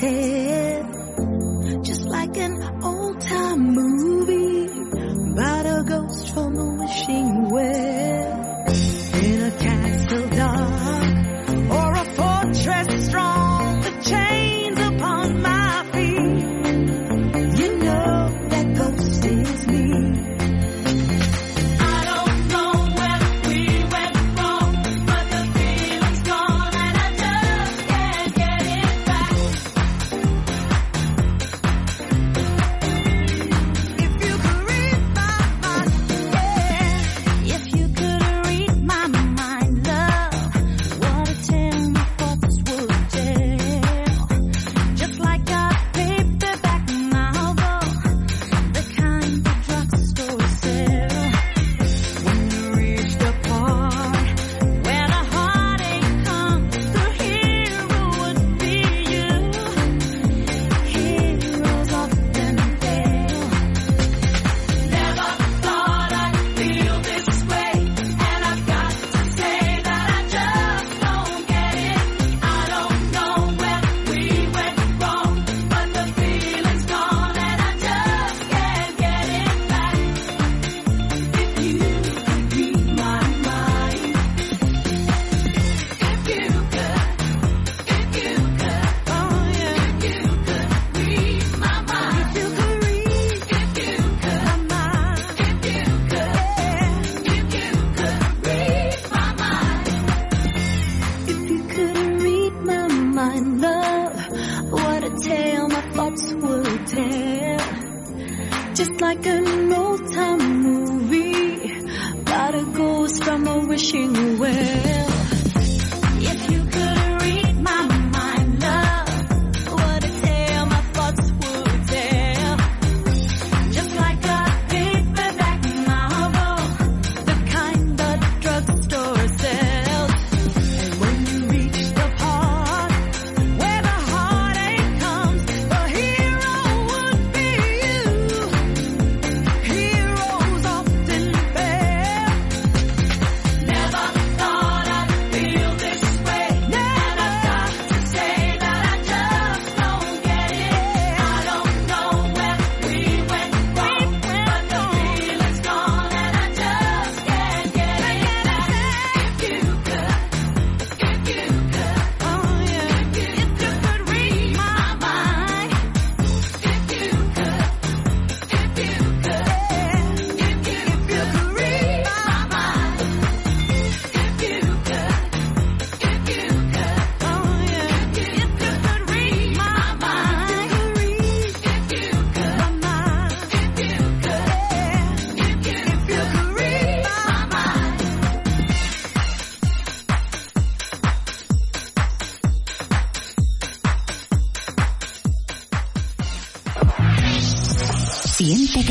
take.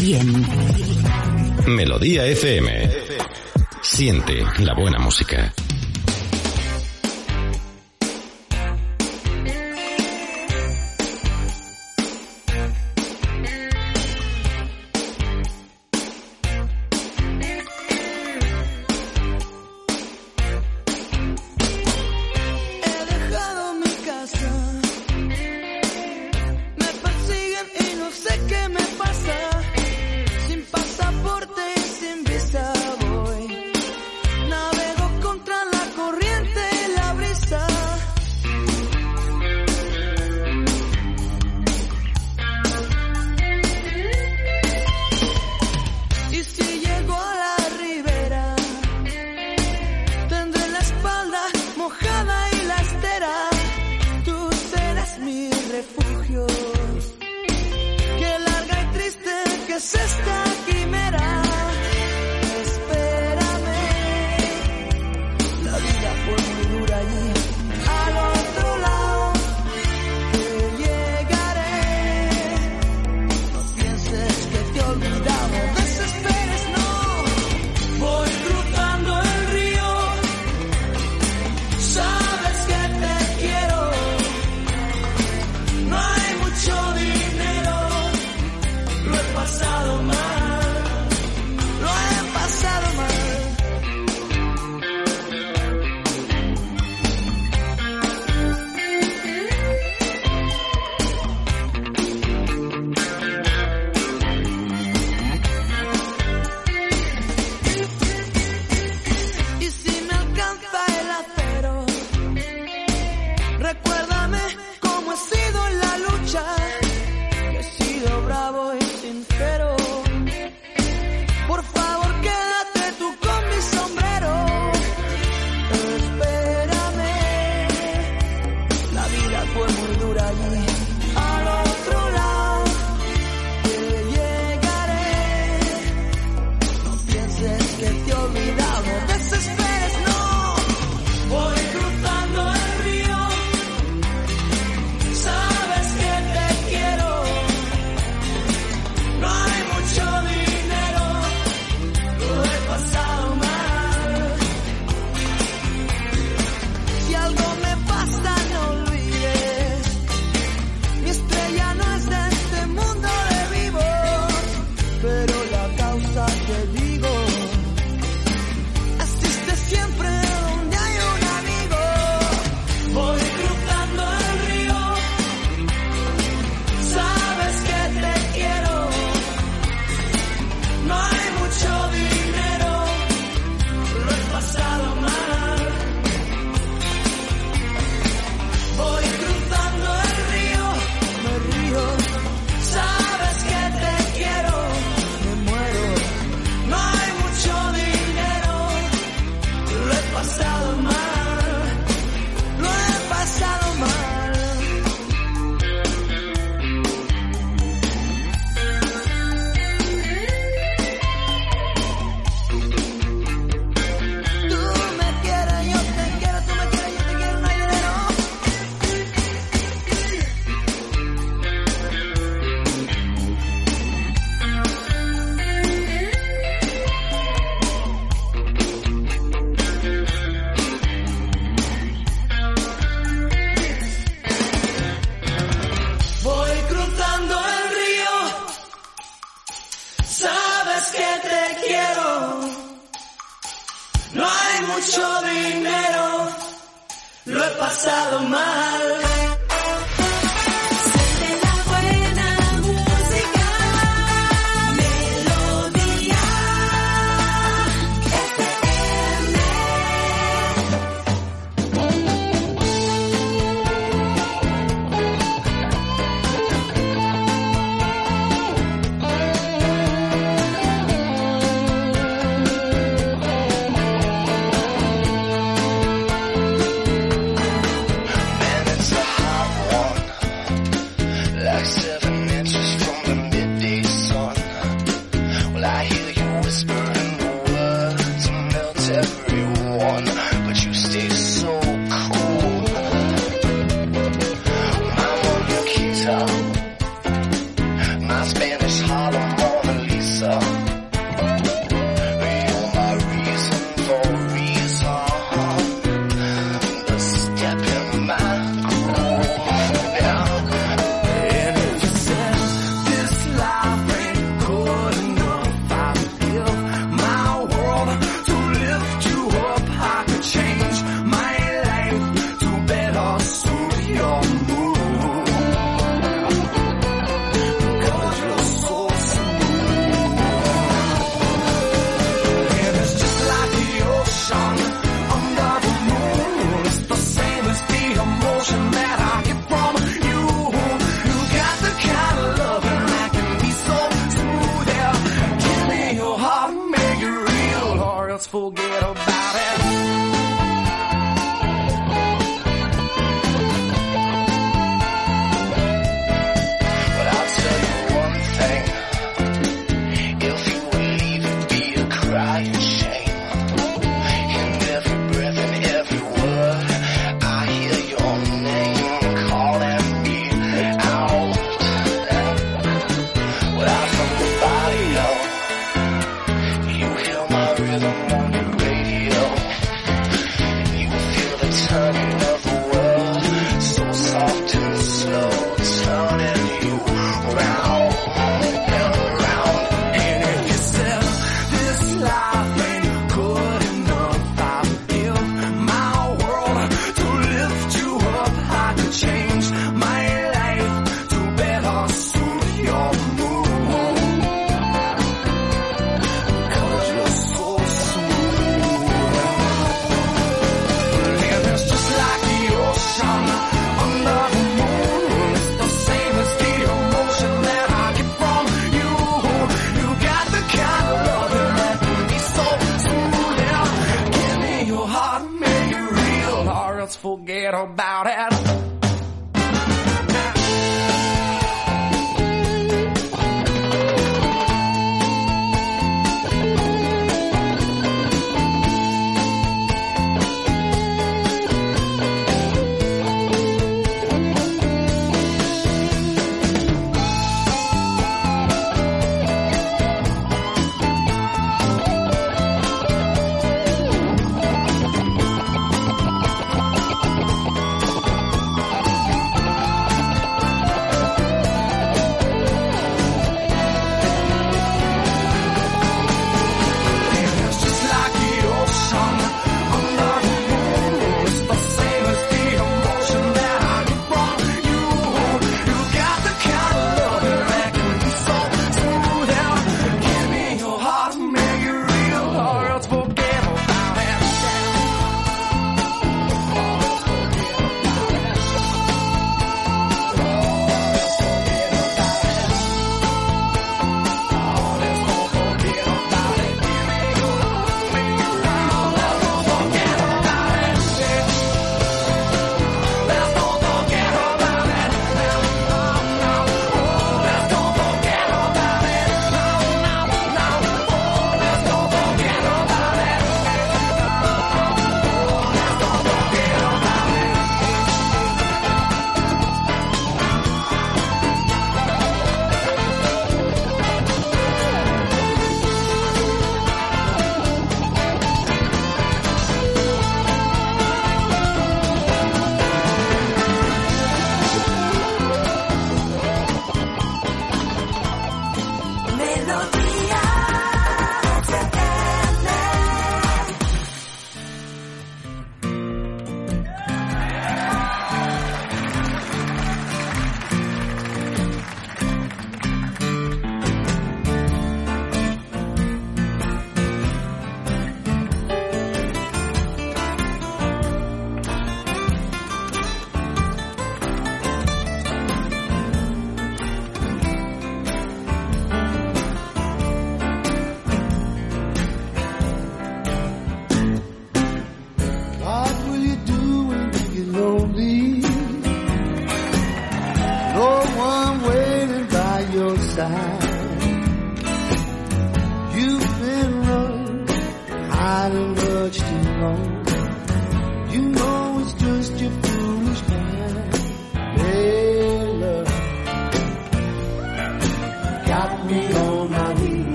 Bien. Melodía FM. Siente la buena música.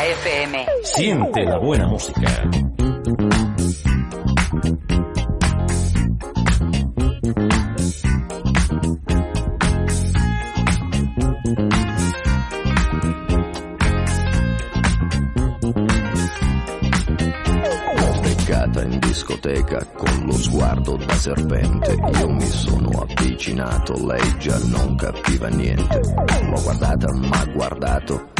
Melodía FM. Siente la buena música. beccata in discoteca con lo sguardo da serpente. Io mi sono avvicinato, lei già non capiva niente. L'ho guardata, ma guardato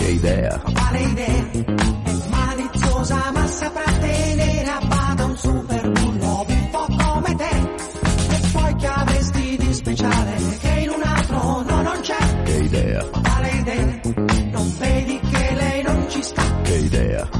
Che idea, Quale idea? È maliziosa ma saprà tenere a bada un super bullo un po' come te. E poi che avresti di speciale che in un altro no non c'è? che idea, Quale idea? Non vedi che lei non ci sta? che idea?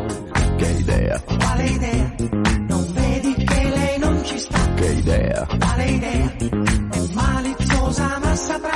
che idea? Quale idea? Non vedi che lei non ci sta? Che idea? Quale idea? È maliziosa ma saprà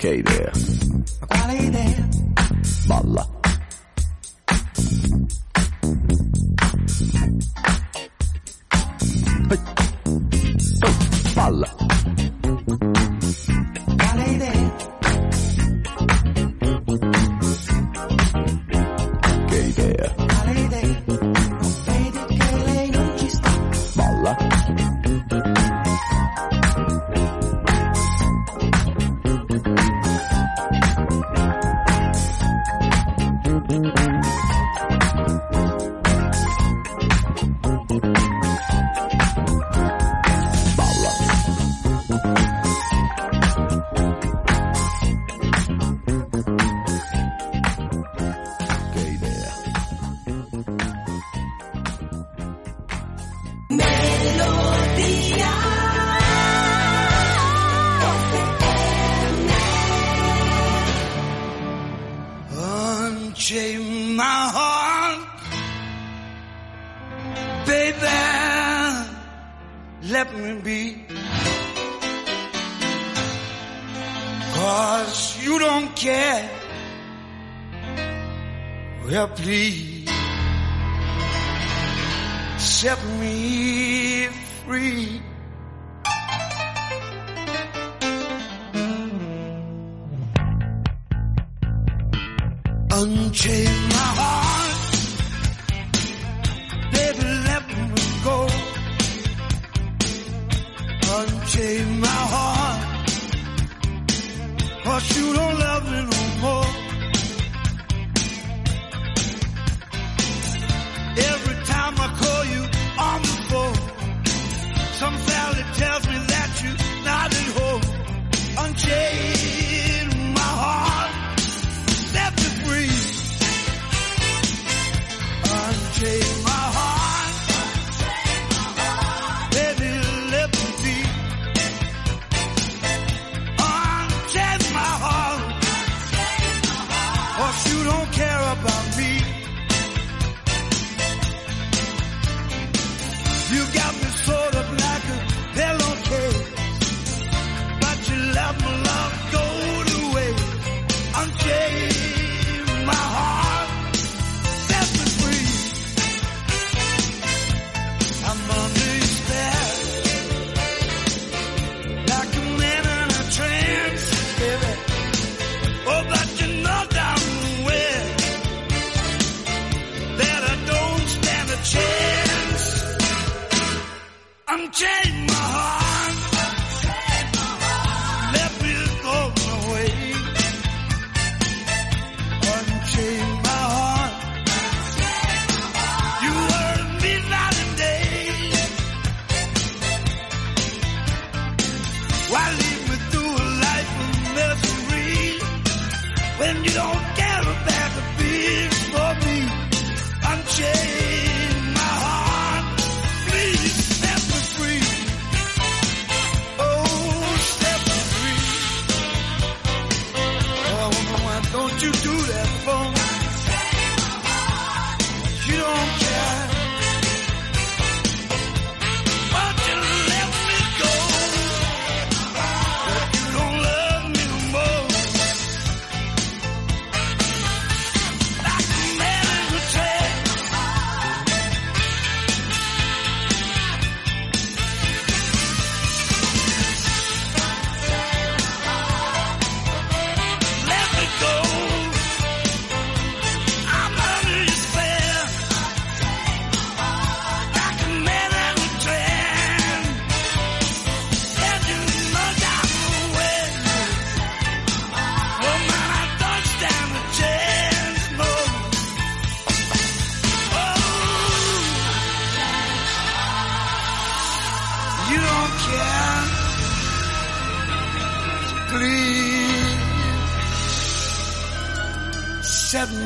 Decatur.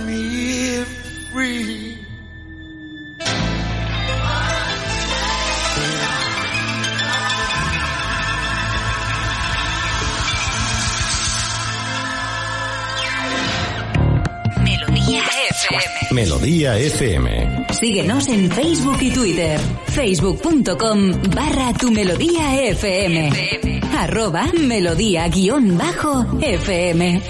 Me free. Melodía FM. Melodía FM. Síguenos en Facebook y Twitter. Facebook.com barra tu melodía FM. Arroba melodía guion bajo FM.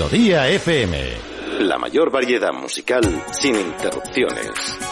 Melodía FM. La mayor variedad musical sin interrupciones.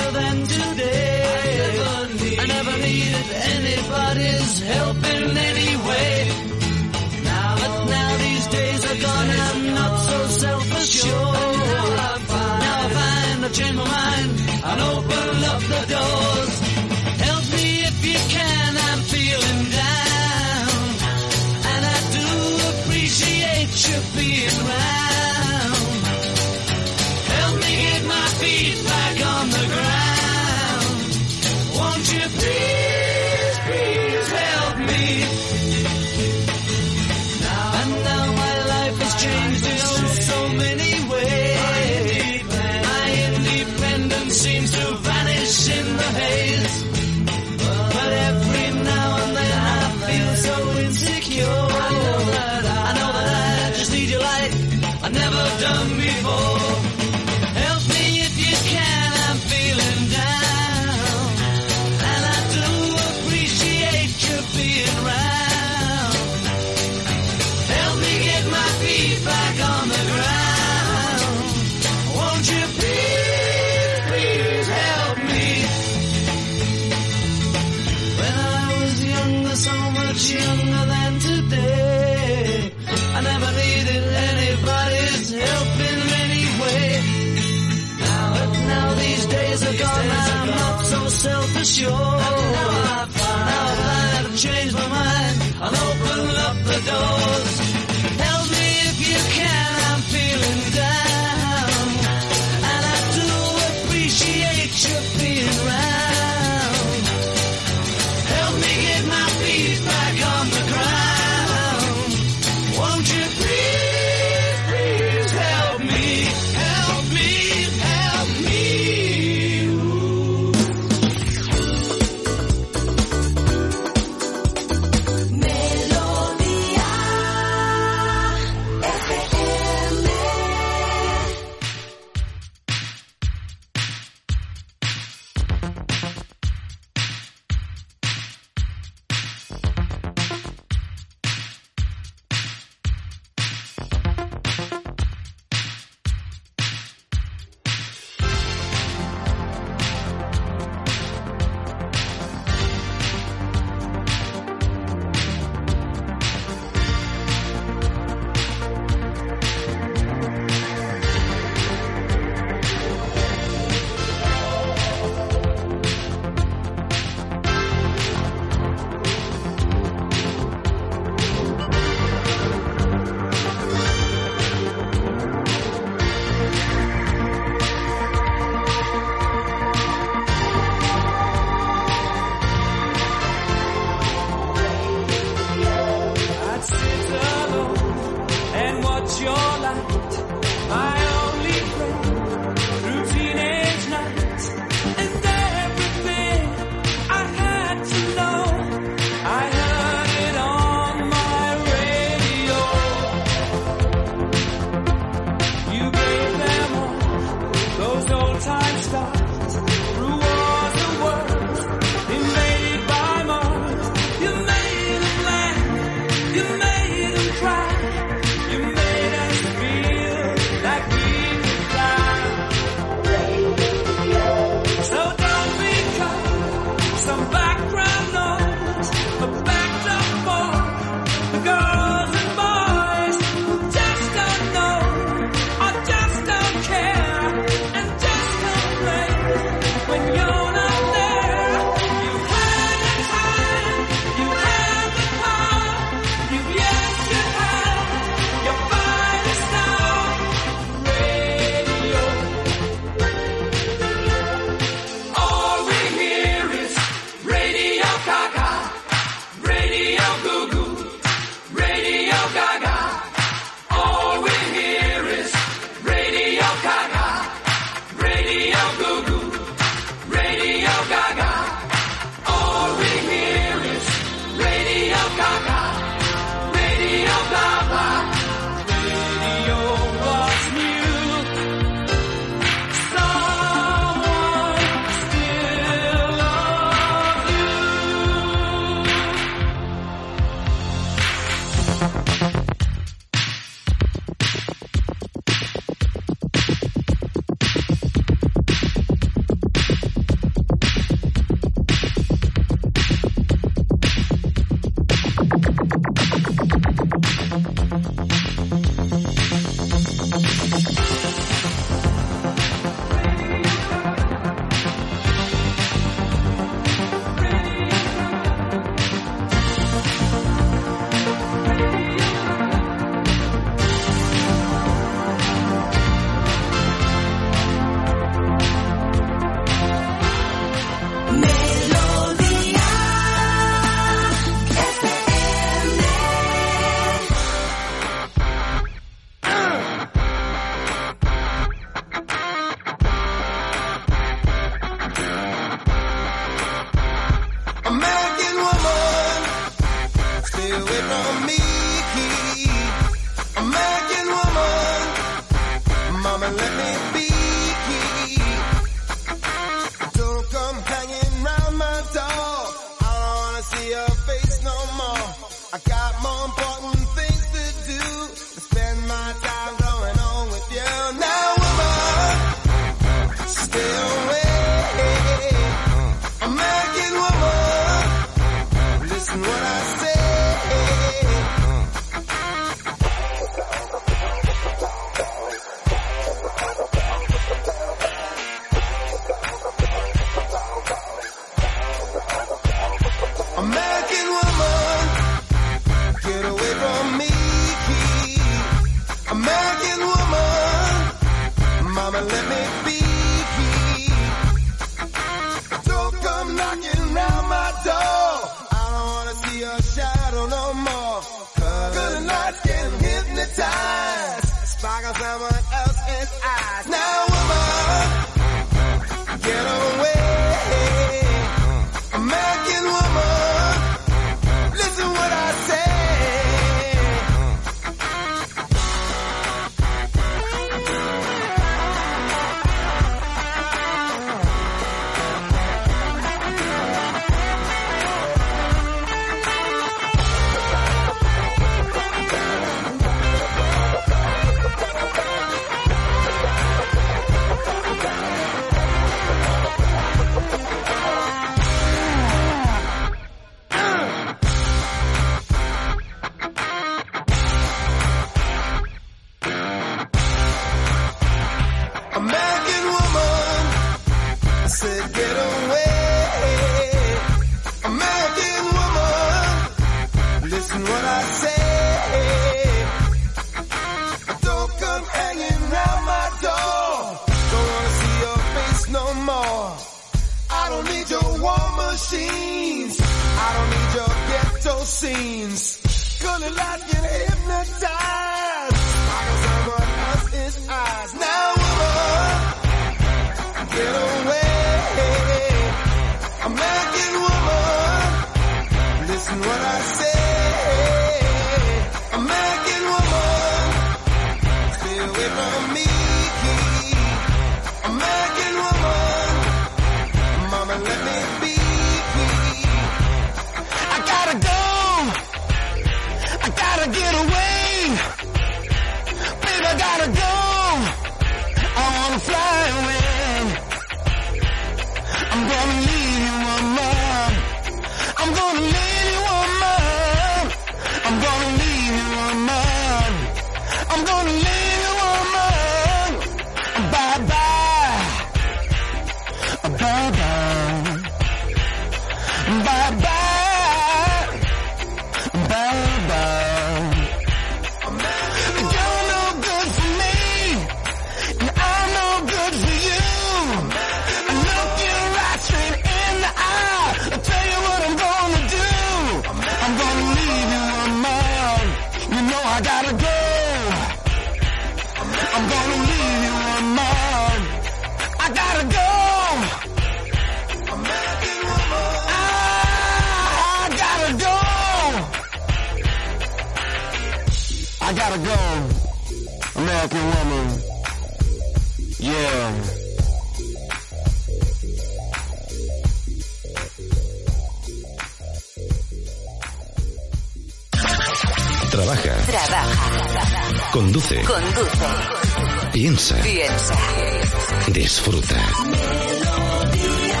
piensa. Piensa. Disfruta. Melodía.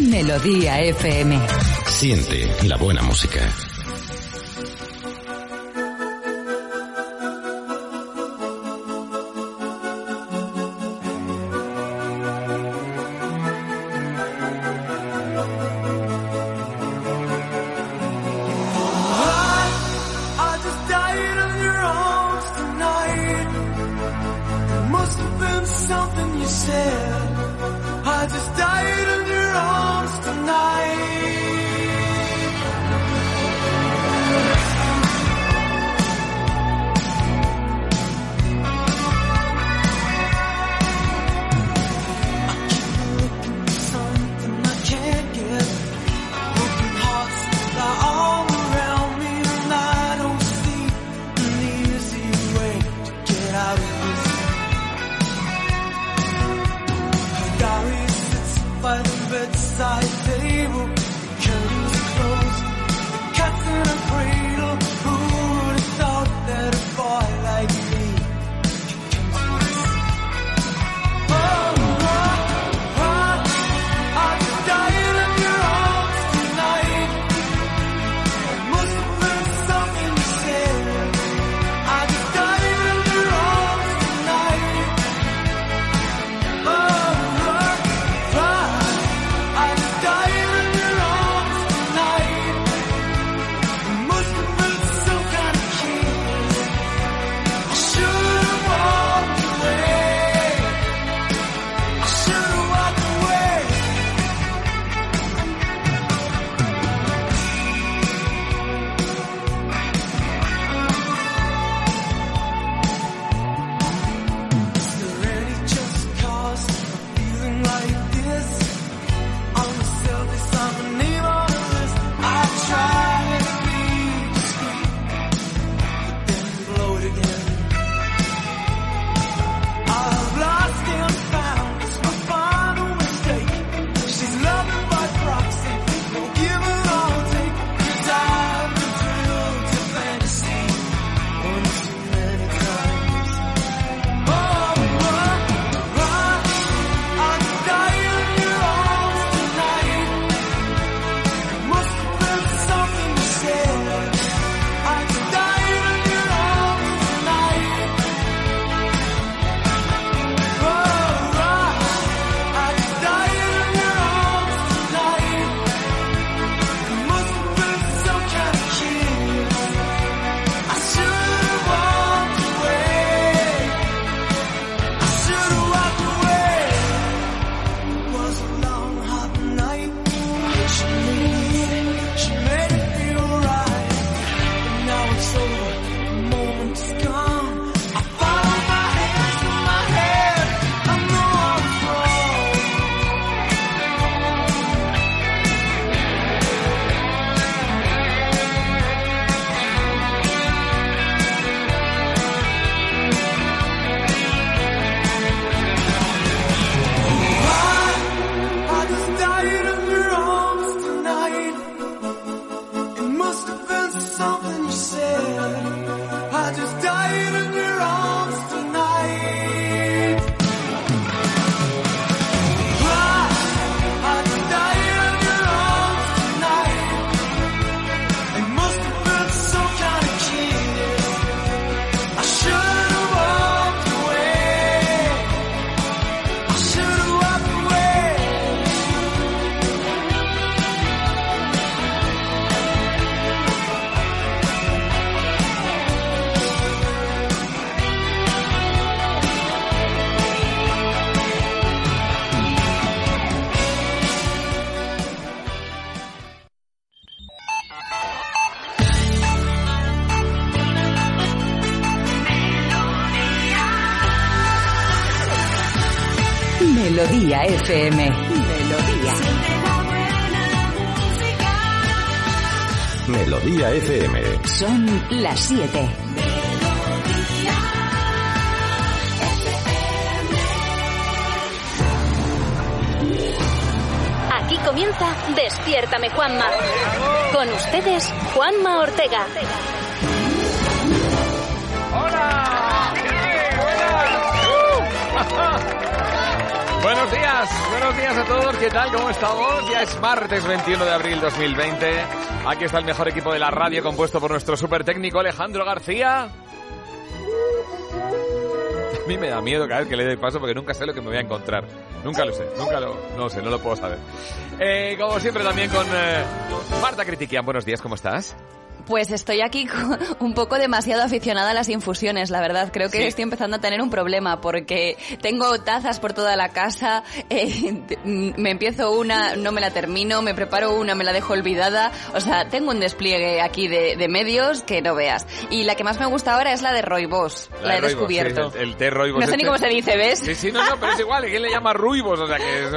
Melodía FM. Siente la buena música. FM. Melodía. Melodía FM. Son las 7. Aquí comienza Despiértame Juanma. Con ustedes, Juanma Ortega. Buenos días, buenos días a todos, ¿qué tal? ¿Cómo estamos? Ya es martes 21 de abril 2020. Aquí está el mejor equipo de la radio compuesto por nuestro super técnico Alejandro García. A mí me da miedo cada vez que le doy paso porque nunca sé lo que me voy a encontrar. Nunca lo sé, nunca lo, no sé, no lo puedo saber. Eh, como siempre también con eh, Marta Critiquian. Buenos días, ¿cómo estás? Pues estoy aquí un poco demasiado aficionada a las infusiones, la verdad. Creo que Sí. estoy empezando a tener un problema porque tengo tazas por toda la casa, eh, mm, me empiezo una, no me la termino, me preparo una, me la dejo olvidada. O sea, tengo un despliegue aquí de, de medios que no veas. Y la que más me gusta ahora es la de Roibos, la, de he Roibos, descubierto. sí, el, el té Roibos no sé ni este. cómo se dice, ¿ves? Sí, sí, no, no, pero es igual. ¿Quién le llama Ruibos? O sea que... es-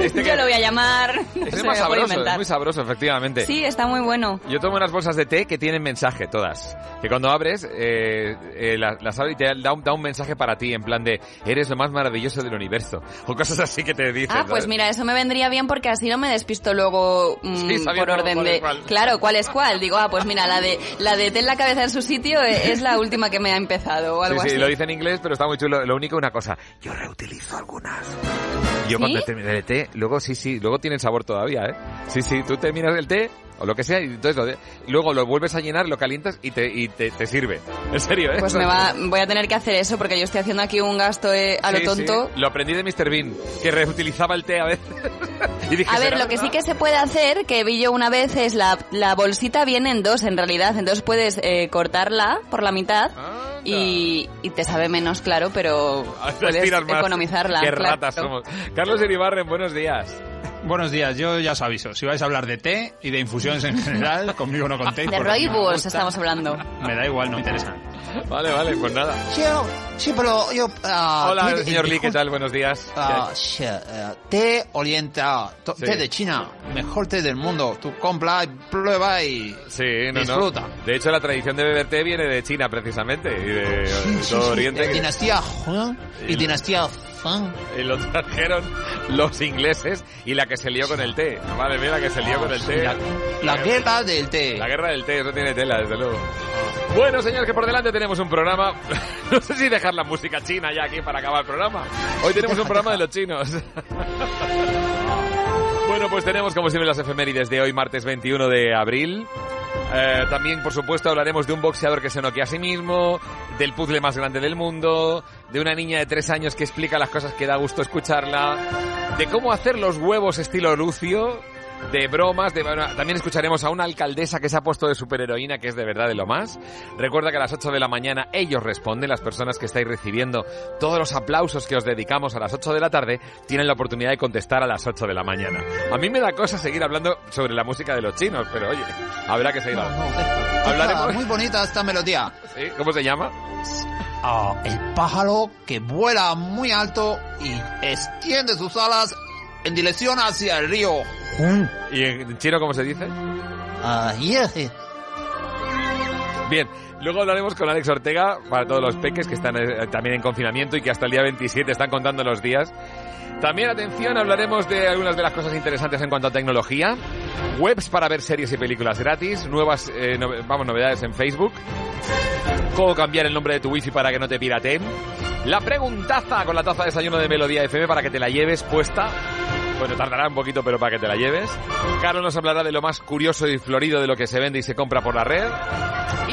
Este Yo que- lo voy a llamar. no sé, es más sabroso, es muy sabroso, efectivamente. Sí, está muy bueno. Yo tomo unas bolsas bolsas de té que tienen mensaje, todas. Que cuando abres, eh, eh, las, las abres y te da un, da un mensaje para ti, en plan de, eres lo más maravilloso del universo. O cosas así que te dicen. Ah, pues ¿sabes? mira, eso me vendría bien porque así no me despisto luego mm, Sí, por orden cuál de... cuál. Claro, ¿cuál es cuál? Digo, ah, pues mira, la de la de ten la cabeza en su sitio eh, es la última que me ha empezado o algo sí, sí, así. lo dice en inglés, pero está muy chulo. Lo único, una cosa, yo reutilizo algunas. Yo ¿Sí? cuando termine el té, luego sí, sí, luego tiene sabor todavía, ¿eh? Sí, sí, tú terminas el té o lo que sea y entonces lo de- luego lo vuelves a llenar, lo calientas y te, y te, te sirve. En serio, ¿eh? Pues me va, voy a tener que hacer eso porque yo estoy haciendo aquí un gasto eh, a lo Sí, tonto. sí. Lo aprendí de Mr. Bean, que reutilizaba el té a veces. y dije, A ver, ¿será lo que sí que se puede hacer, que vi yo una vez, es la, la bolsita viene en dos en realidad, entonces puedes eh, cortarla por la mitad y, y te sabe menos, claro, pero puedes economizarla. Qué claro. ratas somos. Carlos Iribarren, buenos días. Buenos días, yo ya os aviso. Si vais a hablar de té y de infusiones en general, conmigo no contéis. De rooibos estamos hablando. Me da igual, no me interesa. Vale, vale, pues nada. Sí, sí, pero yo... ah, Hola, mire, señor Lee, ¿qué tal? Buenos días. Sí, eh, té Sí. té de China, mejor té del mundo. Tú compra y prueba y Sí, no, disfruta. no. De hecho, la tradición de beber té viene de China, precisamente, y de Sí, todo sí, Oriente. de que- dinastía y dinastía Fan. Y lo trajeron los ingleses y la que se lió con el té. Vale, mira la que se lió con el té. La, la guerra del té. La guerra del té, eso tiene tela, desde luego. Bueno, señor, que por delante tenemos un programa. No sé si dejar la música china ya aquí para acabar el programa. Hoy tenemos un programa de los chinos. Bueno, pues tenemos como siempre las efemérides de hoy, martes 21 de abril. Eh, también, por supuesto, hablaremos de un boxeador que se noquea a sí mismo, del puzzle más grande del mundo, de una niña de tres años que explica las cosas que da gusto escucharla, de cómo hacer los huevos estilo Lucio, de bromas, de, bueno, también escucharemos a una alcaldesa que se ha puesto de superheroína, que es de verdad de lo más. Recuerda que a las 8 de la mañana ellos responden, las personas que estáis recibiendo todos los aplausos que os dedicamos a las 8 de la tarde, tienen la oportunidad de contestar a las 8 de la mañana. A mí me da cosa seguir hablando sobre la música de los chinos, pero oye, habrá que seguir hablando. Hablaremos... Muy bonita esta melodía. ¿Sí? ¿Cómo se llama? Ah, el pájaro que vuela muy alto y extiende sus alas en dirección hacia el río Hun. ¿Y en chino cómo se dice? Ah. Bien, luego hablaremos con Alex Ortega para todos los peques que están eh, también en confinamiento y que hasta el día 27 están contando los días. También, atención, hablaremos de algunas de las cosas interesantes en cuanto a tecnología, webs para ver series y películas gratis, nuevas, eh, vamos, novedades en Facebook, cómo cambiar el nombre de tu wifi para que no te pirateen, la preguntaza con la taza de desayuno de Melodía FM para que te la lleves puesta. Bueno, tardará un poquito, pero para que te la lleves. Carlos nos hablará de lo más curioso y florido de lo que se vende y se compra por la red.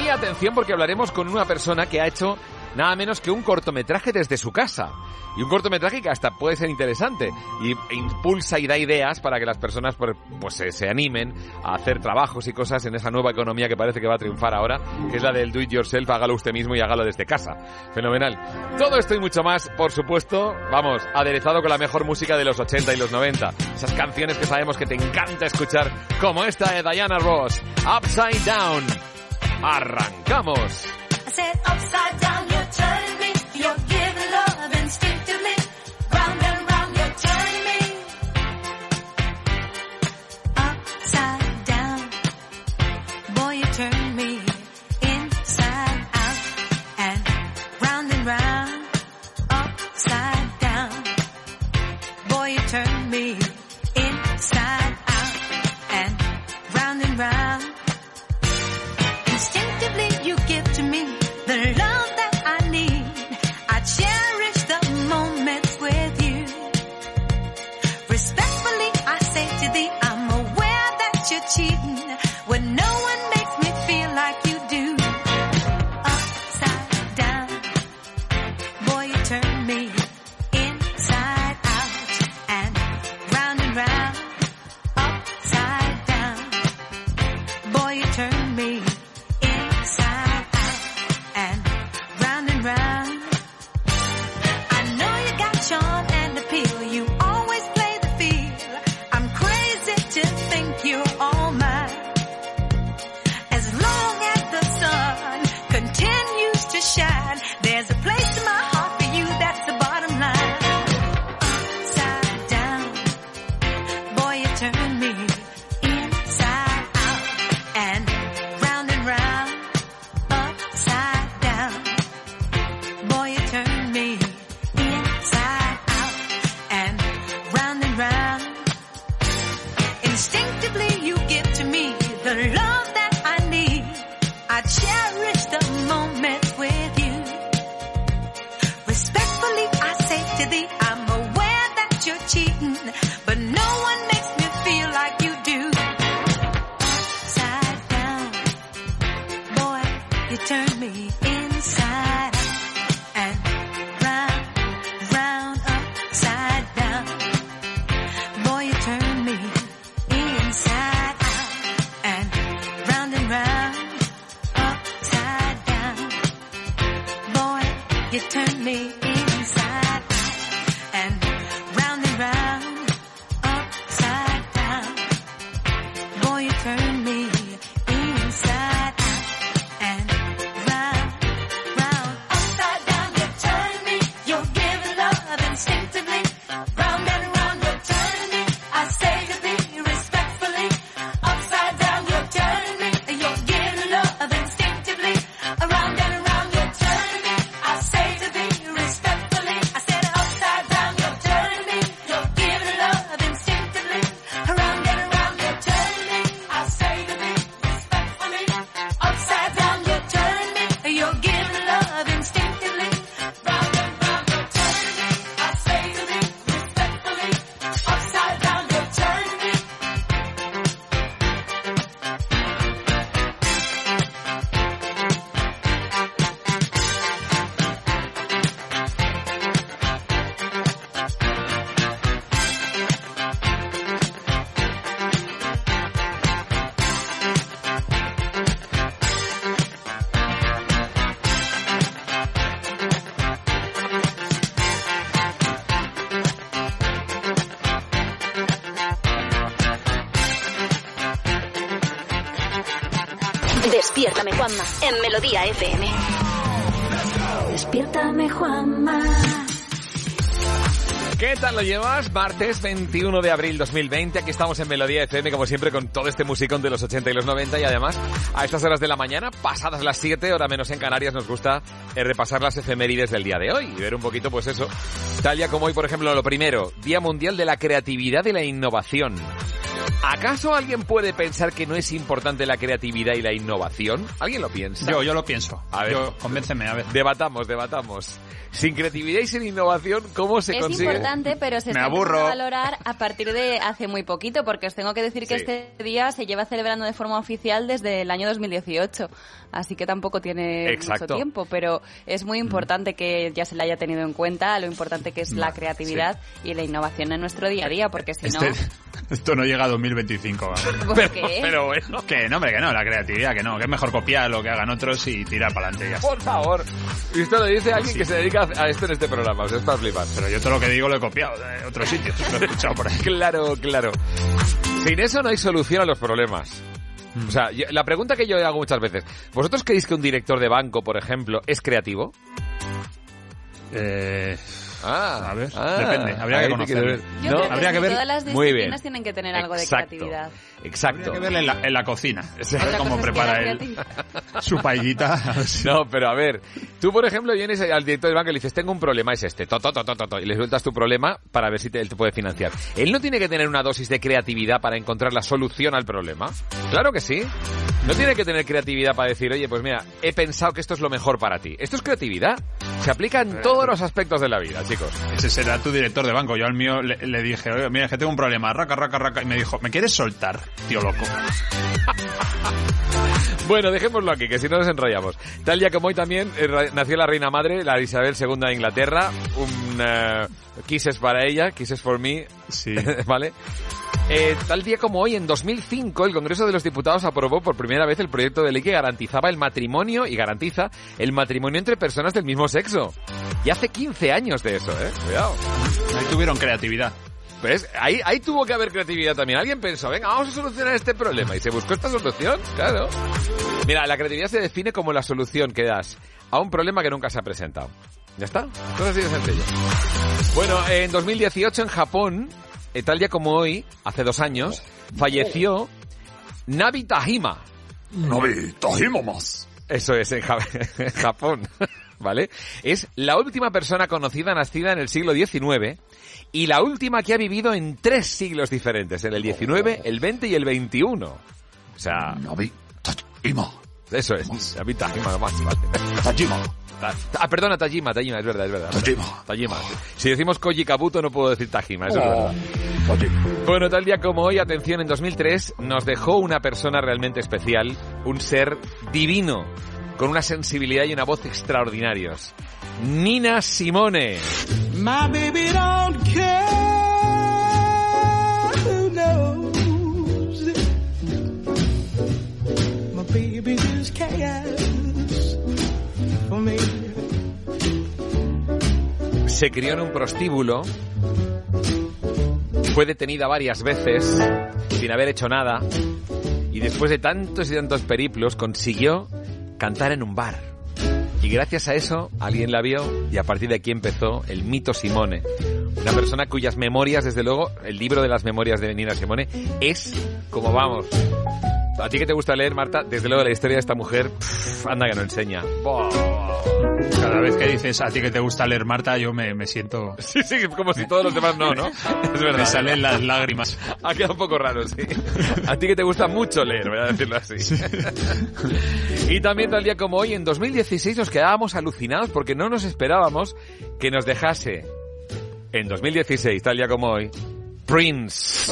Y atención porque hablaremos con una persona que ha hecho nada menos que un cortometraje desde su casa. Y un cortometraje que hasta puede ser interesante. Y impulsa y da ideas para que las personas pues, pues, se, animen a hacer trabajos y cosas en esa nueva economía que parece que va a triunfar ahora, que es la del do it yourself, hágalo usted mismo y hágalo desde casa. Fenomenal. Todo esto y mucho más, por supuesto, vamos, aderezado con la mejor música de los 80 y los 90. Esas canciones que sabemos que te encanta escuchar, como esta de Diana Ross, Upside Down. Arrancamos. En Melodía FM. Despiértame Juanma. ¿Qué tal lo llevas? Martes 21 de abril 2020. Aquí estamos en Melodía FM, como siempre, con todo este musicón de los 80 y los 90. Y además, a estas horas de la mañana, pasadas las 7, hora menos en Canarias, nos gusta eh, repasar las efemérides del día de hoy y ver un poquito, pues eso. Tal día como hoy, por ejemplo, lo primero, Día Mundial de la Creatividad y la Innovación. ¿Acaso alguien puede pensar que no es importante la creatividad y la innovación? ¿Alguien lo piensa? Yo, yo lo pienso. A ver. Yo, convénceme, a ver. Debatamos, debatamos. Sin creatividad y sin innovación, ¿cómo se es consigue? importante, pero se Me está aburro. empezando a valorar a partir de hace muy poquito, porque os tengo que decir que Sí. este día se lleva celebrando de forma oficial desde el año 2018, así que tampoco tiene Exacto. mucho tiempo, pero es muy importante que ya se le haya tenido en cuenta lo importante que es la creatividad y la innovación en nuestro día a día, porque si Este- no... esto no llega a 2025. ¿vale? ¿Por qué? Pero bueno. Que no, hombre, que no, la creatividad, que no. Que es mejor copiar lo que hagan otros y tirar para adelante ya. está. Por favor. Y esto lo dice alguien Sí. que se dedica a esto en este programa. O sea, es para flipar. Pero yo todo lo que digo lo he copiado de otros sitios. Lo he escuchado por ahí. Claro, claro. Sin eso no hay solución a los problemas. Mm. O sea, yo- la pregunta que yo hago muchas veces, ¿vosotros creéis que un director de banco, por ejemplo, es creativo? Eh, Ah, a ver, ah, depende. Habría que te conocerlo. quiero ver. Yo ¿No? creo que, Habría que ver- todas las disciplinas tienen que tener algo de Exacto. creatividad. Exacto. Habría que verle en la, en la cocina. Cómo que prepara él su paellita. No, pero a ver, tú por ejemplo vienes al director del banco y le dices, tengo un problema, es este, to, to, to, to, to, to, y le sueltas tu problema para ver si te, él te puede financiar. Él no tiene que tener una dosis de creatividad para encontrar la solución al problema. Claro que sí. No tiene que tener creatividad para decir, oye, pues mira, he pensado que esto es lo mejor para ti. Esto es creatividad. Se aplica en todos los aspectos de la vida, chicos. Ese será tu director de banco. Yo al mío le, le dije, oye, mira, es que tengo un problema. Raca, raca, raca. Y me dijo, ¿me quieres soltar, tío loco? Bueno, dejémoslo aquí, que si no nos enrollamos. Tal día como hoy también eh, nació la reina madre, la Isabel II de Inglaterra. Un eh, kisses para ella, kisses for me. Sí. ¿Vale? Eh, tal día como hoy, en 2005, el Congreso de los Diputados aprobó por primera vez el proyecto de ley que garantizaba el matrimonio y garantiza el matrimonio entre personas del mismo sexo. Y hace 15 años de eso, ¿eh? Cuidado. Ahí tuvieron creatividad. ¿Ves? Ahí, ahí tuvo que haber creatividad también. Alguien pensó, venga, vamos a solucionar este problema. Y se buscó esta solución, claro. Mira, la creatividad se define como la solución que das a un problema que nunca se ha presentado. ¿Ya está? Cosa así de sencillo. Bueno, en 2018 en Japón, eh, tal día como hoy, hace dos años, falleció Nabi Tajima. Nabi Tajima más. Eso es, en, Ja- en Japón. ¿Vale? Es la última persona conocida nacida en el siglo XIX y la última que ha vivido en tres siglos diferentes, en el XIX, el XX y el XXI. O sea... Nabi Tajima. Eso es, Nabi Tajima vale. Tajima. Ah, perdona, Tajima, Tajima, es verdad, es verdad. Tajima. Tajima. Si decimos Koji Kabuto no puedo decir Tajima, eso es verdad. Bueno, tal día como hoy, atención, en 2003 nos dejó una persona realmente especial, un ser divino, con una sensibilidad y una voz extraordinarios. Nina Simone. My baby don't care who knows. My baby just cares. Se crió en un prostíbulo, fue detenida varias veces sin haber hecho nada y después de tantos y tantos periplos consiguió cantar en un bar. Y gracias a eso alguien la vio y a partir de aquí empezó el mito Simone. Una persona cuyas memorias, desde luego, el libro de las memorias de Nina Simone es como vamos. A ti que te gusta leer, Marta, desde luego la historia de esta mujer, pff, anda que no enseña. Cada vez que dices a ti que te gusta leer Marta, yo me, me siento... Sí, sí, como si todos los demás no, ¿no? Es verdad. Me salen las lágrimas. Ha quedado un poco raro, sí. A ti que te gusta mucho leer, voy a decirlo así. y también tal día como hoy, en 2016, nos quedábamos alucinados porque no nos esperábamos que nos dejase, en 2016, tal día como hoy, Prince.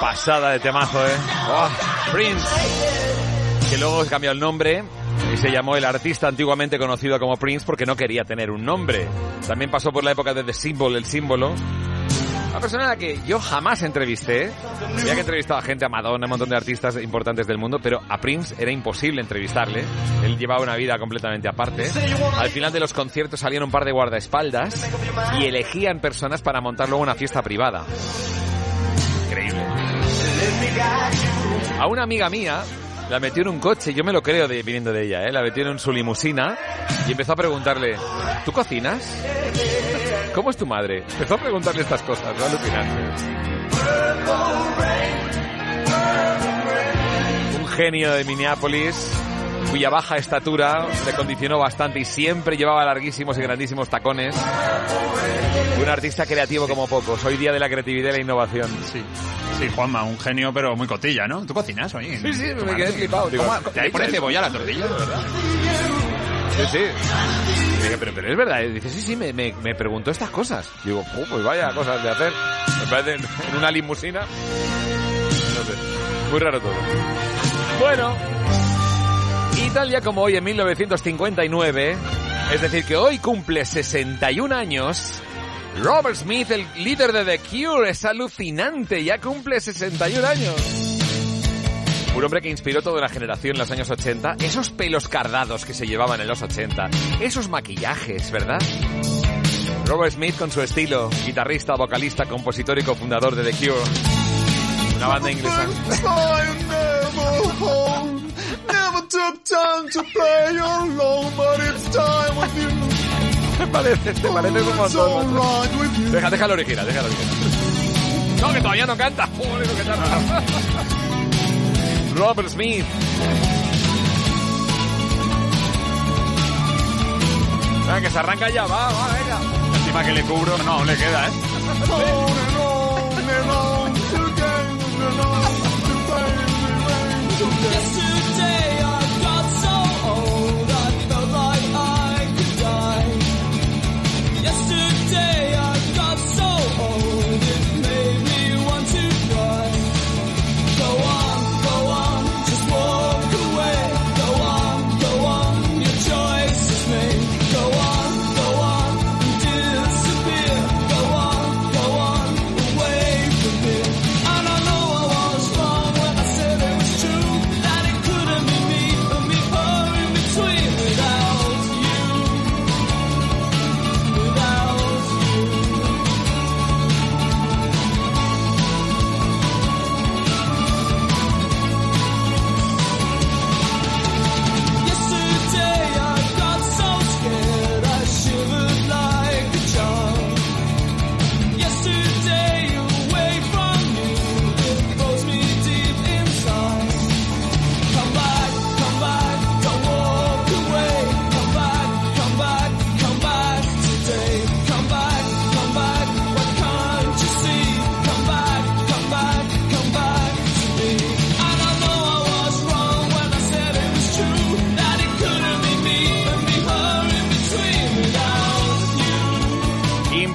Pasada de temazo, ¿eh? Oh, Prince. Que luego cambió el nombre y se llamó el artista antiguamente conocido como Prince porque no quería tener un nombre. También pasó por la época de The Symbol, el símbolo. Una persona a la que yo jamás entrevisté. Ya que he entrevistado a gente, a Madonna, a un montón de artistas importantes del mundo, pero a Prince era imposible entrevistarle. Él llevaba una vida completamente aparte. Al final de los conciertos salían un par de guardaespaldas y elegían personas para montar luego una fiesta privada. A una amiga mía la metió en un coche, yo me lo creo de, viniendo de ella, ¿eh? la metió en su limusina y empezó a preguntarle, ¿tú cocinas? ¿Cómo es tu madre? Empezó a preguntarle estas cosas, ¿no? alucinante. Un genio de Minneapolis cuya baja estatura le condicionó bastante y siempre llevaba larguísimos y grandísimos tacones. Un artista creativo como pocos. Hoy día de la creatividad y la innovación. Sí. Sí, Juanma, un genio, pero muy cotilla, ¿no? ¿Tú cocinas hoy? Sí, sí, me quedé flipado. Digo, ¿Cómo- ¿te ¿Te hay pone por cebolla la tortilla, de verdad? Sí, sí. Dije, pero, pero es verdad. Y dice, sí, sí, me, me, me preguntó estas cosas. Digo, "Oh, pues vaya cosas de hacer. Me parece en una limusina. No sé. Muy raro todo. Bueno. Y tal como hoy, en 1959, es decir, que hoy cumple 61 años, Robert Smith, el líder de The Cure, es alucinante, ya cumple 61 años. Un hombre que inspiró toda una generación en los años 80. Esos pelos cardados que se llevaban en los 80. Esos maquillajes, ¿verdad? Robert Smith con su estilo. Guitarrista, vocalista, compositor y cofundador de The Cure. Una banda inglesa. Took time to play alone, but it's time with you. Te parece, te parece un montón. macho. Deja, la original, deja la original. No, que todavía no canta. Joder, que tarda. Robert Smith. Venga, que se arranca ya, va, va, venga. Encima que le cubro, no, le queda, ¿eh?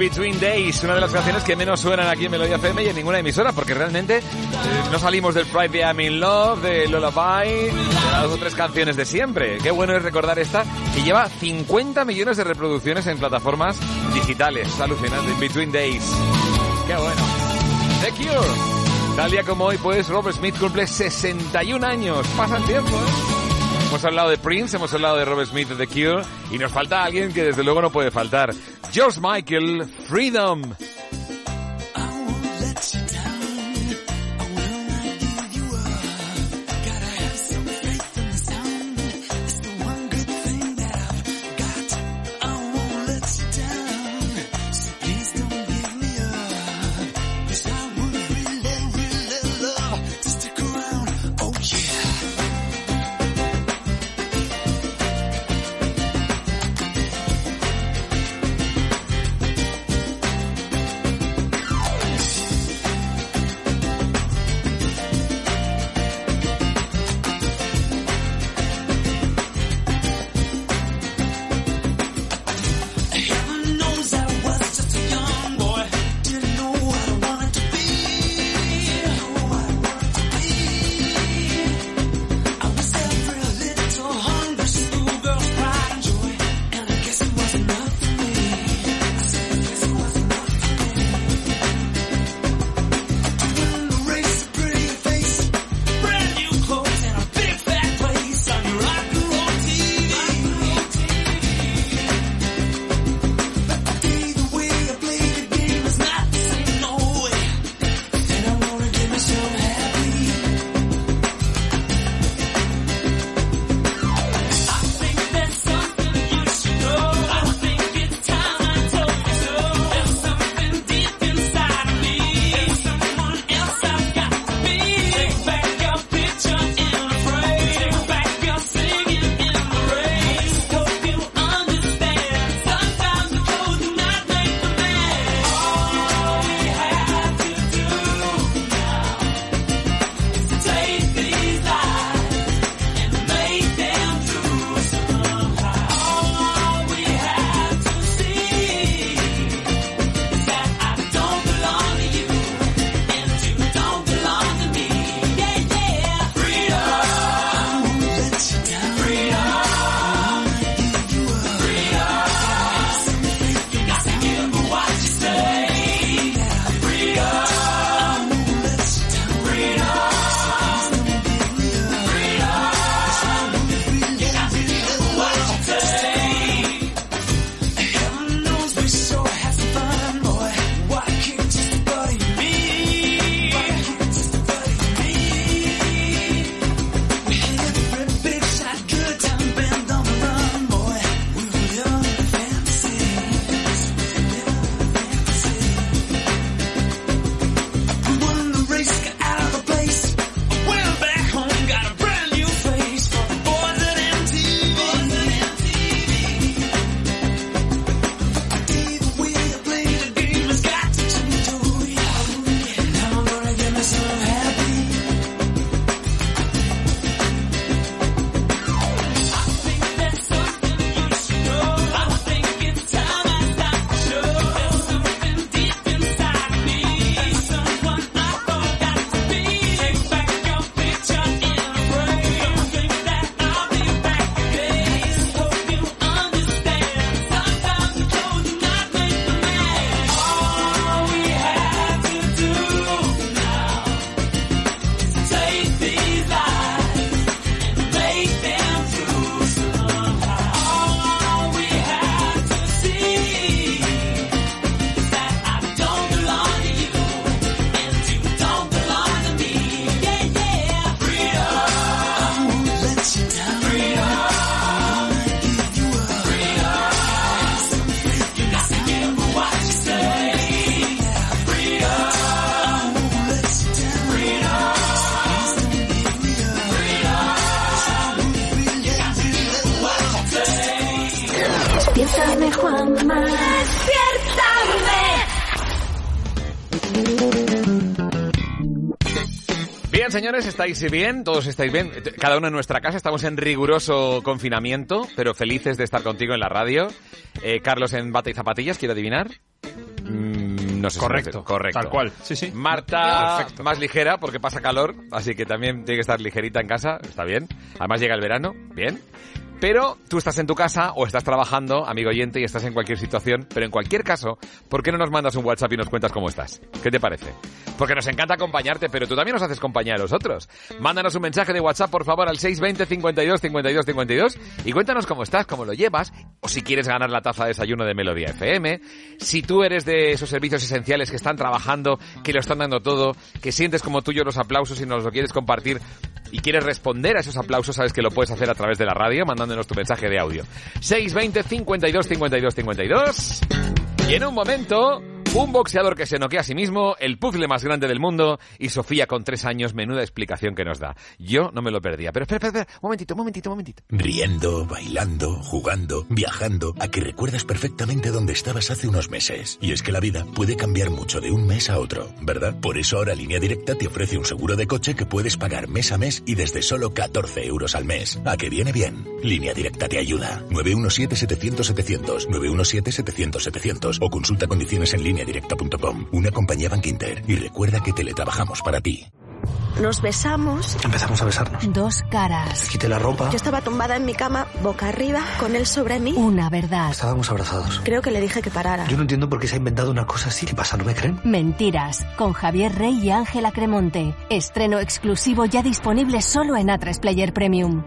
Between Days, una de las canciones que menos suenan aquí en Melodía FM y en ninguna emisora, porque realmente eh, no salimos del Friday I'm in Love, de Lullaby, de las dos o tres canciones de siempre. Qué bueno es recordar esta, que lleva 50 millones de reproducciones en plataformas digitales. Es alucinante, In Between Days. Qué bueno. The Cure. Tal día como hoy, pues, Robert Smith cumple 61 años. Pasa el tiempo, ¿eh? Hemos hablado de Prince, hemos hablado de Robert Smith de The Cure y nos falta alguien que desde luego no puede faltar. George Michael, Freedom. Señores, ¿estáis bien? ¿Todos estáis bien? Cada uno en nuestra casa. Estamos en riguroso confinamiento, pero felices de estar contigo en la radio. Eh, Carlos en bata y zapatillas, ¿quiero adivinar? Mm, no sé si Correcto, sé. correcto. tal cual. Sí, sí. Marta, Perfecto. más ligera porque pasa calor, así que también tiene que estar ligerita en casa, está bien. Además llega el verano, bien. Pero tú estás en tu casa o estás trabajando, amigo oyente, y estás en cualquier situación. Pero en cualquier caso, ¿por qué no nos mandas un WhatsApp y nos cuentas cómo estás? ¿Qué te parece? Porque nos encanta acompañarte, pero tú también nos haces compañía a nosotros. Mándanos un mensaje de WhatsApp, por favor, al 620 52 52 52 y cuéntanos cómo estás, cómo lo llevas, o si quieres ganar la taza de desayuno de Melodía FM, si tú eres de esos servicios esenciales que están trabajando, que lo están dando todo, que sientes como tuyo los aplausos y nos lo quieres compartir y quieres responder a esos aplausos, sabes que lo puedes hacer a través de la radio mandándonos tu mensaje de audio. 620 52 52 52 y en un momento un boxeador que se noquea a sí mismo, el puzzle más grande del mundo y Sofía con tres años, menuda explicación que nos da. Yo no me lo perdía. Pero espera, espera, espera, un momentito, un momentito, un momentito. Riendo, bailando, jugando, viajando, a que recuerdas perfectamente dónde estabas hace unos meses. Y es que la vida puede cambiar mucho de un mes a otro, ¿verdad? Por eso ahora Línea Directa te ofrece un seguro de coche que puedes pagar mes a mes y desde solo 14 euros al mes. ¿A que viene bien? Línea Directa te ayuda. 917-700-700, 917-700-700 o consulta condiciones en lineadirecta.com. Una compañía Bank Inter. Y recuerda que teletrabajamos para ti. Nos besamos. Empezamos a besarnos. Dos caras. Quité la ropa. Yo estaba tumbada en mi cama, boca arriba, con él sobre mí. Una verdad. Estábamos abrazados. Creo que le dije que parara. Yo no entiendo por qué se ha inventado una cosa así. ¿Qué pasa? ¿No me creen? Mentiras, con Javier Rey y Ángela Cremonte. Estreno exclusivo ya disponible solo en A3 Player Premium.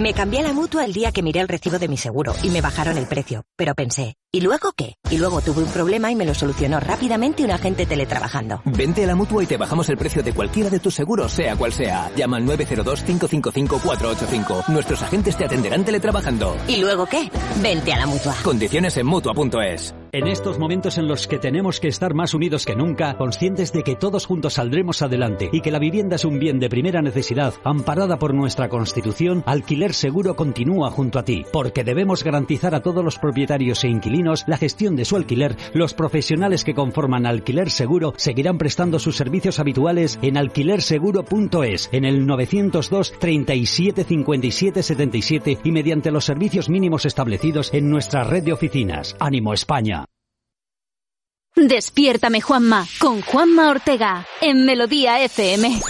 Me cambié a la mutua el día que miré el recibo de mi seguro y me bajaron el precio. Pero pensé, ¿y luego qué? Y luego tuve un problema y me lo solucionó rápidamente un agente teletrabajando. Vente a la mutua y te bajamos el precio de cualquiera de tus seguros, sea cual sea. Llama al 902-555-485. Nuestros agentes te atenderán teletrabajando. ¿Y luego qué? Vente a la mutua. Condiciones en mutua.es. En estos momentos en los que tenemos que estar más unidos que nunca, conscientes de que todos juntos saldremos adelante y que la vivienda es un bien de primera necesidad, amparada por nuestra Constitución, Alquiler Seguro continúa junto a ti, porque debemos garantizar a todos los propietarios e inquilinos la gestión de su alquiler. Los profesionales que conforman Alquiler Seguro seguirán prestando sus servicios habituales en alquilerseguro.es, en el 902 37 57 77 y mediante los servicios mínimos establecidos en nuestra red de oficinas. Ánimo España. Despiértame, Juanma, con Juanma Ortega, en Melodía FM.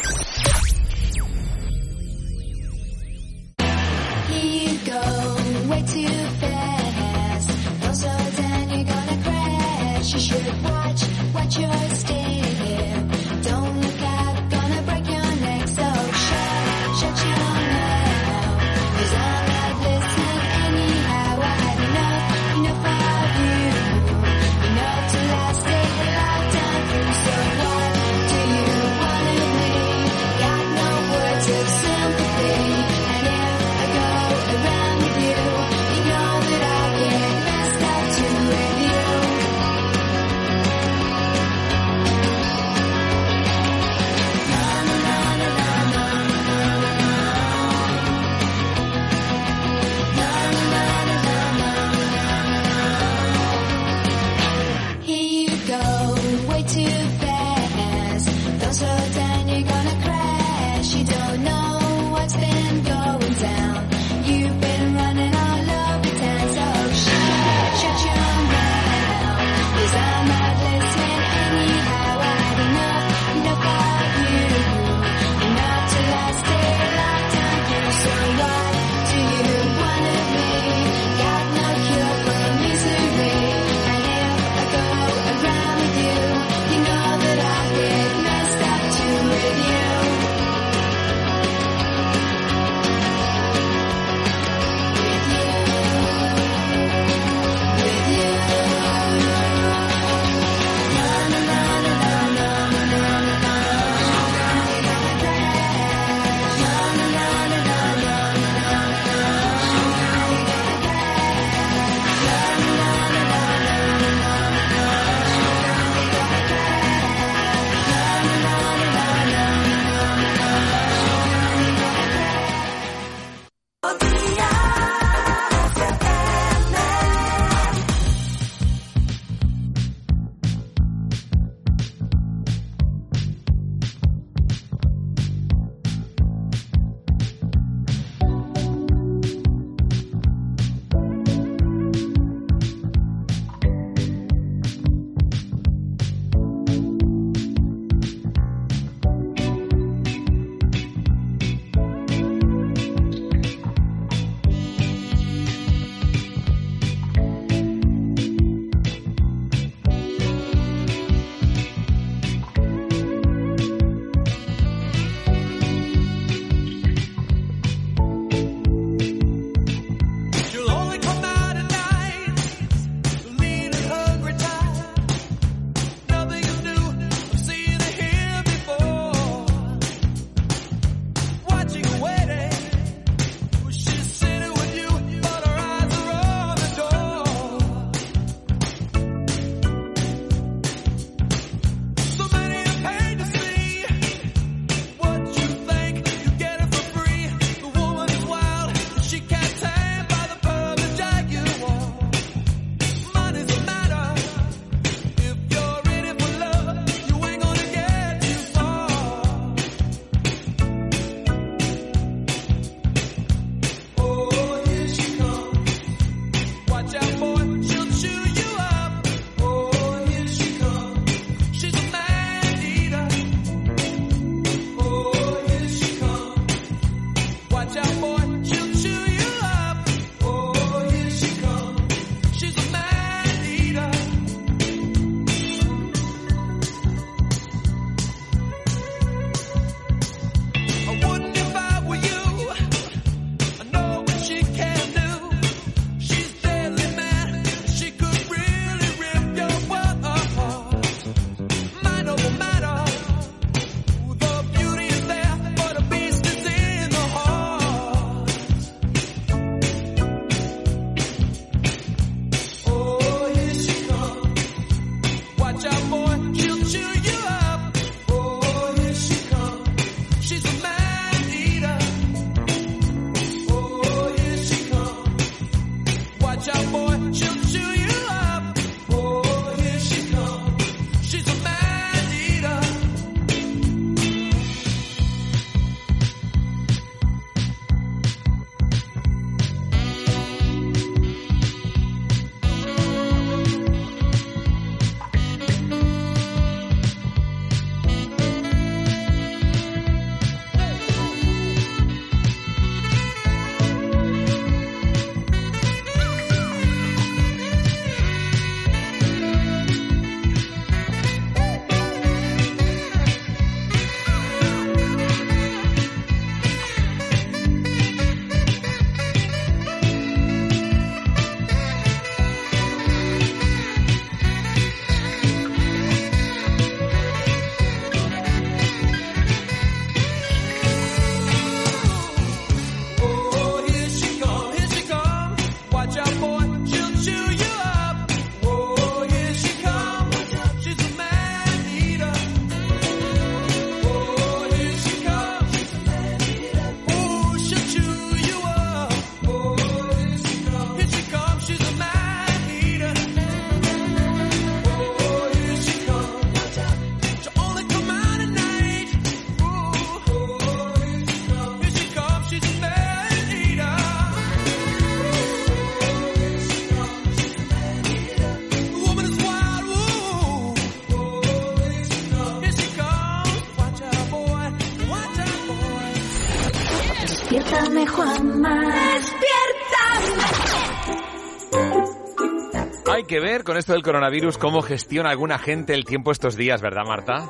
Que ver con esto del coronavirus cómo gestiona alguna gente el tiempo estos días, ¿verdad, Marta?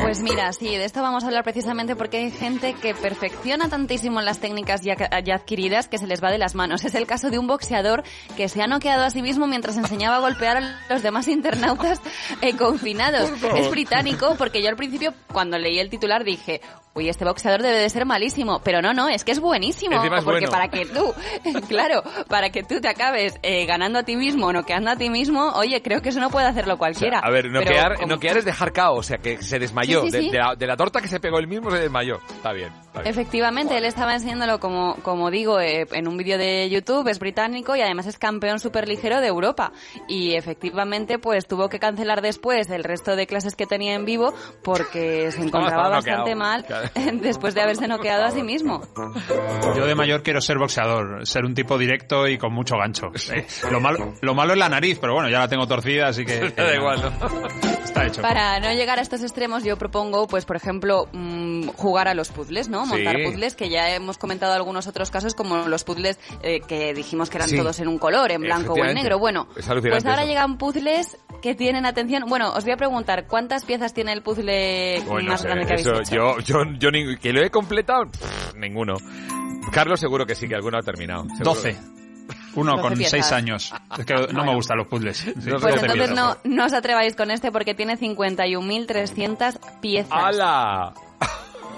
Pues mira, sí, de esto vamos a hablar precisamente porque hay gente que perfecciona tantísimo las técnicas ya, ya adquiridas que se les va de las manos. Es el caso de un boxeador que se ha noqueado a sí mismo mientras enseñaba a golpear a los demás internautas eh, confinados. Es británico porque yo al principio, cuando leí el titular, dije, uy, este boxeador debe de ser malísimo. Pero no, no, es que es buenísimo. Encima es porque bueno. para que tú, claro, para que tú te acabes eh, ganando a ti mismo, noqueando a ti mismo, oye, creo que eso no puede hacerlo cualquiera. A ver, Pero noquear, como- noquear es dejar cao, o sea, que se desmayó. Sí, sí, De, sí. de la, de la torta que se pegó él mismo se desmayó. Está bien. está bien. Efectivamente, él estaba enseñándolo, como, como digo, eh, en un vídeo de YouTube, es británico y además es campeón superligero de Europa. Y efectivamente, pues tuvo que cancelar después el resto de clases que tenía en vivo porque se encontraba bastante noqueado. mal Claro. después de haberse noqueado a sí mismo. Yo de mayor quiero ser boxeador, ser un tipo directo y con mucho gancho. Eh, Lo malo, lo malo es la nariz, pero bueno, ya la tengo torcida, así que... Da igual, Está hecho. Para no llegar a estos extremos, yo propongo, pues, por ejemplo, mm, jugar a los puzzles, ¿no? Sí. Montar puzzles, que ya hemos comentado algunos otros casos, como los puzzles eh, que dijimos que eran Sí. todos en un color, en blanco o en negro. Bueno, pues ahora eso. llegan puzzles que tienen atención. Bueno, os voy a preguntar, ¿cuántas piezas tiene el puzzle Uy, no más sé, grande que habéis eso, hecho? yo, yo, yo ni- que lo he completado, pff, ninguno. Carlos seguro que sí, que alguno ha terminado. seguro. 12. Uno 12 con piezas. 6 años. Es que no me gustan los puzzles. Sí, Pues 12 entonces no, no os atreváis con este porque tiene 51.300 piezas. ¡Hala!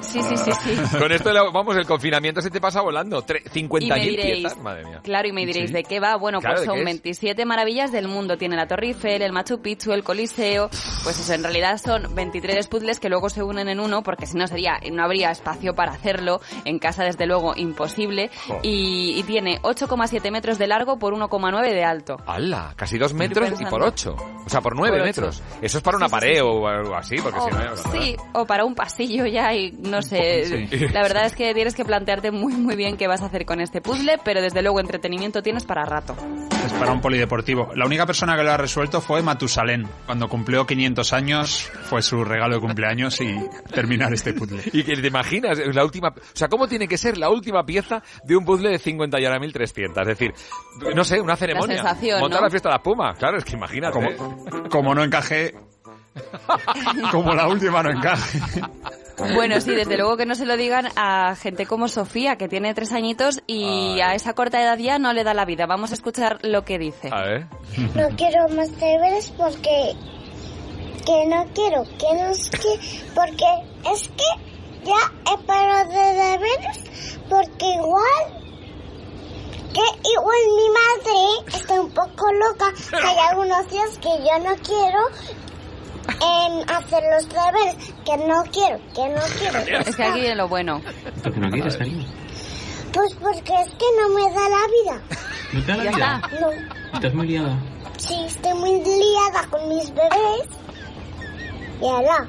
Sí, sí, sí, sí. Con esto, vamos, el confinamiento se te pasa volando. Tre- Y me 50.000 diréis, piezas, madre mía. Claro, y me diréis, Sí. ¿de qué va? Bueno, Claro, pues ¿de son qué es? 27 maravillas del mundo. Tiene la Torre Eiffel, el Machu Picchu, el Coliseo. Pues eso, en realidad son 23 puzzles que luego se unen en uno, porque si no sería, no habría espacio para hacerlo. En casa, desde luego, imposible. Y, y tiene 8,7 metros de largo por 1,9 de alto. ¡Hala! Casi dos metros y por ocho. O sea, por nueve Por ocho. metros. Eso es para una Sí, pared sí. o algo así, porque si no... sí, o para un pasillo ya y no sé. Sí. La verdad es que tienes que plantearte muy muy bien qué vas a hacer con este puzzle, pero desde luego entretenimiento tienes para rato. Es para un polideportivo. La única persona que lo ha resuelto fue Matusalén. Cuando cumplió 500 años, fue su regalo de cumpleaños y terminar este puzzle. Y que te imaginas, es la última, o sea, ¿cómo tiene que ser la última pieza de un puzzle de 51.300? Es decir, no sé, una ceremonia. sensación, Montar ¿no? la fiesta de la Puma, claro, es que imagínate. Como, como no encaje, como la última no encaje. Bueno, sí, desde luego que no se lo digan a gente como Sofía, que tiene tres añitos y a esa corta edad ya no le da la vida. Vamos a escuchar lo que dice. A ver. No quiero más deberes porque que no quiero, que no es que porque es que ya he parado de deberes porque igual que igual mi madre está un poco loca hay algunos días que yo no quiero en hacer los deberes que no quiero, que no quiero. Es que aquí viene lo bueno. ¿Por qué no quieres, cariño? Pues porque es que no me da la vida. ¿No te da la Ya vida? está. No. ¿Estás muy liada? Sí, estoy muy liada con mis bebés. Y ala.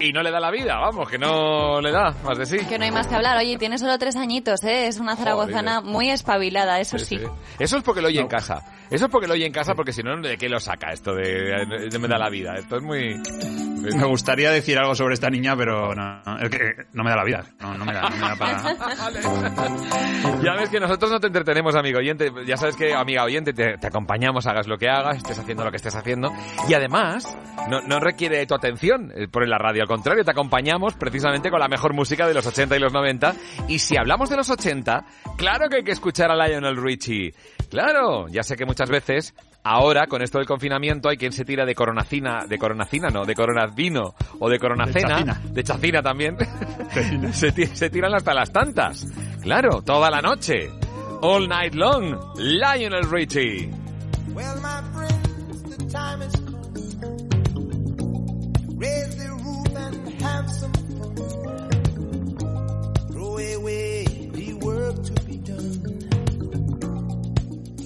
Y no le da la vida, vamos, que no le da más de sí. Que no hay más que hablar. Oye, tiene solo tres añitos, ¿eh? Es una zaragozana muy espabilada, eso sí. Eso es porque lo oye en casa. Eso es porque lo oye en casa, porque si no, ¿de qué lo saca esto de, de me da la vida? Esto es muy... Me gustaría decir algo sobre esta niña, pero no, no, es que no me da la vida. No, no me da, no me da para... Ya ves que nosotros no te entretenemos, amigo oyente. Ya sabes que, amiga oyente, te, te acompañamos, hagas lo que hagas, estés haciendo lo que estés haciendo. Y además, no, no requiere tu atención eh, por la radio. Al contrario, te acompañamos precisamente con la mejor música de los 80 y los 90. Y si hablamos de los 80, claro que hay que escuchar a Lionel Richie. Claro, ya sé que muchas veces Ahora, con esto del confinamiento, hay quien se tira de coronacina, de coronacina no, de coronavino o de coronacena, chacina. de chacina también, se, ti- se tiran hasta las tantas. Claro, toda la noche. All night long, Lionel Richie. Well, my friends, the time has come. Raise the roof and have some fun. Throw away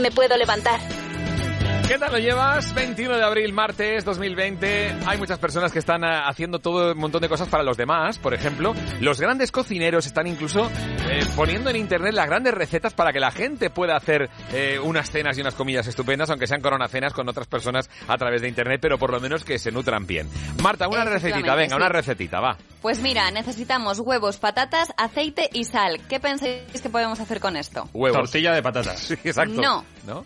me puedo levantar. ¿Qué tal lo llevas? 21 de abril, martes 2020. Hay muchas personas que están eh, haciendo todo un montón de cosas para los demás. Por ejemplo, los grandes cocineros están incluso poniendo en internet las grandes recetas para que la gente pueda hacer eh, unas cenas y unas comidas estupendas, aunque sean coronacenas con otras personas a través de internet, pero por lo menos que se nutran bien. Marta, una recetita, venga, sí. una recetita, va. Pues mira, necesitamos huevos, patatas, aceite y sal. ¿Qué pensáis que podemos hacer con esto? Huevos. Tortilla de patatas. Sí, exacto. No. ¿No?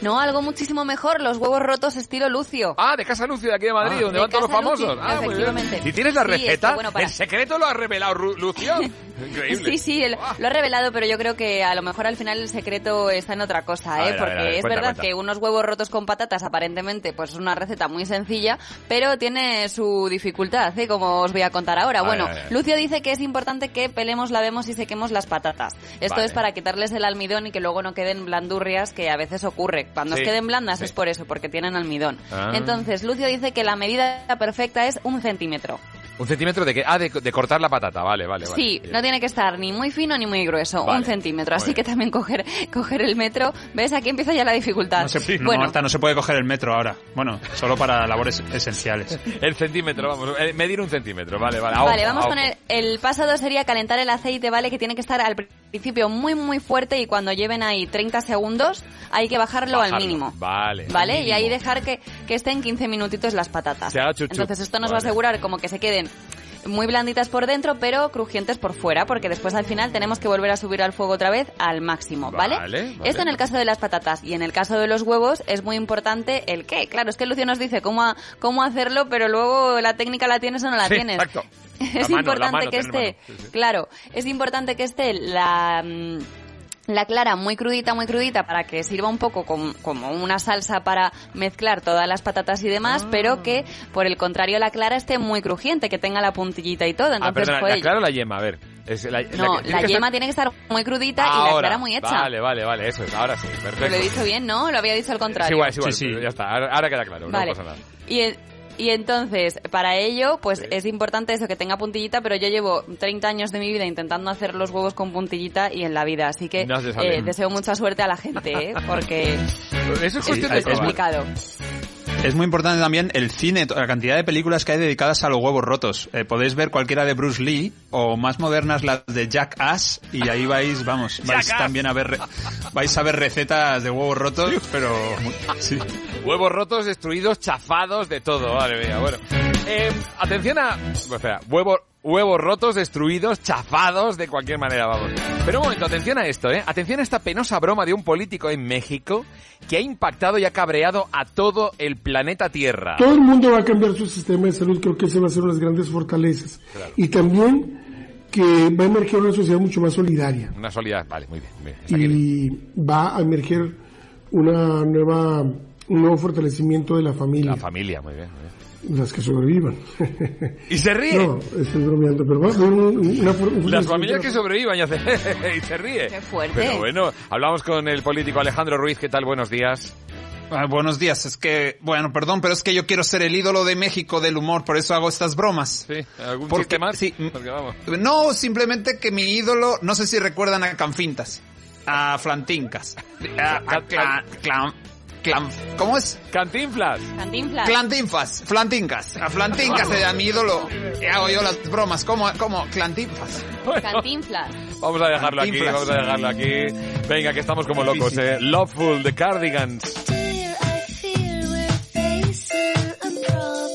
No, algo muchísimo mejor, los huevos rotos estilo Lucio. Ah, de Casa Lucio de aquí de Madrid, Ah. donde De van todos los famosos. Lucio, ah, muy bien. ¿Y tienes la Sí, es que, receta? bueno, para- ¿El secreto lo ha revelado Lucio? Increíble. Sí, sí, lo ha revelado, pero yo creo que a lo mejor al final el secreto está en otra cosa, ¿eh? ver, Porque ver, a ver, es cuenta, verdad cuenta. que unos huevos rotos con patatas aparentemente pues es una receta muy sencilla, pero tiene su dificultad, ¿eh? Como os voy a contar ahora. Bueno. Lucio dice que es importante que pelemos, lavemos y sequemos las patatas. Esto Vale. es para quitarles el almidón y que luego no queden blandurrias, que a veces ocurre. Cuando Sí, queden blandas sí. es por eso, porque tienen almidón. Ah. Entonces, Lucio dice que la medida perfecta es un centímetro. ¿Un centímetro de qué? Ah, de, de cortar la patata, vale, vale, vale. Sí, no tiene que estar ni muy fino ni muy grueso, Vale, un centímetro. Así que también coger, coger el metro, ¿ves? Aquí empieza ya la dificultad. No se, no, bueno, Marta, no se puede coger el metro ahora. Bueno, solo para labores esenciales. El centímetro, vamos, eh, medir un centímetro, vale, vale. a vale, ojo, vamos a con ojo. el, el paso dos sería calentar el aceite, ¿vale? Que tiene que estar al principio muy, muy fuerte y cuando lleven ahí 30 segundos hay que bajarlo, Bajarlo, al mínimo. Vale. ¿Vale? al Y ahí dejar que, que estén 15 minutitos las patatas. Entonces esto nos va a asegurar como que se queden muy blanditas por dentro, pero crujientes por fuera, porque después al final tenemos que volver a subir al fuego otra vez al máximo, ¿vale? Vale, vale. Esto en el caso de las patatas y en el caso de los huevos es muy importante el qué. Claro, es que Lucio nos dice cómo, a- cómo hacerlo, pero luego la técnica la tienes o no la Sí, tienes. exacto. Es La mano, la importante mano, que esté, mano. Sí, sí. claro, es importante que esté la mm, la clara muy crudita, muy crudita para que sirva un poco com- como una salsa para mezclar todas las patatas y demás, Ah. pero que por el contrario la clara esté muy crujiente, que tenga la puntillita y todo. Ah, Entonces, perdona, joder, ¿la clara o la yema? A ver. Es la, no, que- la yema estar- tiene que estar muy crudita y la clara muy hecha. Vale, vale, vale, eso es, ahora sí, perfecto. Lo he dicho bien, ¿no? Lo había dicho al Es contrario. igual, es igual, ya está, ahora, ahora queda claro, Vale. no pasa nada. Y, el- Y entonces, para ello, pues es importante eso, que tenga puntillita, pero yo llevo 30 años de mi vida intentando hacer los huevos con puntillita y en la vida. Así que No eh, deseo mucha suerte a la gente, ¿eh? porque Eso es de es complicado. Es muy importante también el cine, la cantidad de películas que hay dedicadas a los huevos rotos. Eh, podéis ver cualquiera de Bruce Lee o más modernas las de Jack Ass y ahí vais, vamos, vais también a ver vais a ver recetas de huevos rotos, pero sí. Huevos rotos, destruidos, chafados, de todo. Madre mía, bueno. Eh, atención a... bueno, espera, huevo- huevos rotos, destruidos, chafados, de cualquier manera, vamos. Pero un momento, atención a esto, ¿eh? Atención a esta penosa broma de un político en México que ha impactado y ha cabreado a todo el planeta Tierra. Todo el mundo va a cambiar su sistema de salud, creo que ese va a ser una de las grandes fortalezas. Claro. Y también que va a emerger una sociedad mucho más solidaria Una solidaridad, vale, muy bien. Muy bien. y va a emerger una nueva, un nuevo fortalecimiento de la familia, La familia, muy bien. muy bien. Las que sobrevivan. Y se ríe. No, estoy bromeando, pero un- una, for- un Las familias que sobrevivan y, hace y se ríe. Qué fuerte. Pero bueno, hablamos con el político Alejandro Ruiz. ¿Qué tal? Buenos días. Ah, buenos días, es que, bueno, perdón, pero es que yo quiero ser el ídolo de México del humor, por eso hago estas bromas. Sí, ¿algún Porque- chiste más? sí, Porque vamos. No, simplemente que mi ídolo, no sé si recuerdan a Canfintas, a Flantincas, a, a Clan- ¿cómo es? Cantinflas. Cantinflas. Clantinfas, Flantincas, a Flantincas era mi ídolo, hago yo las bromas, ¿cómo? ¿Cómo? Clantinfas. Cantinflas. Vamos a dejarlo aquí, Cantinflas. vamos a dejarlo aquí. Venga, que estamos como locos, eh. Loveful, The Cardigans. Surely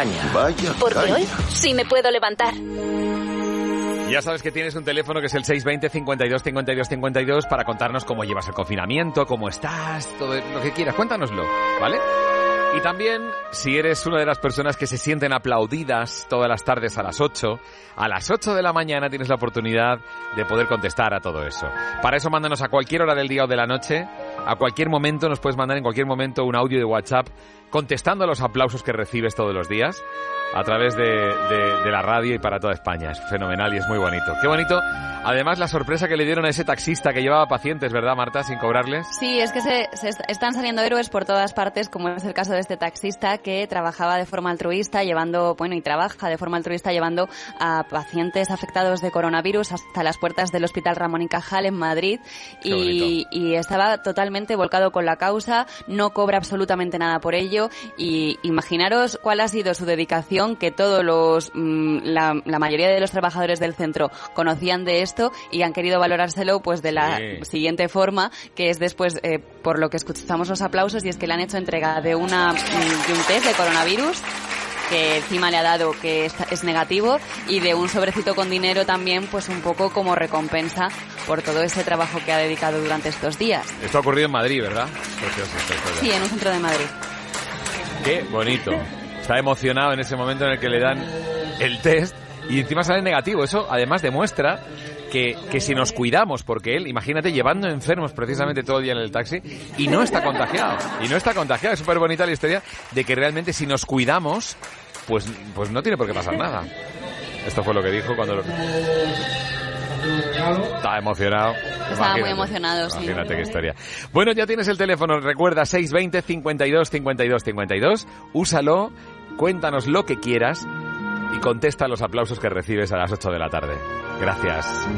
Caña. Vaya Porque caña. hoy sí me puedo levantar. Ya sabes que tienes un teléfono que es el 620 52 52 52 para contarnos cómo llevas el confinamiento, cómo estás, todo lo que quieras. Cuéntanoslo, ¿vale? Y también, si eres una de las personas que se sienten aplaudidas todas las tardes a las 8, a las 8 de la mañana tienes la oportunidad de poder contestar a todo eso. Para eso mándanos a cualquier hora del día o de la noche, a cualquier momento, nos puedes mandar en cualquier momento un audio de WhatsApp contestando a los aplausos que recibes todos los días a través de, de- de la radio y para toda España. Es fenomenal y es muy bonito. Qué bonito. Además, la sorpresa que le dieron a ese taxista que llevaba pacientes, ¿verdad, Marta? Sin cobrarles. Sí, es que se, se est- están saliendo héroes por todas partes, como es el caso de este taxista que trabajaba de forma altruista, llevando, bueno, y trabaja de forma altruista llevando a pacientes afectados de coronavirus hasta las puertas del Hospital Ramón y Cajal en Madrid y estaba totalmente volcado con la causa, no cobra absolutamente nada por ello y imaginaros cuál ha sido su dedicación, que todos los, mm, la, la mayoría de los trabajadores del centro conocían de esto y han querido valorárselo pues de la Sí. siguiente forma, que es después, eh, por lo que escuchamos los aplausos, y es que le han hecho entrega de, una, mm, de un test de coronavirus que encima le ha dado que es, negativo y de un sobrecito con dinero también pues un poco como recompensa por todo ese trabajo que ha dedicado durante estos días. Esto ha ocurrido en Madrid, ¿verdad? Precioso. Sí, en un centro de Madrid. Qué bonito. Está emocionado en ese momento en el que le dan el test y encima sale negativo. Eso además demuestra que, que si nos cuidamos, porque él, imagínate, llevando enfermos precisamente todo el día en el taxi y no está contagiado. Y no está contagiado. Es súper bonita la historia de que realmente si nos cuidamos, pues, pues no tiene por qué pasar nada. Esto fue lo que dijo cuando lo... Estaba emocionado. Estaba muy Imagínate. emocionado, sí. Imagínate qué historia. Bueno, ya tienes el teléfono, recuerda 620 52 52 52. Úsalo, cuéntanos lo que quieras y contesta los aplausos que recibes a las 8 de la tarde. Gracias.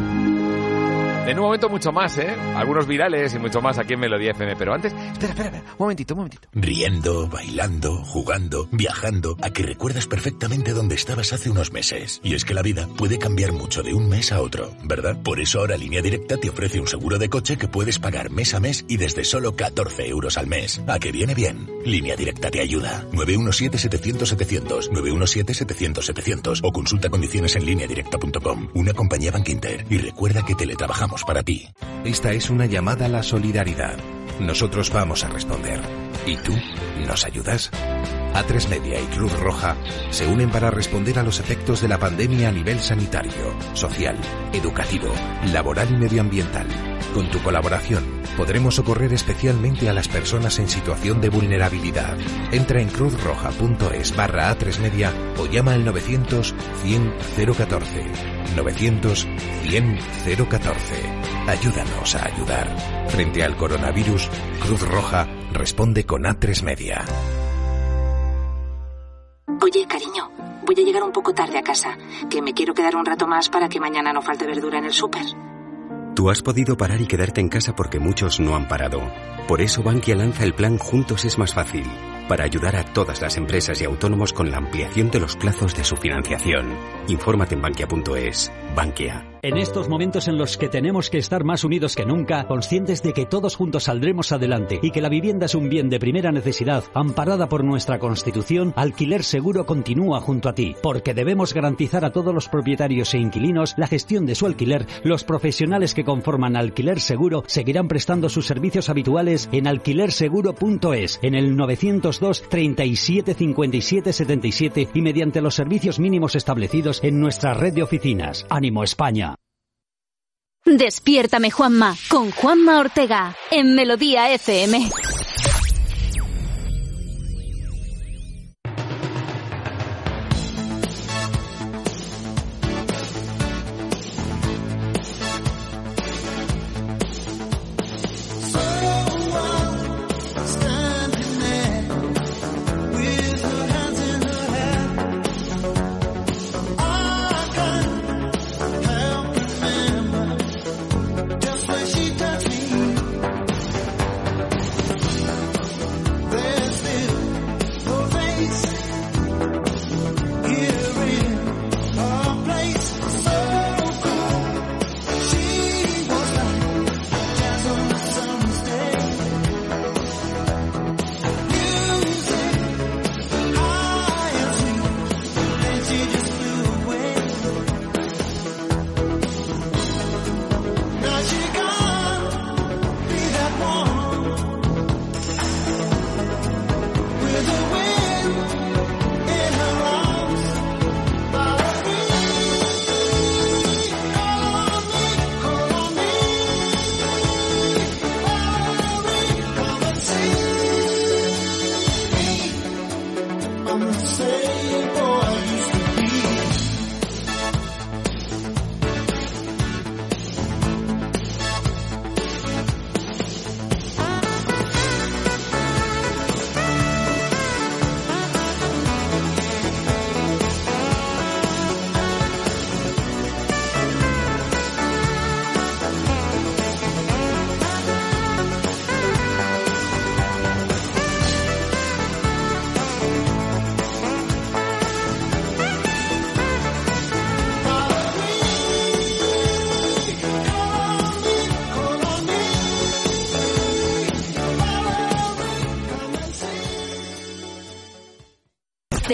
En un momento mucho más, ¿eh? Algunos virales y mucho más aquí en Melodía FM. Pero antes, espera, espera, espera. Un momentito, un momentito. Riendo, bailando, jugando, viajando, a que recuerdas perfectamente dónde estabas hace unos meses. Y es que la vida puede cambiar mucho de un mes a otro, ¿verdad? Por eso ahora Línea Directa te ofrece un seguro de coche que puedes pagar mes a mes y desde solo 14 euros al mes. ¿A que viene bien? Línea Directa te ayuda. 917-700-700, 917-700-700 o consulta condiciones en lineadirecta.com. Una compañía Bank Inter. Y recuerda que teletrabajamos para ti. Esta es una llamada a la solidaridad. Nosotros vamos a responder. ¿Y tú? ¿Nos ayudas? A3 Media y Cruz Roja se unen para responder a los efectos de la pandemia a nivel sanitario, social, educativo, laboral y medioambiental. Con tu colaboración podremos socorrer especialmente a las personas en situación de vulnerabilidad. Entra en cruzroja.es barra A3 Media o llama al 900 100 014. 900 100 014. Ayúdanos a ayudar. Frente al coronavirus, Cruz Roja responde con A3 Media. Oye, cariño, voy a llegar un poco tarde a casa, que me quiero quedar un rato más para que mañana no falte verdura en el súper. Tú has podido parar y quedarte en casa porque muchos no han parado. Por eso Bankia lanza el plan Juntos es más fácil, para ayudar a todas las empresas y autónomos con la ampliación de los plazos de su financiación. Infórmate en bankia.es. Bankia. En estos momentos en los que tenemos que estar más unidos que nunca, conscientes de que todos juntos saldremos adelante y que la vivienda es un bien de primera necesidad, amparada por nuestra Constitución, Alquiler Seguro continúa junto a ti, porque debemos garantizar a todos los propietarios e inquilinos la gestión de su alquiler. Los profesionales que conforman Alquiler Seguro seguirán prestando sus servicios habituales en alquilerseguro.es, en el 902 37 57 77 y mediante los servicios mínimos establecidos en nuestra red de oficinas. Ánimo España. Despiértame Juanma con Juanma Ortega en Melodía FM.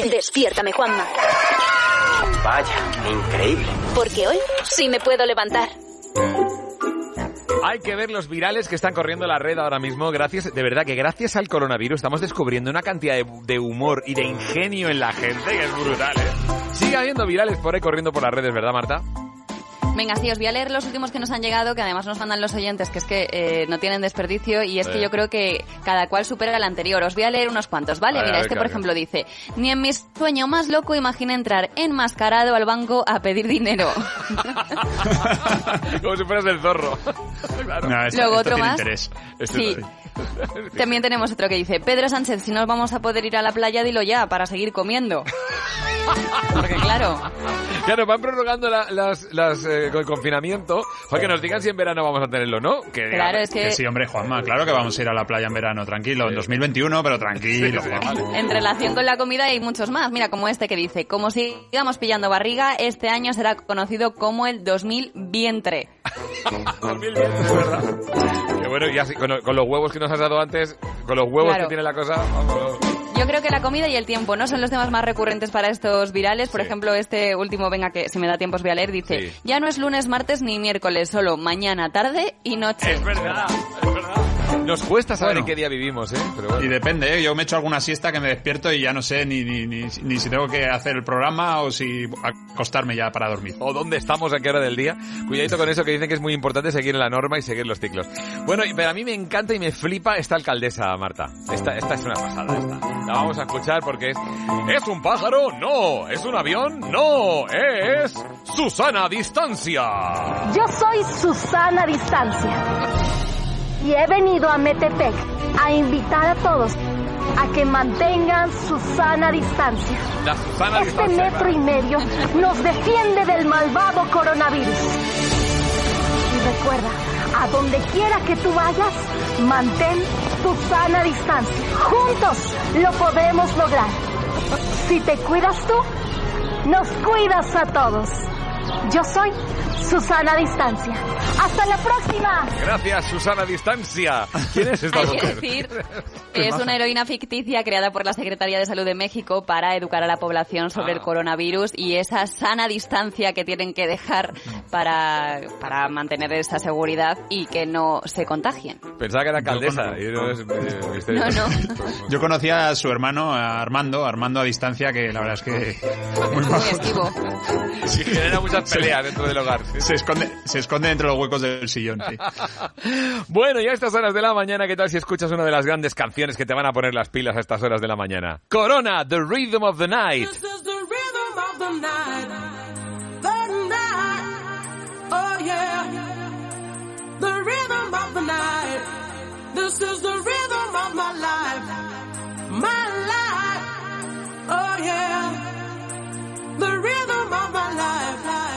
Despiértame, Juanma. Vaya, increíble. Porque hoy sí me puedo levantar. Hay que ver los virales que están corriendo la red ahora mismo. Gracias, de verdad que gracias al coronavirus estamos descubriendo una cantidad de, de humor y de ingenio en la gente que es brutal, ¿eh? Sigue habiendo virales por ahí corriendo por las redes, ¿verdad, Marta? Venga, sí, os voy a leer los últimos que nos han llegado, que además nos mandan los oyentes, que es que eh, no tienen desperdicio y es que Eh. yo creo que cada cual supera al anterior. Os voy a leer unos cuantos, ¿vale? Ver, Mira, a ver, este, ¿qué por ejemplo, dice, ni en mi sueño más loco imaginé entrar enmascarado al banco a pedir dinero. Como si fueras el zorro. Claro. No, esto- Luego esto otro más. interés. Este Sí. También tenemos otro que dice, Pedro Sánchez, si no vamos a poder ir a la playa, dilo ya, para seguir comiendo. Porque claro, Claro, van prorrogando la- las, las, eh, el confinamiento. Joder, que nos digan si en verano vamos a tenerlo, ¿no? Que Claro, es que- sí, hombre, Juanma, claro que vamos a ir a la playa en verano, tranquilo, en 2021, pero tranquilo. Sí, sí, Juanma. En relación con la comida hay muchos más. Mira, como este que dice, como sigamos pillando barriga, este año será conocido como el 2000 vientre. 2020, es verdad. Que bueno, ya sí, con, con los huevos que nos has dado antes, con los huevos Claro. que tiene la cosa, vamos. Yo creo que la comida y el tiempo no son los temas más recurrentes para estos virales. Por ejemplo, este último, venga, que si me da tiempo os voy a leer, dice, Sí. ya no es lunes, martes ni miércoles, solo mañana, tarde y noche. Es verdad, es verdad. Nos cuesta saber Bueno. en qué día vivimos, ¿eh? Pero bueno. Y depende, ¿eh? yo me echo alguna siesta que me despierto y ya no sé ni, ni, ni, ni si tengo que hacer el programa o si acostarme ya para dormir. o dónde estamos, a qué hora del día. Cuidadito con eso que dicen que es muy importante seguir la norma y seguir los ciclos. Bueno, pero a mí me encanta y me flipa esta alcaldesa, Marta. Esta, esta es una pasada, esta. La vamos a escuchar porque es... ¿Es un pájaro? No. ¿Es un avión? No. Es... Susana Distancia. Yo soy Susana Distancia y he venido a Metepec a invitar a todos a que mantengan su sana distancia. La Susana Este Distancia. metro y medio nos defiende del malvado coronavirus. Y recuerda, a donde quiera que tú vayas, mantén tu sana distancia. Juntos lo podemos lograr. Si te cuidas tú, nos cuidas a todos. Yo soy Susana Distancia. ¡Hasta la próxima! Gracias, Susana Distancia. ¿Quién es esta Hay que mujer? decir que es una heroína ficticia creada por la Secretaría de Salud de México para educar a la población sobre Ah. el coronavirus y esa sana distancia que tienen que dejar para, para mantener esa seguridad y que no se contagien. Pensaba que era alcaldesa. no es. No, no. Yo conocía a su hermano, a Armando, Armando a distancia, que la verdad es que muy Muy majo. esquivo. Y genera muchas peleas dentro del hogar. sí. Se esconde, se esconde entre los huecos del sillón. sí. Bueno, y a estas horas de la mañana, ¿qué tal si escuchas una de las grandes canciones que te van a poner las pilas a estas horas de la mañana? Corona, The Rhythm of the Night. This is the rhythm of the night. The night. Oh yeah. The rhythm of the night. This is the rhythm of my life. My life. Oh yeah. The rhythm of my life. Life, life,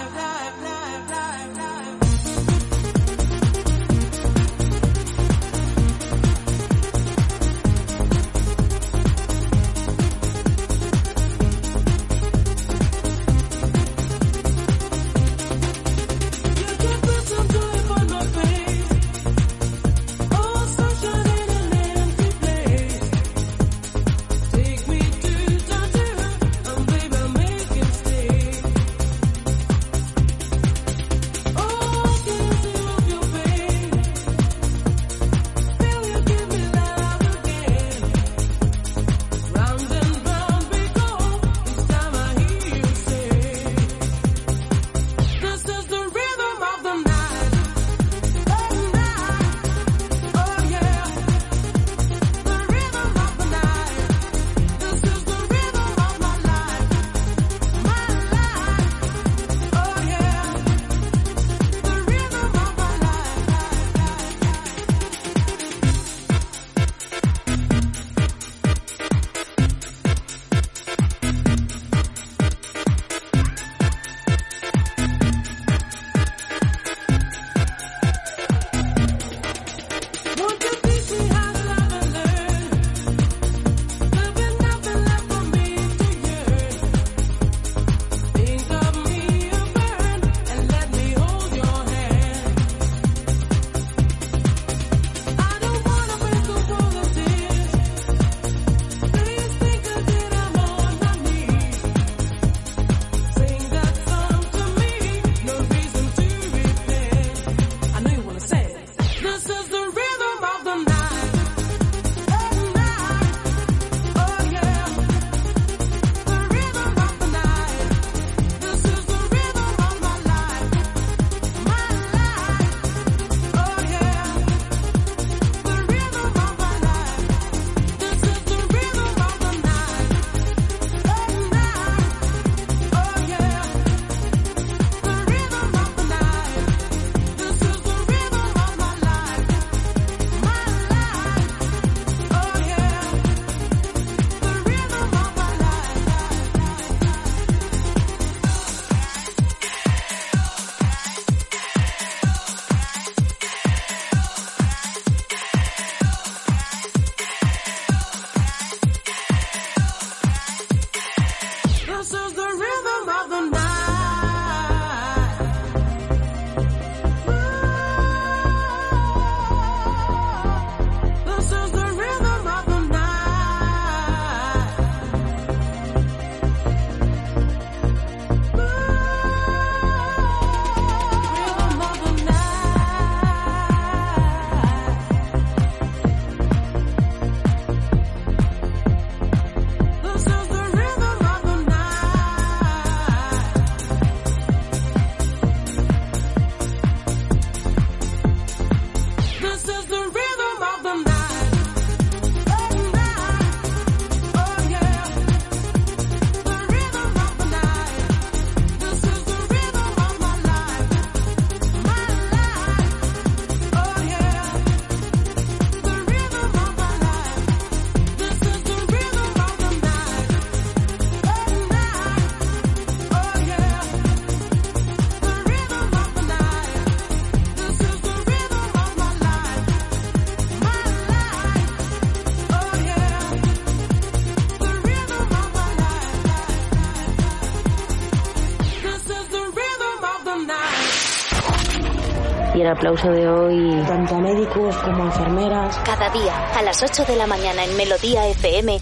y el aplauso de hoy. Tanto a médicos como a enfermeras. Cada día, a las 8 de la mañana en Melodía FM,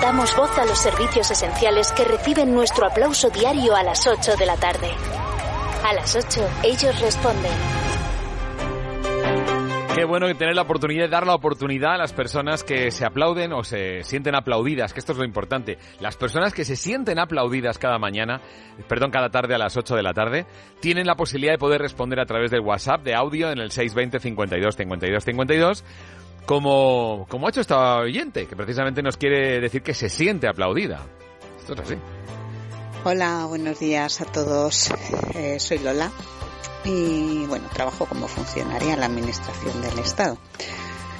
damos voz a los servicios esenciales que reciben nuestro aplauso diario a las 8 de la tarde. A las 8, ellos responden. Qué bueno tener la oportunidad de dar la oportunidad a las personas que se aplauden o se sienten aplaudidas, que esto es lo importante. Las personas que se sienten aplaudidas cada mañana, perdón, cada tarde a las 8 de la tarde, tienen la posibilidad de poder responder a través del WhatsApp de audio en el 620 52 52 52 como, como ha hecho esta oyente, que precisamente nos quiere decir que se siente aplaudida. Esto es así. Hola, buenos días a todos. Eh, soy Lola y bueno, trabajo como funcionaria en la Administración del Estado.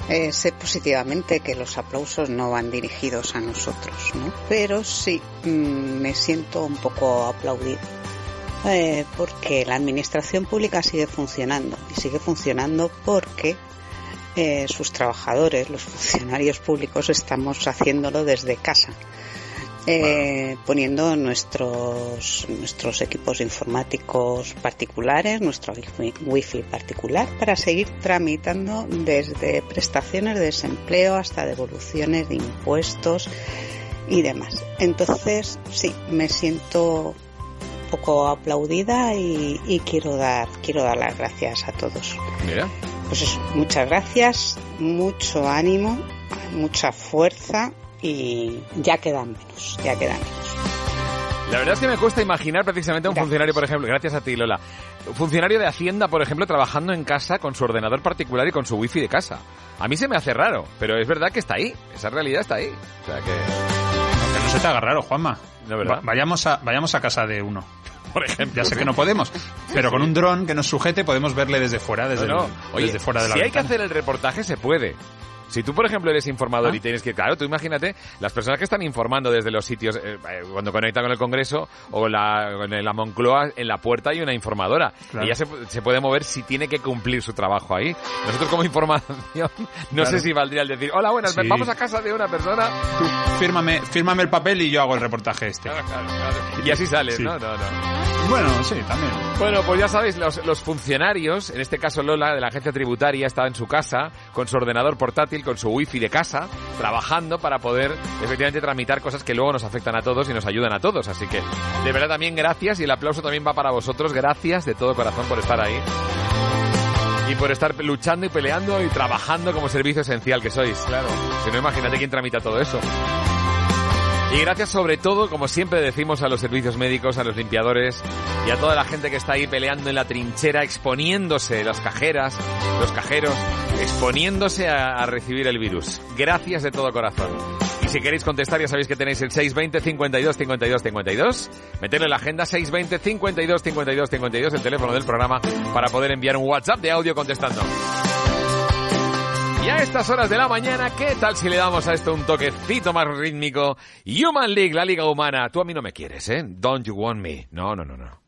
Eh, sé positivamente que los aplausos no van dirigidos a nosotros, ¿no? pero sí mm, me siento un poco aplaudida. Eh, porque la administración pública sigue funcionando y sigue funcionando porque eh, sus trabajadores, los funcionarios públicos, estamos haciéndolo desde casa eh, poniendo nuestros nuestros equipos informáticos particulares, nuestro wifi, particular para seguir tramitando desde prestaciones de desempleo hasta devoluciones de impuestos y demás. Entonces, sí, me siento un poco aplaudida y, y quiero dar quiero dar las gracias a todos. Mira. Pues eso, muchas gracias, mucho ánimo, mucha fuerza y ya quedan menos, ya quedan menos. La verdad es que me cuesta imaginar precisamente a un funcionario, por ejemplo, gracias a ti Lola, un funcionario de Hacienda, por ejemplo, trabajando en casa con su ordenador particular y con su wifi de casa. A mí se me hace raro, pero es verdad que está ahí, esa realidad está ahí. O sea que... Que no se te haga raro, Juanma. No, ¿verdad? Va- vayamos, a, vayamos a casa de uno. Por ejemplo. Ya sé que no podemos, pero con un dron que nos sujete podemos verle desde fuera, desde, No, no. el- Oye, desde fuera de la si hay que hacer el reportaje, se puede. Si tú, por ejemplo, eres informador Ah. y tienes que... Claro, tú imagínate las personas que están informando desde los sitios, eh, eh, cuando conectan con el Congreso o la, con la Moncloa, en la puerta hay una informadora. Claro. Ella se, se puede mover si tiene que cumplir su trabajo ahí. Nosotros como información, no Claro. sé si valdría el decir, hola, buenas, Sí. vamos a casa de una persona. Fírmame, fírmame el papel y yo hago el reportaje este. Y así sales, Sí. ¿no? No, no. Bueno, sí, también. Bueno, pues ya sabéis, los, los funcionarios, en este caso Lola, de la agencia tributaria, estaba en su casa, con su ordenador portátil, con su wifi de casa, trabajando para poder efectivamente tramitar cosas que luego nos afectan a todos y nos ayudan a todos. Así que, de verdad, también gracias y el aplauso también va para vosotros. Gracias de todo corazón por estar ahí. Y por estar luchando y peleando y trabajando como servicio esencial que sois, claro. Si no, imagínate quién tramita todo eso. Y gracias sobre todo, como siempre decimos, a los servicios médicos, a los limpiadores y a toda la gente que está ahí peleando en la trinchera, exponiéndose, las cajeras, los cajeros, exponiéndose a, recibir el virus. Gracias de todo corazón. Y si queréis contestar, ya sabéis que tenéis el 620 52 52 52. Meterle en la agenda 620 52 52 52, el teléfono del programa, para poder enviar un WhatsApp de audio contestando. Y a estas horas de la mañana, ¿qué tal si le damos a esto un toquecito más rítmico? Human League, la liga humana. Tú a mí no me quieres, ¿eh? Don't you want me. No, no, no, no.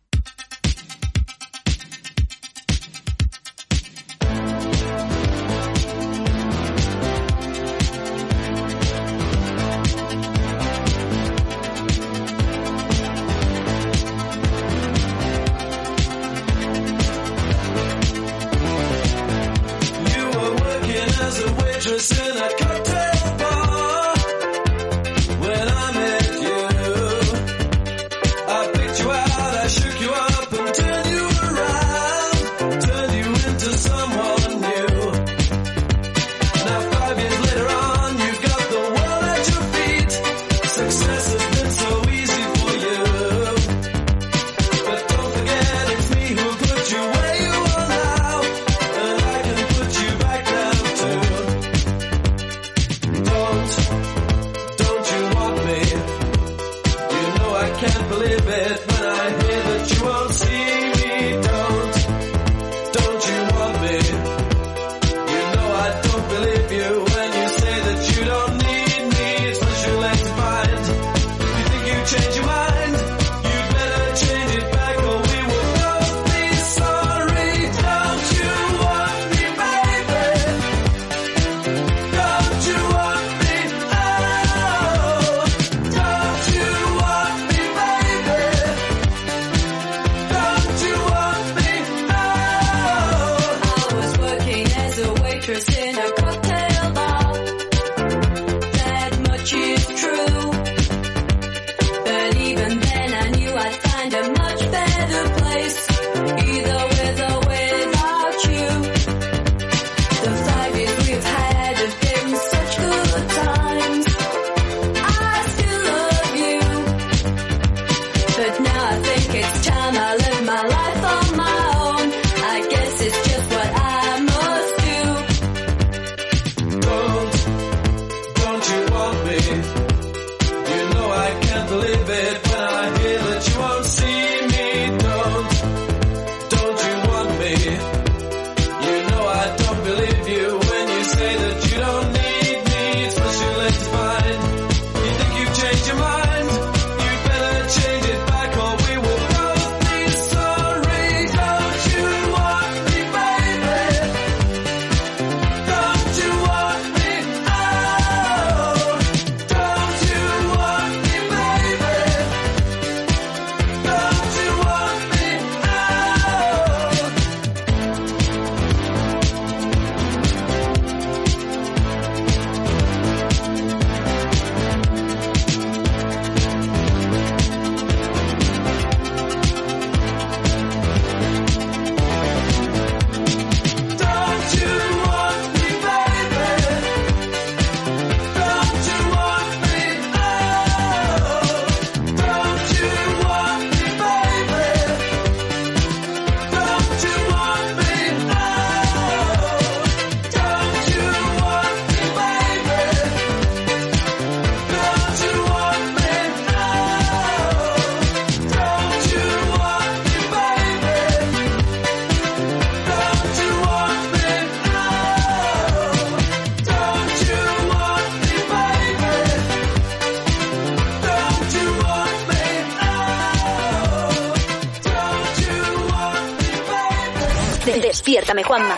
Despiértame, Juanma.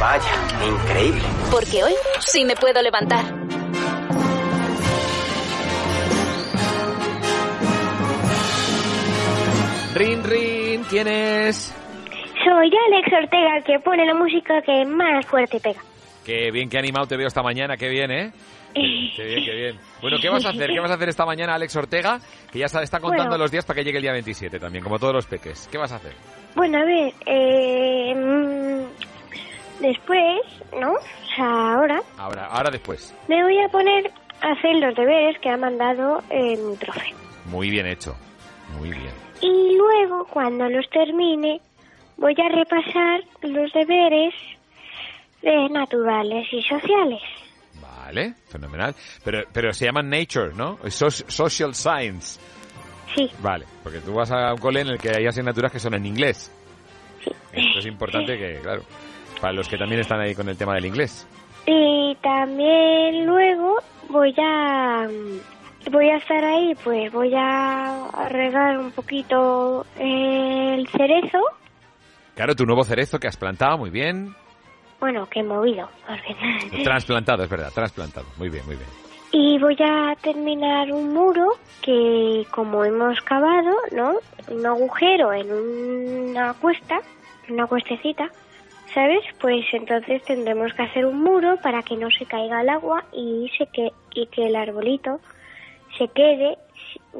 Vaya, increíble. Porque hoy sí me puedo levantar. Rin, rin, ¿quién es? Soy Alex Ortega, que pone la música que más fuerte pega. Qué bien, qué animado te veo esta mañana, qué bien, ¿eh? Qué bien, qué bien. Bueno, ¿qué vas a hacer? ¿Qué vas a hacer esta mañana, Alex Ortega? Que ya está, está contando Bueno. los días para que llegue el día 27 también, como todos los peques. ¿Qué vas a hacer? Bueno, a ver, eh, mm, después, ¿no? O sea, ahora Ahora, ahora después. me voy a poner a hacer los deberes que ha mandado eh, mi profe. Muy bien hecho. Muy bien. Y luego, cuando los termine, voy a repasar los deberes de naturales y sociales. Vale, fenomenal. Pero, pero se llaman Nature, ¿no? Social Science. Sí. Vale, porque tú vas a un cole en el que hay asignaturas que son en inglés. Esto es importante que, claro, para los que también están ahí con el tema del inglés. Y también luego voy a voy a estar ahí, pues voy a regar un poquito el cerezo, Claro, tu nuevo cerezo que has plantado, muy bien. bueno, que he movido, porque- Transplantado, es verdad, trasplantado. Muy bien, muy bien. Y voy a terminar un muro que como hemos cavado, ¿no? Un agujero en una cuesta, una cuestecita, ¿sabes? Pues entonces tendremos que hacer un muro para que no se caiga el agua y se que y que el arbolito se quede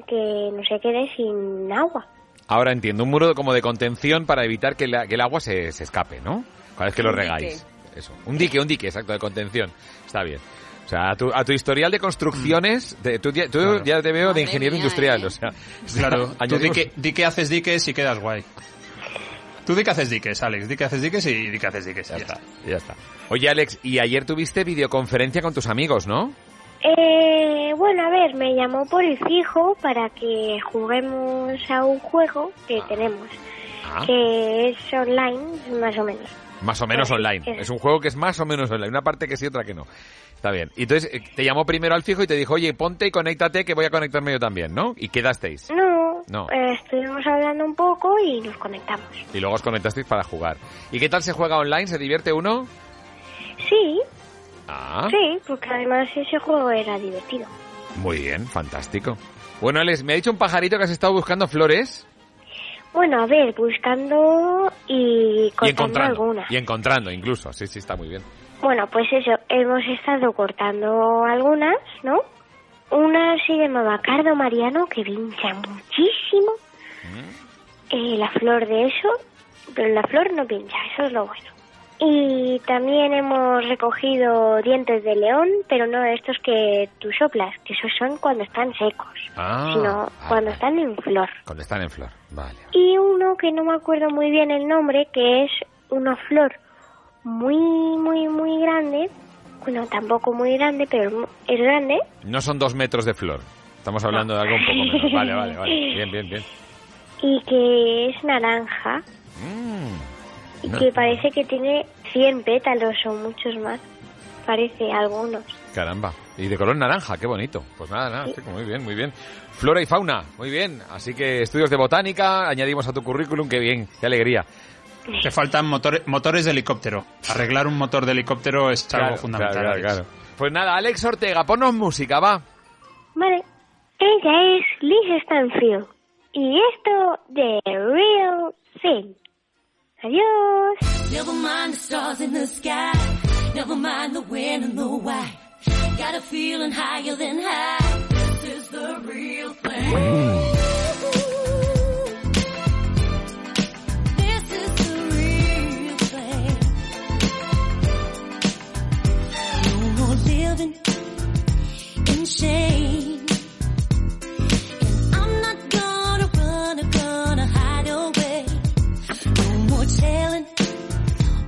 que no se quede sin agua. Ahora entiendo, un muro como de contención para evitar que, la- que el agua se, se escape, ¿no? Cada vez que lo regáis. Eso. Un dique, un dique, exacto, de contención. Está bien. O sea, a tu, a tu historial de construcciones, de, tú, ya- tú ya te veo de ingeniero industrial, o sea. Claro, tú di que, di que haces diques y quedas guay. Tú di que haces diques, Alex. Di que haces diques y di que haces diques. Ya, está. Ya está. Oye, Alex, y ayer tuviste videoconferencia con tus amigos, ¿no? Eh, bueno, a ver, me llamó por el fijo para que juguemos a un juego que tenemos, Ah. que es online, más o menos. Más o menos Pues, online. eh. Es un juego que es más o menos online. Una parte que sí, otra que no. Está bien. Y entonces eh, te llamó primero al fijo y te dijo, oye, ponte y conéctate que voy a conectarme yo también, ¿no? Y quedasteis. No, No. eh, estuvimos hablando un poco y nos conectamos. Y luego os conectasteis para jugar. ¿Y qué tal se juega online? ¿Se divierte uno? Sí, Ah, sí, porque además ese juego era divertido. muy bien, fantástico. Bueno, Alex, me ha dicho un pajarito que has estado buscando flores Bueno, a ver, buscando y y encontrando. algunas. Y encontrando, incluso. Sí, sí, está muy bien. Bueno, pues eso, hemos estado cortando algunas, ¿no? Una se llamaba Cardo Mariano, que pincha muchísimo. Eh, la flor de eso, pero la flor no pincha, eso es lo bueno. Y también hemos recogido dientes de león, pero no estos que tú soplas, que esos son cuando están secos, Ah, sino cuando están en flor. cuando están en flor. Vale. Y uno que no me acuerdo muy bien el nombre, que es una flor muy, muy, muy grande. Bueno, tampoco muy grande, pero es grande. No son dos metros de flor. Estamos hablando de algo un poco menos. Vale, vale, vale. Bien, bien, bien. Y que es naranja. Y No. que parece que tiene 100 pétalos o muchos más. Parece algunos. Caramba. Y de color naranja, qué bonito. Pues nada, nada, sí, muy bien, muy bien. Flora y fauna, muy bien. Así que estudios de botánica, añadimos a tu currículum, qué bien, qué alegría. Te faltan motores, motores de helicóptero. Arreglar un motor de helicóptero es algo Claro, fundamental. claro, claro. Pues nada, Alex Ortega, ponnos música, va. Vale. Ella es Liz Stanfield. Y esto de Real Thing. Adiós. Never mind the stars in the sky. Never mind the when and the why. Got a feeling higher than high. This is the real thing. In shame. And I'm not gonna run or gonna hide away. No more telling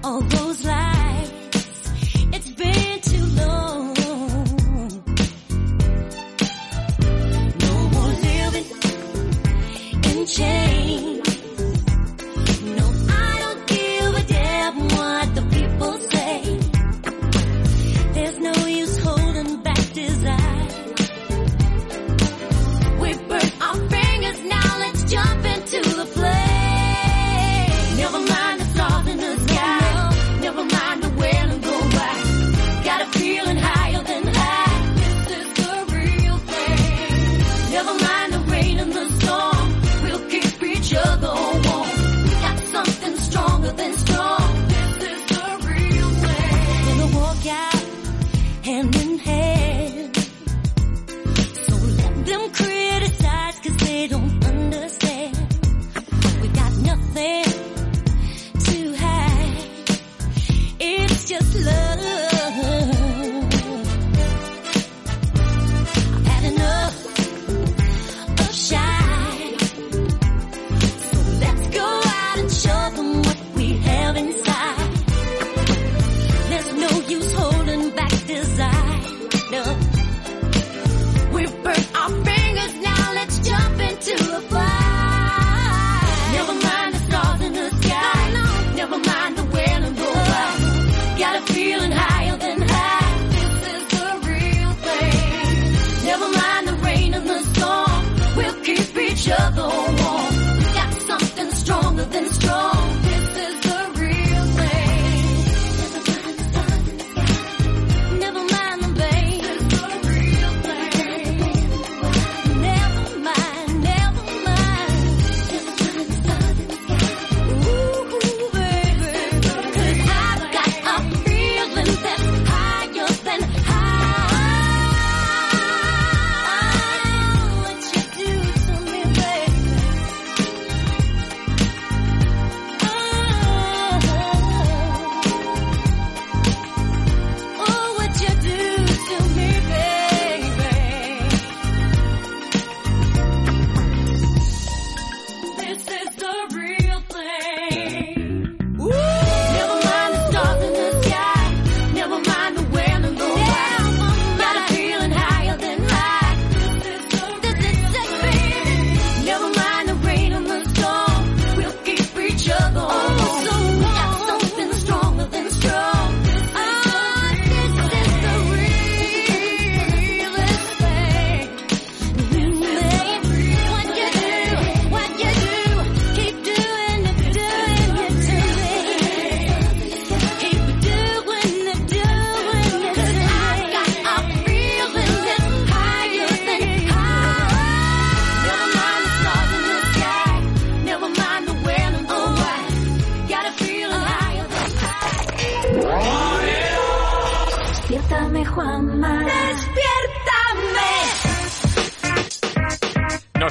all those lies. It's been too long. No more living in chains.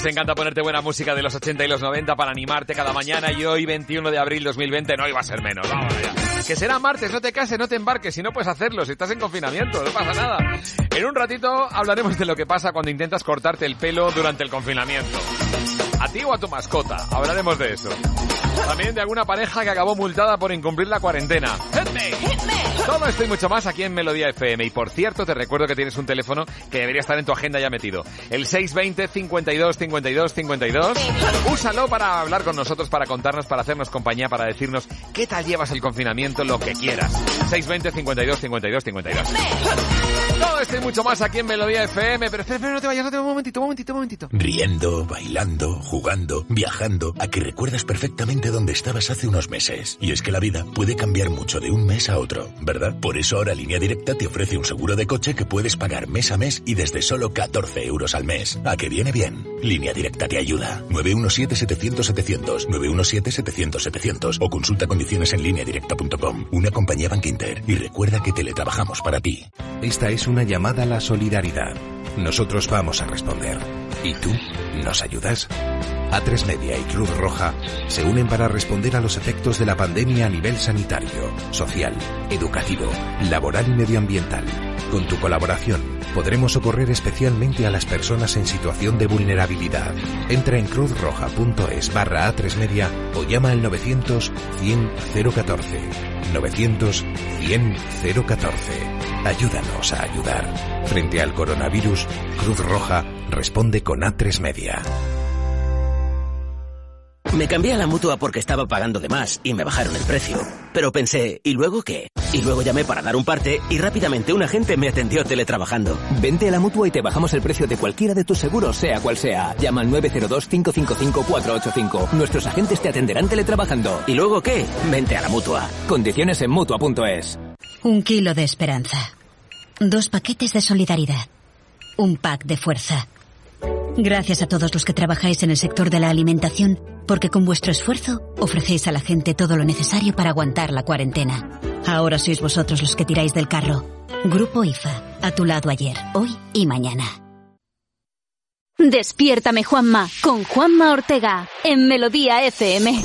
Nos encanta ponerte buena música de los 80 y los 90 para animarte cada mañana y hoy 21 de abril 2020 no iba a ser menos. Vamos. Que será martes, no te cases, no te embarques, si no puedes hacerlo, si estás en confinamiento, no pasa nada. En un ratito hablaremos de lo que pasa cuando intentas cortarte el pelo durante el confinamiento. A ti o a tu mascota, hablaremos de eso. También de alguna pareja que acabó multada por incumplir la cuarentena. Hit me. Todo esto y mucho más aquí en Melodía FM. Y por cierto, te recuerdo que tienes un teléfono que debería estar en tu agenda ya metido. El 620 52 52 52. Úsalo para hablar con nosotros, para contarnos, para hacernos compañía, para decirnos qué tal llevas el confinamiento, lo que quieras. 620 52 52 52. Todo esto y mucho más aquí en Melodía FM. Pero espera, espera, no te vayas, no te un momentito, un momentito, un momentito. Riendo, bailando, jugando, viajando, a que recuerdas perfectamente dónde estabas hace unos meses. Y es que la vida puede cambiar mucho de un mes a otro, ¿verdad? Por eso ahora Línea Directa te ofrece un seguro de coche que puedes pagar mes a mes y desde solo 14 euros al mes. ¿A que viene bien? Línea Directa te ayuda. 917-700-700, 917-700-700 o consulta condiciones en lineadirecta.com. Una compañía Bank Inter. Y recuerda que teletrabajamos para ti. Esta es una llamada a la solidaridad. Nosotros vamos a responder. ¿Y tú nos ayudas? A3 Media y Cruz Roja se unen para responder a los efectos de la pandemia a nivel sanitario, social, educativo, laboral y medioambiental. Con tu colaboración podremos socorrer especialmente a las personas en situación de vulnerabilidad. Entra en cruzroja.es barra A3 Media o llama al 900 100 014. 900 100 014. Ayúdanos a ayudar. Frente al coronavirus, Cruz Roja responde con A3 Media. Me cambié a la mutua porque estaba pagando de más y me bajaron el precio. Pero pensé, ¿y luego qué? Y luego llamé para dar un parte y rápidamente un agente me atendió teletrabajando. Vente a la mutua y te bajamos el precio de cualquiera de tus seguros, sea cual sea. Llama al 902-555-485. Nuestros agentes te atenderán teletrabajando. ¿Y luego qué? Vente a la mutua. Condiciones en mutua.es. Un kilo de esperanza. Dos paquetes de solidaridad. Un pack de fuerza. Gracias a todos los que trabajáis en el sector de la alimentación, porque con vuestro esfuerzo ofrecéis a la gente todo lo necesario para aguantar la cuarentena. Ahora sois vosotros los que tiráis del carro. Grupo IFA, a tu lado ayer, hoy y mañana. Despiértame Juanma con Juanma Ortega en Melodía FM.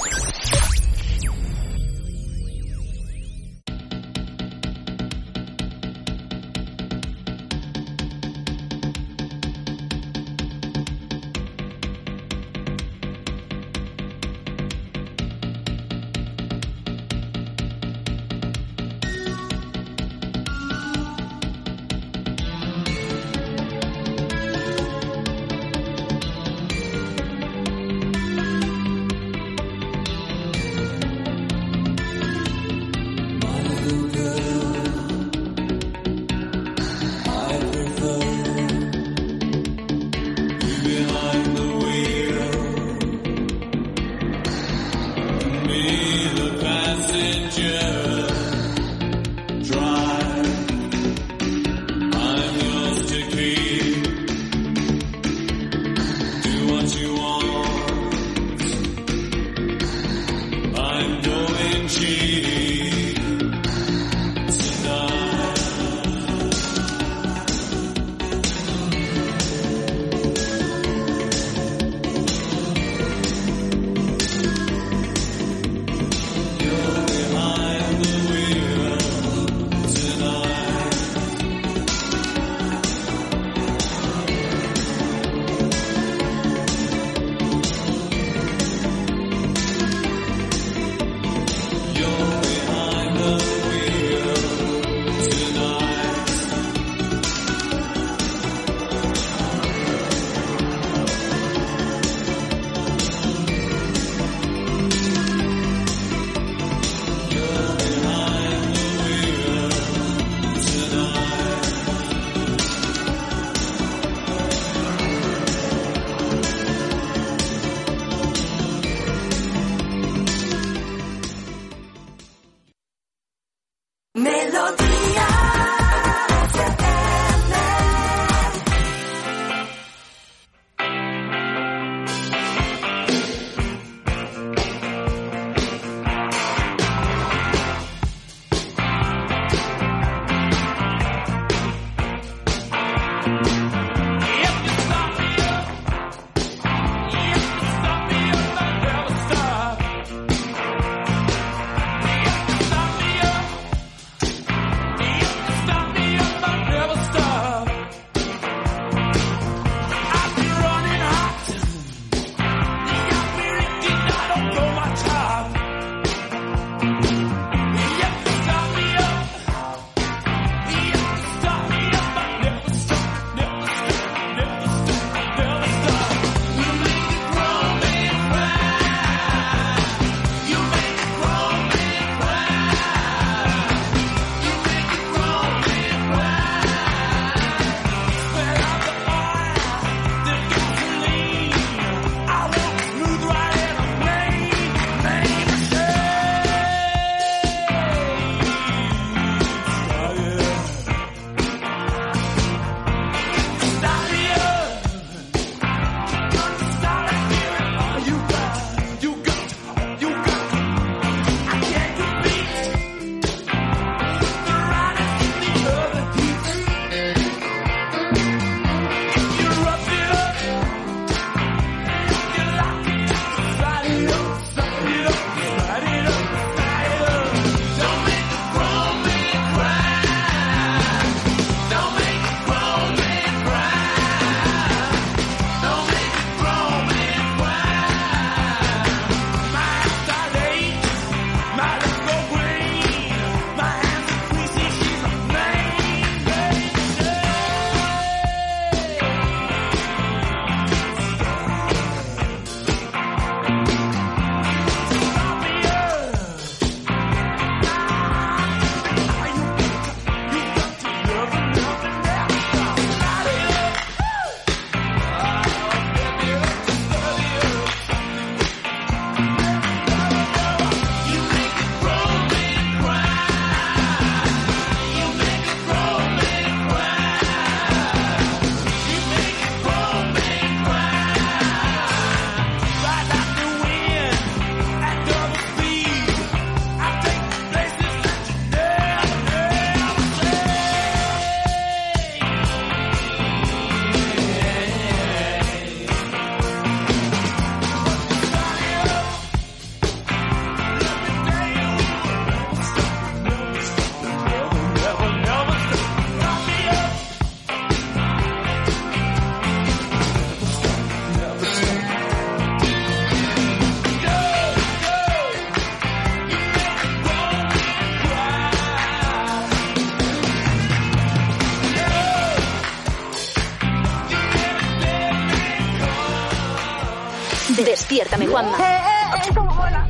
Juanma.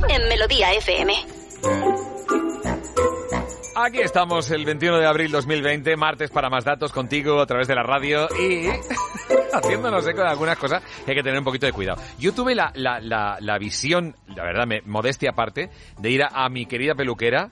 En Melodía FM. Aquí estamos el 21 de abril 2020, martes para más datos contigo a través de la radio y haciéndonos eco de algunas cosas que hay que tener un poquito de cuidado. Yo tuve la, la, la, la visión, la verdad, me, modestia aparte, de ir a, a mi querida peluquera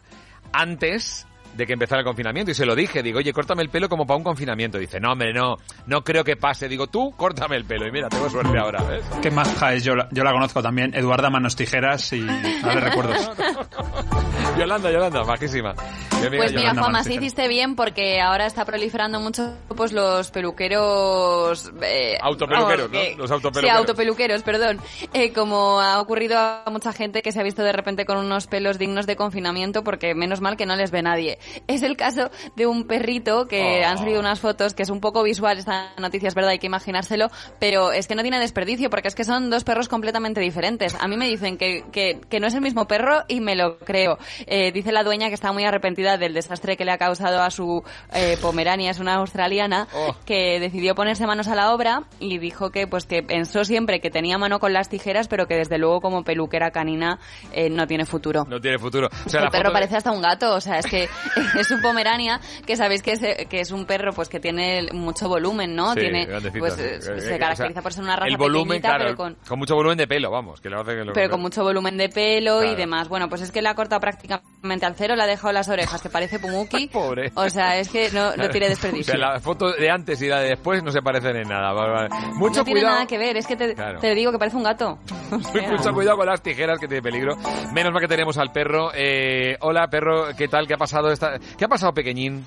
antes de que empezara el confinamiento y se lo dije, digo, oye, córtame el pelo como para un confinamiento. Dice, no, hombre, no, no creo que pase. Digo, tú, córtame el pelo. Y mira, tengo suerte ahora, ¿ves? Qué maja es, yo la, yo la conozco también. Eduarda Manos Tijeras y dale recuerdos. Yolanda, Yolanda, majísima. Pues mira, Yolanda Juanma, sí hiciste bien porque ahora está proliferando mucho pues los peluqueros... Eh, Autopeluqueros, vamos, ¿no? que- Los Sí, autopeluqueros. autopeluqueros, perdón. Eh, como ha ocurrido a mucha gente que se ha visto de repente con unos pelos dignos de confinamiento porque menos mal que no les ve nadie. Es el caso de un perrito que Oh. han salido unas fotos que es un poco visual esta noticia, es verdad, hay que imaginárselo, pero es que no tiene desperdicio porque es que son dos perros completamente diferentes. A mí me dicen que, que, que no es el mismo perro y me lo creo. Eh, dice la dueña que está muy arrepentida del desastre que le ha causado a su eh, Pomerania, es una australiana, Oh. que decidió ponerse manos a la obra y dijo que pues que pensó siempre que tenía mano con las tijeras, pero que desde luego como peluquera canina eh, no tiene futuro. No tiene futuro. O sea, el perro foto parece hasta un gato, o sea, es que es un pomerania que sabéis que es, que es un perro pues que tiene mucho volumen, ¿no? Sí, tiene pues eh, Eh, se eh, caracteriza o sea, por ser una raza el volumen, claro, pero con con mucho volumen de pelo, vamos, que lo hace que lo- pero con mucho volumen de pelo Claro. y demás. Bueno, pues es que le ha cortado prácticamente al cero, le ha dejado las orejas, que parece Pumuki. Pobre. O sea, es que no, no tiene O desperdicio. sea, la foto de antes y la de después no se parecen en nada. vale, vale. Mucho no tiene cuidado. nada que ver, es que te, Claro. te digo que parece un gato. O sea, Mucho cuidado con las tijeras que tiene peligro. Menos mal que tenemos al perro. Eh, hola, perro, ¿qué tal? ¿Qué ha pasado? ¿Qué ha pasado, pequeñín?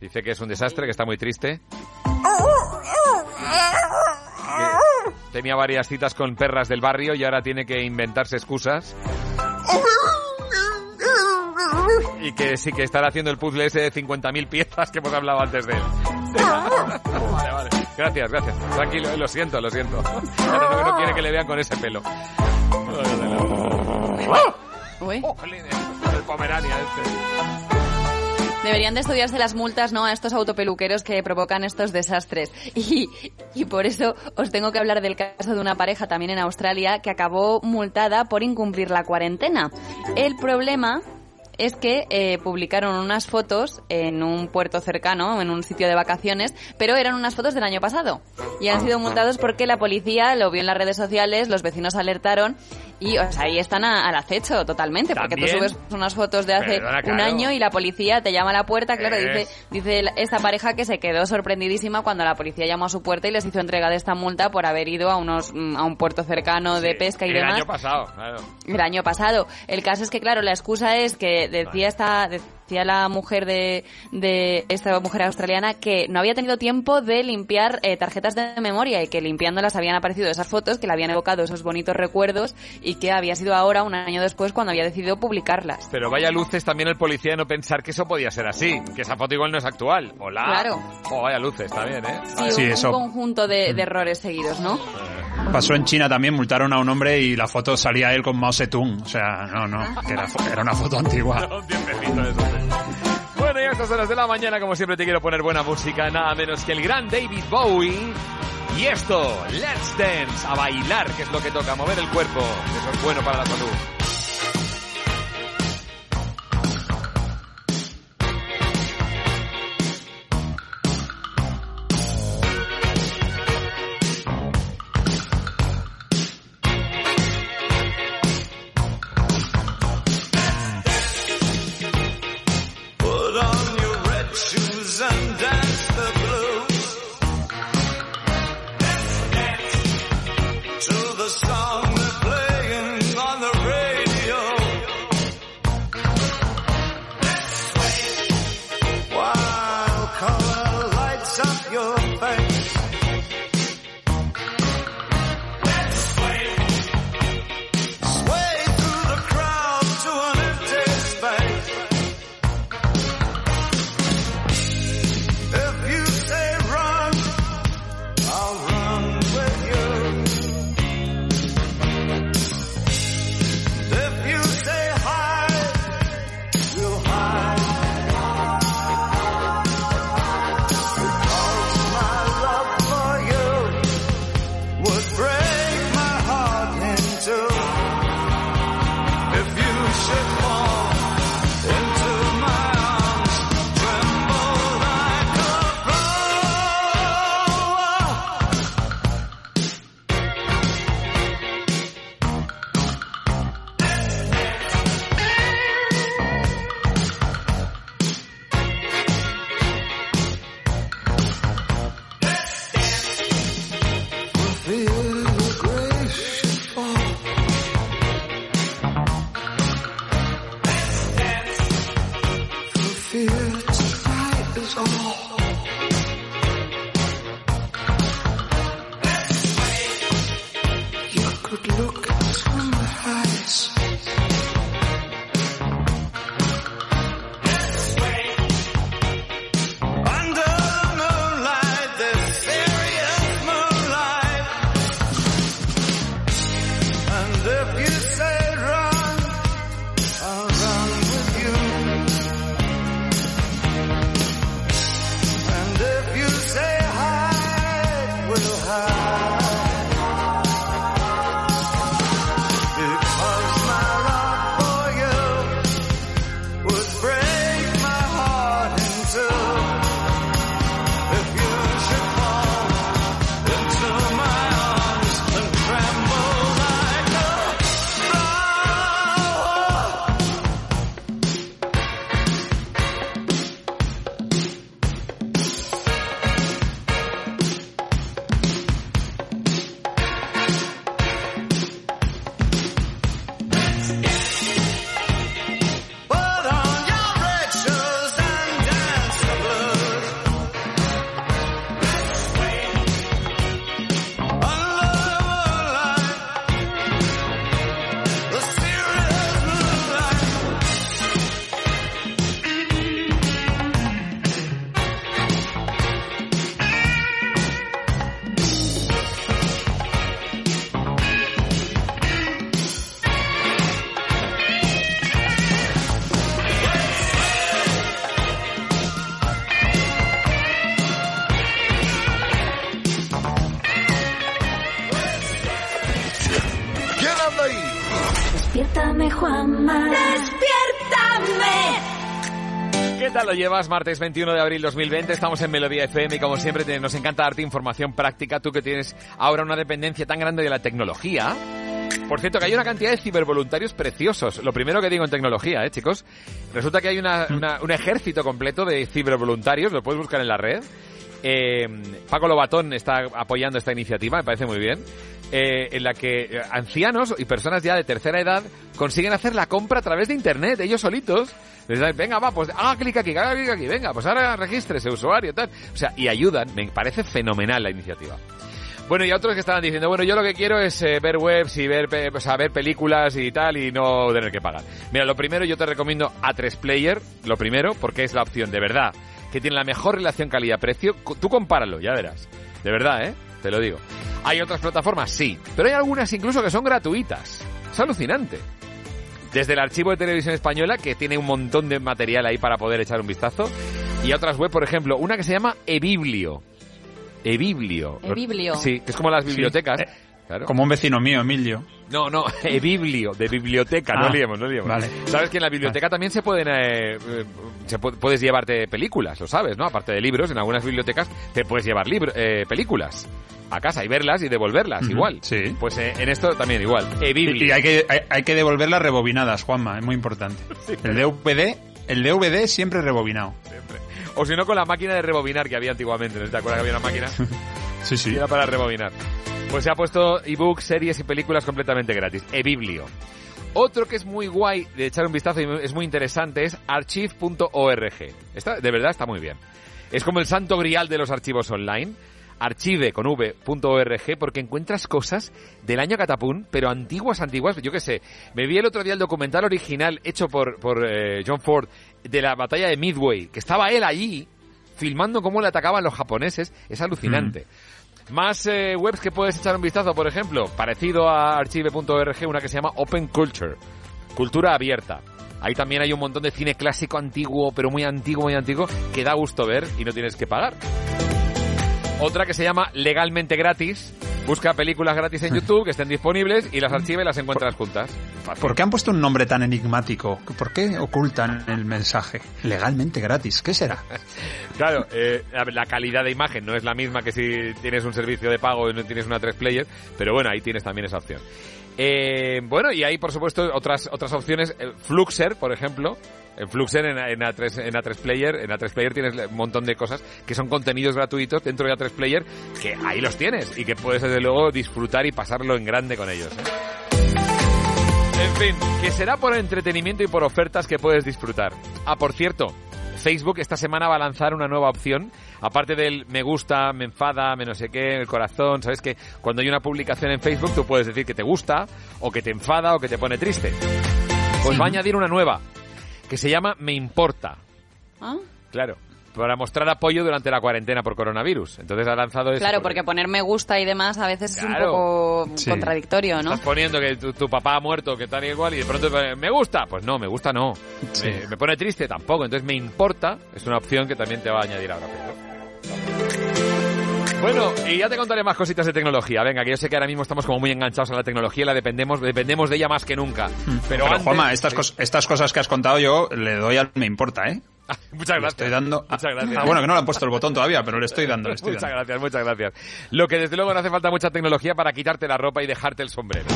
Dice que es un desastre, que está muy triste. Tenía varias citas con perras del barrio y ahora tiene que inventarse excusas. Y que sí que estará haciendo el puzzle ese de 50.000 piezas que hemos hablado antes de él. Vale, vale. Gracias, gracias. Tranquilo, eh, lo siento, lo siento. No quiere que le vean con ese pelo. Uy. Oh, jolín, el Pomerania este. Deberían de estudiarse las multas, ¿no? A estos autopeluqueros que provocan estos desastres. Y, y por eso os tengo que hablar del caso de una pareja también en Australia que acabó multada por incumplir la cuarentena. El problema es que eh, publicaron unas fotos en un puerto cercano, en un sitio de vacaciones, pero eran unas fotos del año pasado. Y han sido multados porque la policía lo vio en las redes sociales, los vecinos alertaron y o sea, ahí están a- al acecho totalmente, porque tú subes unas fotos de hace Perdona, un año y la policía te llama a la puerta, claro, dice, dice esta pareja que se quedó sorprendidísima cuando la policía llamó a su puerta y les hizo entrega de esta multa por haber ido a unos mm, a un puerto cercano de pesca y el demás. año pasado, claro. el año pasado. El caso es que, claro, la excusa es que decía esta decía la mujer de, de esta mujer australiana que no había tenido tiempo de limpiar eh, tarjetas de memoria y que limpiándolas habían aparecido esas fotos que le habían evocado esos bonitos recuerdos y que había sido ahora, un año después, cuando había decidido publicarlas. Pero vaya luces también el policía de no pensar que eso podía ser así, que esa foto igual no es actual. Hola. Claro. Oh, vaya luces, está bien, ¿eh? Sí, un, eso. un conjunto de, de errores seguidos, ¿no? Pasó en China también, multaron a un hombre y la foto salía él con Mao Zedong. O sea, no, no, que era, era una foto antigua. Bueno, y estas horas de la mañana, como siempre, te quiero poner buena música, nada menos que el gran David Bowie. Y esto, Let's Dance, a bailar, que es lo que toca, mover el cuerpo, eso es bueno para la salud. Llevas? Martes 21 de abril 2020, estamos en Melodía FM y como siempre te- nos encanta darte información práctica, tú que tienes ahora una dependencia tan grande de la tecnología. Por cierto, que hay una cantidad de cibervoluntarios preciosos. Lo primero que digo en tecnología, ¿eh, chicos? Resulta que hay una- una- un ejército completo de cibervoluntarios, lo puedes buscar en la red. Eh, Paco Lobatón está apoyando esta iniciativa, me parece muy bien, eh, en la que eh, ancianos y personas ya de tercera edad consiguen hacer la compra a través de Internet, ellos solitos. Venga, va, pues haga clic aquí, haga clic aquí, venga, pues ahora regístrese usuario, tal. O sea, y ayudan, me parece fenomenal la iniciativa. Bueno, y otros que estaban diciendo, bueno, yo lo que quiero es eh, ver webs y ver, o sea, ver películas y tal y no tener que pagar. Mira, lo primero yo te recomiendo A3 Player, lo primero, porque es la opción de verdad que tiene la mejor relación calidad-precio. Tú compáralo, ya verás. De verdad, ¿eh? Te lo digo. ¿Hay otras plataformas? Sí. Pero hay algunas incluso que son gratuitas. Es alucinante. Desde el archivo de televisión española, que tiene un montón de material ahí para poder echar un vistazo. Y otras web, por ejemplo, una que se llama eBiblio. eBiblio. eBiblio. Sí, que es como las bibliotecas. Sí. Claro. Como un vecino mío, Emilio. No, no, eBiblio, de biblioteca, no Ah, liemos, no liemos. vale. Sabes que en la biblioteca también se pueden, eh, eh, se pu- puedes llevarte películas, lo sabes, ¿no? Aparte de libros, en algunas bibliotecas te puedes llevar eh, películas a casa y verlas y devolverlas, igual. sí. Pues eh, en esto también igual. Y, y hay, que, hay, hay que devolverlas rebobinadas, Juanma, es muy importante. el DVD, el DVD siempre rebobinado. O si no, con la máquina de rebobinar que había antiguamente, ¿no te acuerdas que había una máquina? Sí, sí. Y era para rebobinar. Pues se ha puesto ebooks, series y películas completamente gratis. eBiblio. Otro que es muy guay de echar un vistazo y es muy interesante es archive.org. De verdad está muy bien. Es como el santo grial de los archivos online. Archive con v.org porque encuentras cosas del año Catapún, pero antiguas, antiguas. Yo qué sé, me vi el otro día el documental original hecho por, por eh, John Ford de la batalla de Midway, que estaba él allí filmando cómo le atacaban los japoneses. Es alucinante. Más eh, webs que puedes echar un vistazo, por ejemplo, parecido a archive.org, una que se llama Open Culture, cultura abierta. Ahí también hay un montón de cine clásico antiguo, pero muy antiguo, muy antiguo, que da gusto ver y no tienes que pagar. Otra que se llama Legalmente Gratis. Busca películas gratis en YouTube que estén disponibles y las archiva y las encuentras juntas. ¿Por qué han puesto un nombre tan enigmático? ¿Por qué ocultan el mensaje? Legalmente gratis, ¿qué será? Claro, eh, la calidad de imagen no es la misma que si tienes un servicio de pago y no tienes una 3 player, pero bueno, ahí tienes también esa opción. Eh, bueno, y hay por supuesto otras otras opciones, Fluxer, por ejemplo. En Fluxer, en, en A3, en A3 Player, en A3 Player tienes un montón de cosas que son contenidos gratuitos dentro de A3 Player que ahí los tienes y que puedes desde luego disfrutar y pasarlo en grande con ellos. ¿eh? En fin, que será por entretenimiento y por ofertas que puedes disfrutar. Ah, por cierto, Facebook esta semana va a lanzar una nueva opción. Aparte del me gusta, me enfada, me no sé qué, el corazón, ¿sabes que Cuando hay una publicación en Facebook tú puedes decir que te gusta, o que te enfada, o que te pone triste. Pues va a añadir una nueva, que se llama Me Importa. ¿Ah? Claro, para mostrar apoyo durante la cuarentena por coronavirus. Entonces ha lanzado eso. Claro, porque poner me gusta y demás a veces es un Claro. poco Sí. contradictorio, ¿no? Estás poniendo que tu, tu papá ha muerto, que tal y igual, y de pronto te pone, me gusta. Pues no, me gusta no. Me, me pone triste tampoco. Entonces me importa. Es una opción que también te va a añadir ahora. Facebook. Bueno, y ya te contaré más cositas de tecnología. Venga, que yo sé que ahora mismo estamos como muy enganchados a la tecnología la dependemos, dependemos de ella más que nunca. Pero, Pero, antes- Juanma, estas, cos- estas cosas que has contado yo le doy al me importa, ¿eh? Muchas Le gracias. estoy dando... Muchas gracias. Ah, bueno, que no le han puesto el botón todavía, pero le estoy dando, le estoy Muchas dando. gracias, muchas gracias. Lo que desde luego no hace falta mucha tecnología para quitarte la ropa y dejarte el sombrero.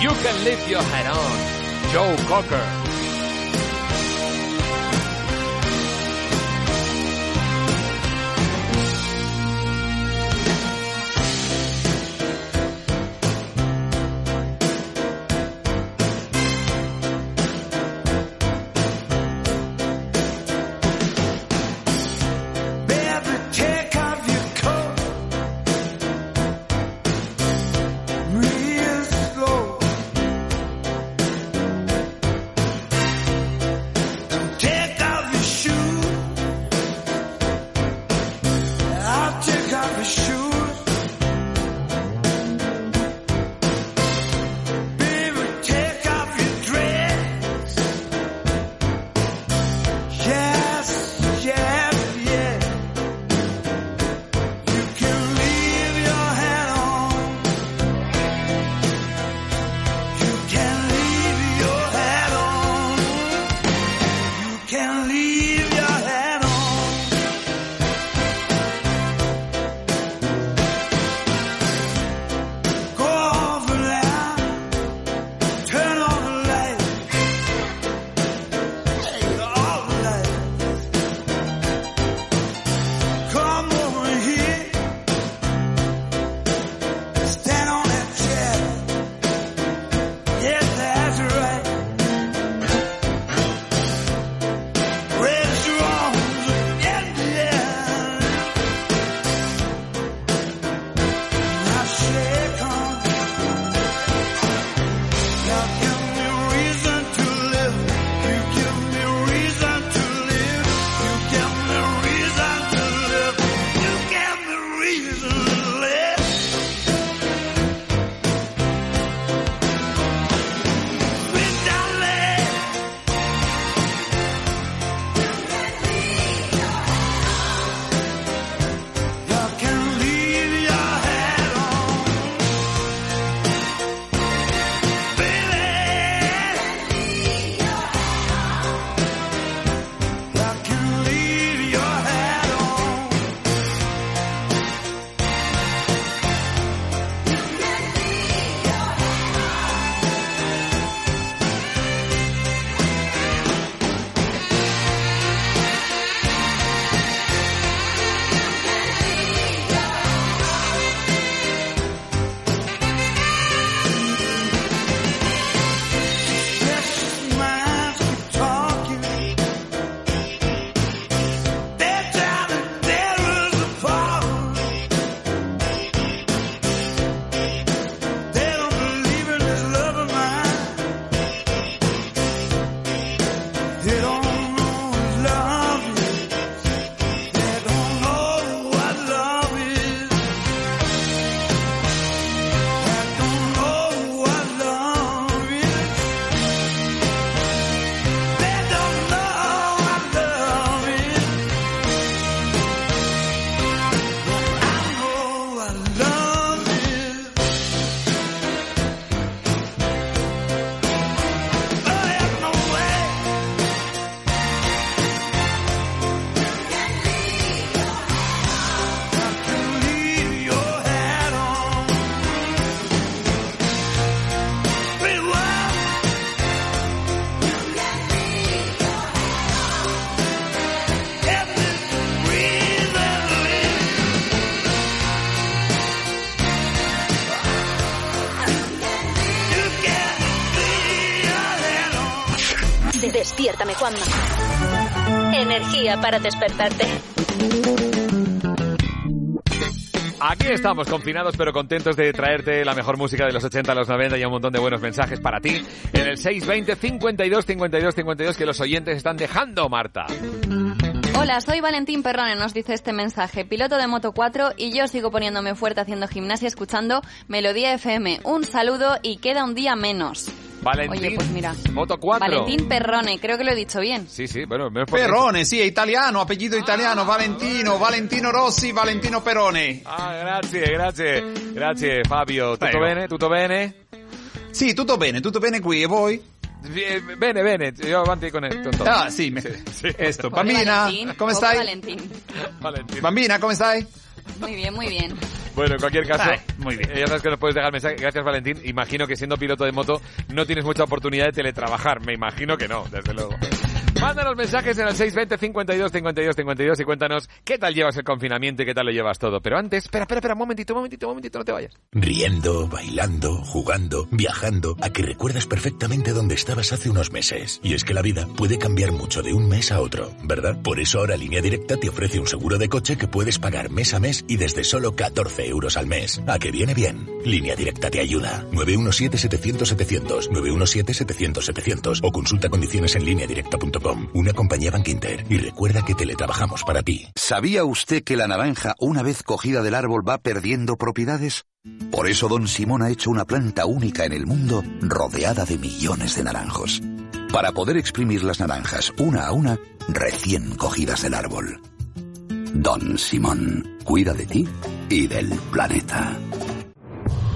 You can lift your head on. Joe Cocker. Juanma. Energía para despertarte. Aquí estamos, confinados pero contentos de traerte la mejor música de los 80 a los 90 y un montón de buenos mensajes para ti en el 620 52 52 52 que los oyentes están dejando, Marta. Hola, soy Valentín Perrone, nos dice este mensaje, piloto de Moto 4 y yo sigo poniéndome fuerte haciendo gimnasia escuchando Melodía FM. Un saludo y queda un día menos. Valentín, Oye, pues mira. Moto 4. Valentín Perrone, creo que lo he dicho bien. Sí, sí, bueno, Perrone, sì, è italiano, apellido italiano, Valentino, Valentino Rossi, Valentino Perrone. Ah, grazie, grazie, grazie Fabio. Tutto Prego. bene? Tutto bene? Sì, tutto bene, tutto bene qui, e voi? Eh, Bene, bene, io avanti con esto. entonces. Ah, sì, me- esto. Pobre Bambina, Valentín, come stai? Valentín. Valentín. Bambina, come stai? Muy bien, muy bien. Bueno, en cualquier caso, Ay, muy bien. eh, ya sabes que nos puedes dejar mensaje. Gracias, Valentín. Imagino que siendo piloto de moto no tienes mucha oportunidad de teletrabajar. Me imagino que no, desde luego. Mándanos mensajes en el 620 52 52 52 y cuéntanos qué tal llevas el confinamiento y qué tal lo llevas todo. Pero antes, espera, espera, espera, un momentito, un momentito, un momentito, no te vayas. Riendo, bailando, jugando, viajando, a que recuerdas perfectamente dónde estabas hace unos meses. Y es que la vida puede cambiar mucho de un mes a otro, ¿verdad? Por eso ahora Línea Directa te ofrece un seguro de coche que puedes pagar mes a mes y desde solo 14 euros al mes. ¿A que viene bien? Línea Directa te ayuda. 917-700-700, 917-700-700 o consulta condiciones en lineadirecta.com. Una compañía Bank Inter. Y recuerda que teletrabajamos para ti. ¿Sabía usted que la naranja, una vez cogida del árbol, va perdiendo propiedades? Por eso Don Simón ha hecho una planta única en el mundo, rodeada de millones de naranjos. Para poder exprimir las naranjas una a una, recién cogidas del árbol. Don Simón, cuida de ti y del planeta.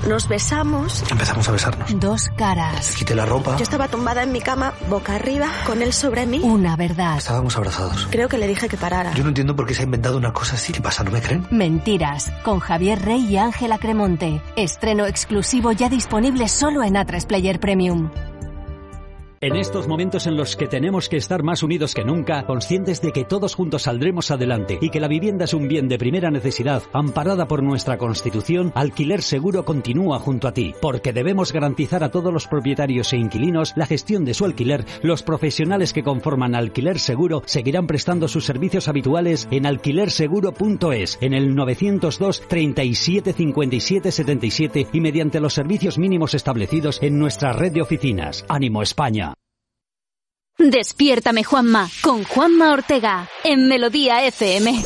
Nos besamos. Empezamos a besarnos. Dos caras. Quité la ropa. Yo estaba tumbada en mi cama, boca arriba, con él sobre mí. Una verdad. Estábamos abrazados. Creo que le dije que parara. Yo no entiendo por qué se ha inventado una cosa así. ¿Qué pasa? ¿No me creen? Mentiras, con Javier Rey y Ángela Cremonte. Estreno exclusivo ya disponible solo en A3 Player Premium. En estos momentos en los que tenemos que estar más unidos que nunca, conscientes de que todos juntos saldremos adelante y que la vivienda es un bien de primera necesidad, amparada por nuestra Constitución, Alquiler Seguro continúa junto a ti, porque debemos garantizar a todos los propietarios e inquilinos la gestión de su alquiler. Los profesionales que conforman Alquiler Seguro seguirán prestando sus servicios habituales en alquilerseguro.es, en el 902 37 57 77 y mediante los servicios mínimos establecidos en nuestra red de oficinas. Ánimo España. Despiértame, Juanma, con Juanma Ortega, en Melodía FM.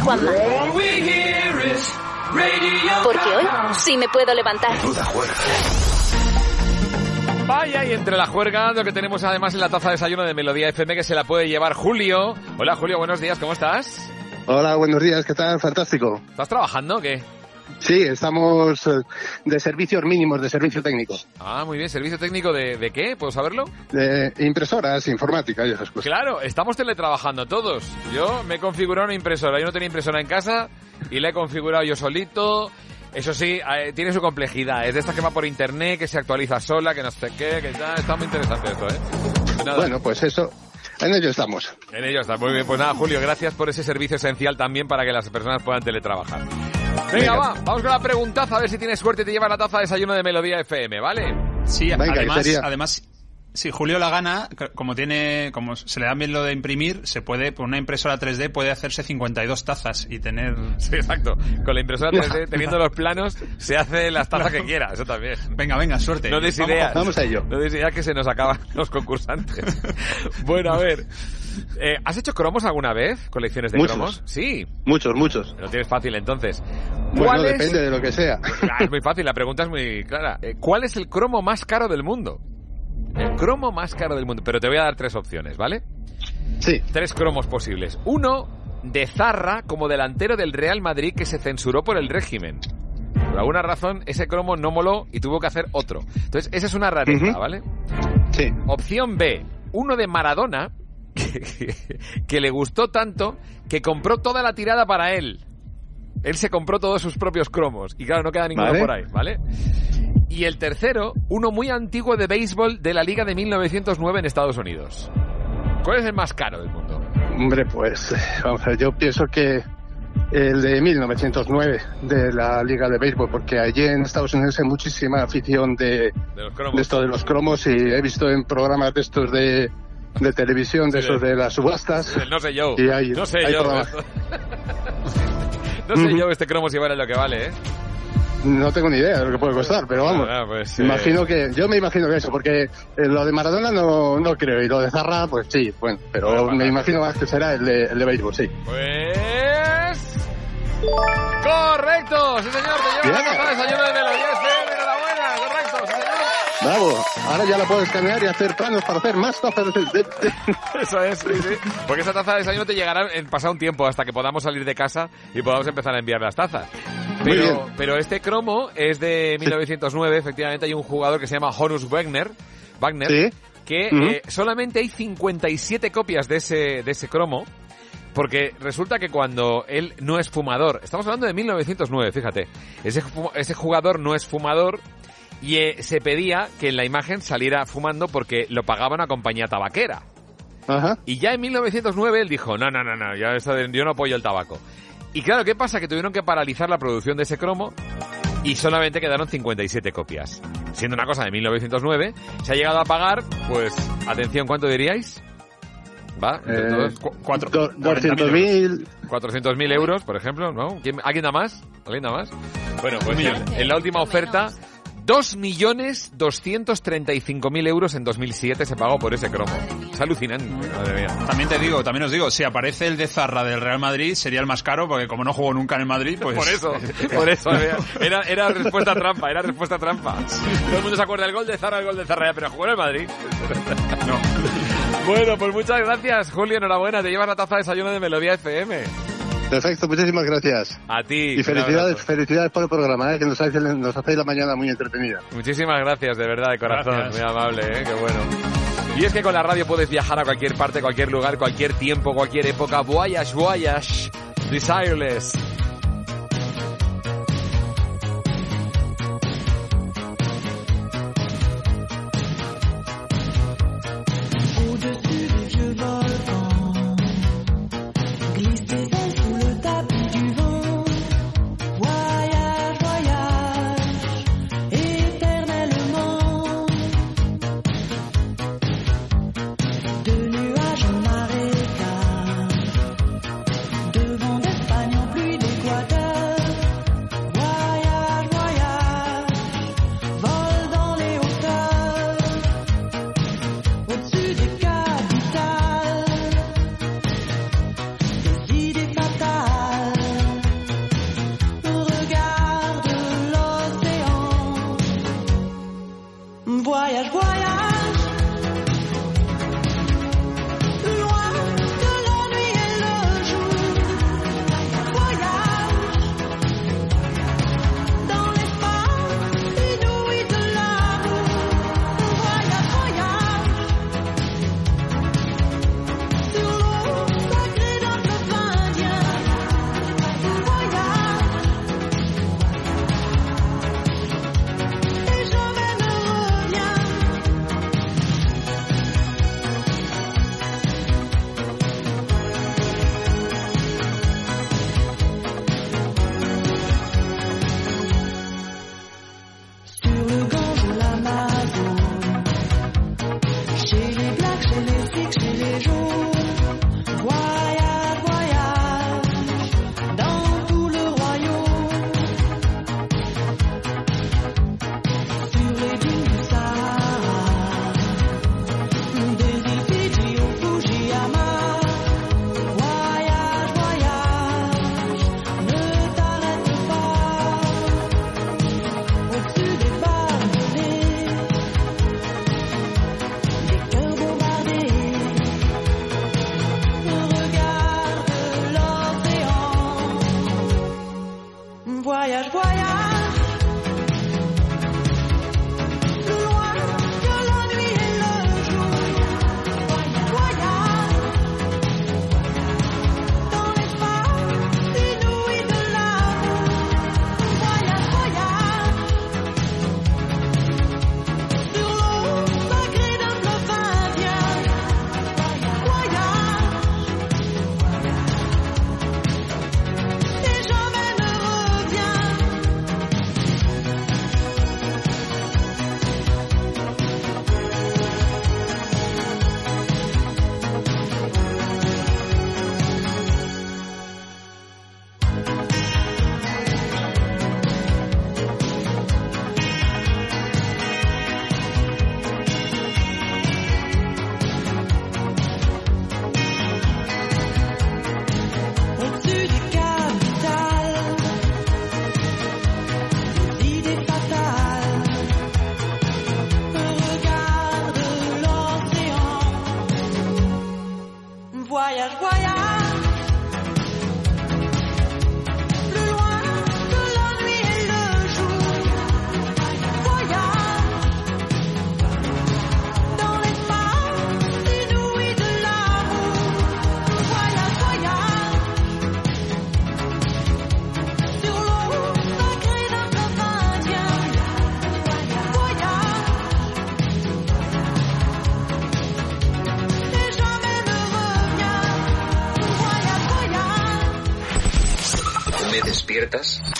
Juanma. Porque hoy sí me puedo levantar. Vaya, y entre la juerga, lo que tenemos además en la taza de desayuno de Melodía FM que se la puede llevar Julio. Hola Julio, buenos días, ¿cómo estás? Hola, buenos días, ¿qué tal? Fantástico. ¿Estás trabajando o qué? Sí, estamos eh, de servicios mínimos, de servicio técnico. Ah, muy bien, ¿servicio técnico de, de qué? ¿Puedo saberlo? De impresoras, informática y esas cosas. Claro, estamos teletrabajando todos. Yo me he configurado una impresora, yo no tenía impresora en casa y la he configurado yo solito. Eso sí, eh, tiene su complejidad. Es de estas que va por internet, que se actualiza sola, que no sé qué, que ya está muy interesante esto, ¿eh? Nada. Bueno, pues eso, en ello estamos. En ello está. Muy bien. Pues nada, Julio, gracias por ese servicio esencial también para que las personas puedan teletrabajar. Venga, Venga. va, vamos con la preguntaza, a ver si tienes suerte y te lleva la taza de desayuno de Melodía FM, ¿vale? Sí, Venga, además, además, si Julio la gana, como tiene, como se le da bien lo de imprimir, se puede, por una impresora 3D puede hacerse 52 tazas y tener... Sí, exacto. Con la impresora 3D, teniendo los planos, se hace las tazas que quiera, eso también. Venga, venga, suerte. No des Vamos- ideas. vamos a ello. No des ideas que se nos acaban los concursantes. bueno, a ver. Eh, ¿Has hecho cromos alguna vez? ¿Colecciones de Muchos. cromos? Sí. Muchos, muchos. Lo tienes fácil entonces. Bueno, ¿Cuál es- depende de lo que sea. Ah, es muy fácil, la pregunta es muy clara. Eh, ¿Cuál es el cromo más caro del mundo? El cromo más caro del mundo. Pero te voy a dar tres opciones, ¿vale? Sí. Tres cromos posibles. Uno de Zarra como delantero del Real Madrid que se censuró por el régimen. Por alguna razón, ese cromo no moló y tuvo que hacer otro. Entonces, esa es una rareza. ¿vale? Sí. Opción B, uno de Maradona que, que le gustó tanto que compró toda la tirada para él. Él se compró todos sus propios cromos y claro, no queda ninguno Vale. por ahí, ¿vale? Y el tercero, uno muy antiguo de béisbol de la Liga de 1909 en Estados Unidos. ¿Cuál es el más caro del mundo? Hombre, pues, vamos a ver, yo pienso que el de 1909 de la Liga de Béisbol, porque allí en Estados Unidos hay muchísima afición de, De los cromos. de esto de los cromos y he visto en programas de estos de, de televisión, de Sí. esos de las subastas. No sé yo. Y hay- no sé hay yo. no sé yo este cromo si vale lo que vale, ¿eh? No tengo ni idea de lo que puede costar, pero vamos. Ah, pues, eh, Imagino que, yo me imagino que eso, porque eh, lo de Maradona no, no creo, y lo de Zarra, pues sí, bueno, pero Bueno, me imagino más que será el de, el de béisbol, sí. Pues... ¡Correcto! ¡Sí, señor! Te la Bien. taza de Melodía. ¡Enhorabuena! ¡Correcto! ¡Sí! Bravo, ahora ya la puedo escanear y hacer planos para hacer más tazas de, de- de- Eso es, sí, sí. Porque esa taza de desayuno te llegará en pasado un tiempo hasta que podamos salir de casa y podamos empezar a enviar las tazas. Pero, pero este cromo es de 1909, efectivamente hay un jugador que se llama Horus Wagner, Wagner Sí. que eh, solamente hay 57 copias de ese, de ese cromo, porque resulta que cuando él no es fumador, estamos hablando de 1909, fíjate, ese, ese jugador no es fumador y eh, se pedía que en la imagen saliera fumando porque lo pagaba una compañía tabaquera. Ajá. Y ya en 1909 él dijo, no, no, no, no, ya esto de- yo no apoyo el tabaco. Y claro, ¿qué pasa? Que tuvieron que paralizar la producción de ese cromo y solamente quedaron 57 copias. Siendo una cosa de 1909, se ha llegado a pagar, pues, atención, ¿cuánto diríais? ¿Va? Eh, todos, cu- cuatro- do- 40.000 200.000. 400.000 euros, por ejemplo, ¿no? ¿Quién- ¿Alguien da más? ¿Alguien da más? Bueno, pues en, en la última oferta, 2.235.000 euros en 2007 se pagó por ese cromo. Es alucinante, madre mía. También te digo, también os digo, si aparece el de Zarra del Real Madrid, sería el más caro, porque como no jugó nunca en el Madrid, pues... Por eso, por eso. Era, era respuesta trampa, era respuesta trampa. Todo el mundo se acuerda del gol de Zarra, el gol de Zarra, pero jugó en el Madrid. No. Bueno, pues muchas gracias, Julio, enhorabuena. Te llevas la taza de desayuno de Melodía FM. Perfecto, muchísimas gracias. A ti. Y felicidades, felicidades por el programa, ¿eh? que nos hacéis, nos hacéis la mañana muy entretenida. Muchísimas gracias, de verdad, de corazón. Gracias. Muy amable, ¿eh? Qué bueno. Y es que con la radio puedes viajar a cualquier parte, cualquier lugar, cualquier tiempo, cualquier época. Voyage, voyage. Desireless.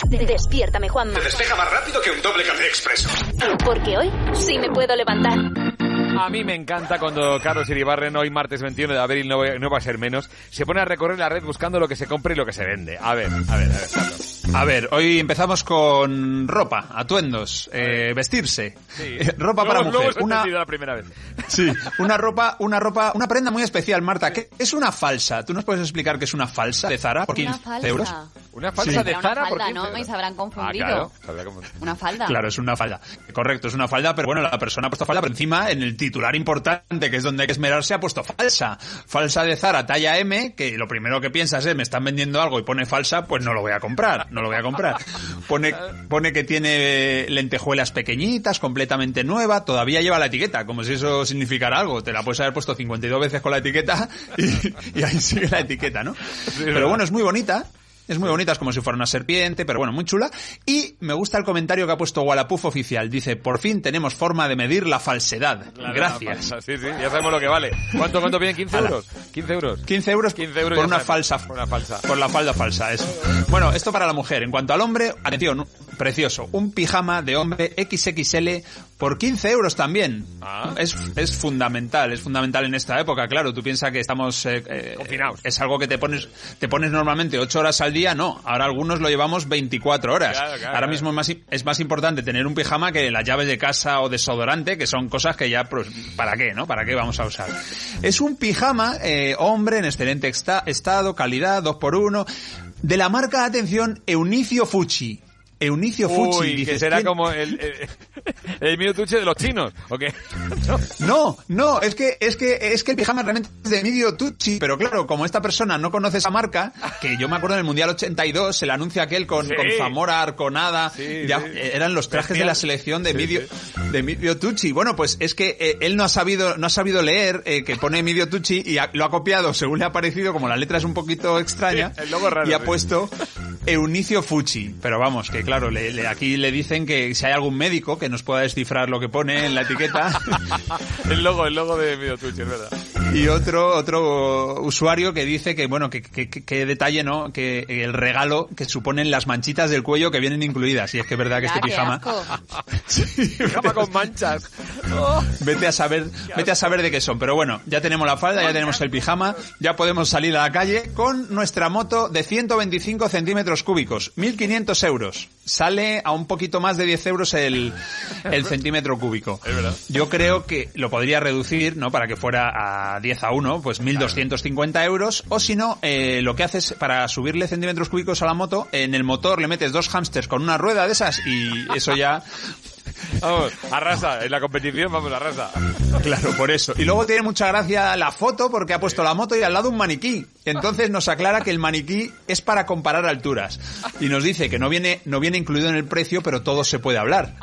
Despiértame, Juanma. Te despeja más rápido que un doble café expreso. Porque hoy sí me puedo levantar. A mí me encanta cuando Carlos Iribarren, hoy martes 21 de abril, no, va- no va a ser menos, se pone a recorrer la red buscando lo que se compra y lo que se vende. A ver, a ver, a ver, Carlos. A ver, hoy empezamos con ropa, atuendos, eh, vestirse, Eh, ropa para Luego- mujer. Una, la primera vez. sí, una ropa, una ropa, una prenda muy especial, Marta. ¿Qué es una falsa? ¿Tú nos puedes explicar qué es una falsa de Zara por 15 Una falsa. euros? Una falsa Pero de Zara por falda, 15 ¿no? Y se habrán Ah, confundido. claro. Una falda. Claro, es una falda. Correcto, es una falda, pero bueno, la persona ha puesto falda, pero encima en el titular importante, que es donde hay que esmerarse, ha puesto falsa. Falsa de Zara, talla M, que lo primero que piensas es, me están vendiendo algo y pone falsa, pues no lo voy a comprar, no lo voy a comprar. Pone, pone que tiene lentejuelas pequeñitas, completamente nueva, todavía lleva la etiqueta, como si eso significara algo. Te la puedes haber puesto 52 veces con la etiqueta y, y ahí sigue la etiqueta, ¿no? Pero bueno, es muy bonita. Es muy bonita, es como si fuera una serpiente, pero bueno, muy chula. Y me gusta el comentario que ha puesto Wallapuf Oficial. Dice, por fin tenemos forma de medir la falsedad. Gracias. la Sí, sí, ya sabemos lo que vale. ¿Cuánto, cuánto piden? ¿15 Ala. euros? 15 euros. 15 euros, 15 euros por una sabemos, falsa. por una falsa. Por la falda falsa, eso. Bueno, esto para la mujer. En cuanto al hombre, atención, precioso. Un pijama de hombre XXL por 15 euros también. Ah. Es, es fundamental, es fundamental en esta época, claro. Tú piensas que estamos... eh, eh. Es algo que te pones, te pones normalmente 8 horas al día, no. Ahora algunos lo llevamos 24 horas. Claro, claro, Ahora mismo es más, es más importante tener un pijama que las llaves de casa o desodorante, que son cosas que ya, pues, ¿para qué, no? ¿Para qué vamos a usar? Es un pijama, eh, hombre, en excelente exta- estado, calidad, 2x1, de la marca, atención, Eunicio Fucci. Eunicio Fucci. Uy, que será ¿quién- como el, el, el minutuche de los chinos, ¿o qué? No, no, es que, es que, es que el pijama realmente es de Emilio Tucci, pero claro, como esta persona no conoce esa marca, que yo me acuerdo en el Mundial 82, el anuncio aquel con, Sí. con Zamora, Arconada, Sí, ya, sí. eran los trajes Bestial. de la selección de Emilio, de Emilio Tucci. Bueno, pues es que eh, él no ha sabido, no ha sabido leer eh, que pone Emilio Tucci y ha- lo ha copiado según le ha parecido, como la letra es un poquito extraña, el logo raro, y ha puesto Eunicio Fucci. Pero vamos, que claro, le- le- aquí le dicen que si hay algún médico que nos pueda descifrar lo que pone en la etiqueta. el logo, el logo de es verdad. Y otro, otro usuario que dice que, bueno, que, que, que- que detalle, ¿no? Que el regalo que suponen las manchitas del cuello que vienen incluidas. Y es que es verdad que Ya, este pijama, asco. Pijama con manchas. Oh. vete a saber, vete a saber de qué son. Pero bueno, ya tenemos la falda, ya tenemos el pijama, ya podemos salir a la calle con nuestra moto de 125 centímetros cúbicos, 1500 euros. Sale a un poquito más de 10 euros el, el centímetro cúbico. Es verdad. Yo creo que lo podría reducir, ¿no? Para que fuera a 10 a 1, pues 1.250 euros. O si no, eh, lo que haces para subirle centímetros cúbicos a la moto, en el motor le metes dos hámsters con una rueda de esas y eso ya... Vamos, arrasa. En la competición, vamos, arrasa. Claro, por eso. Y luego tiene mucha gracia la foto porque ha puesto la moto y al lado un maniquí. Entonces nos aclara que el maniquí es para comparar alturas. Y nos dice que no viene, no viene incluido en el precio, pero todo se puede hablar.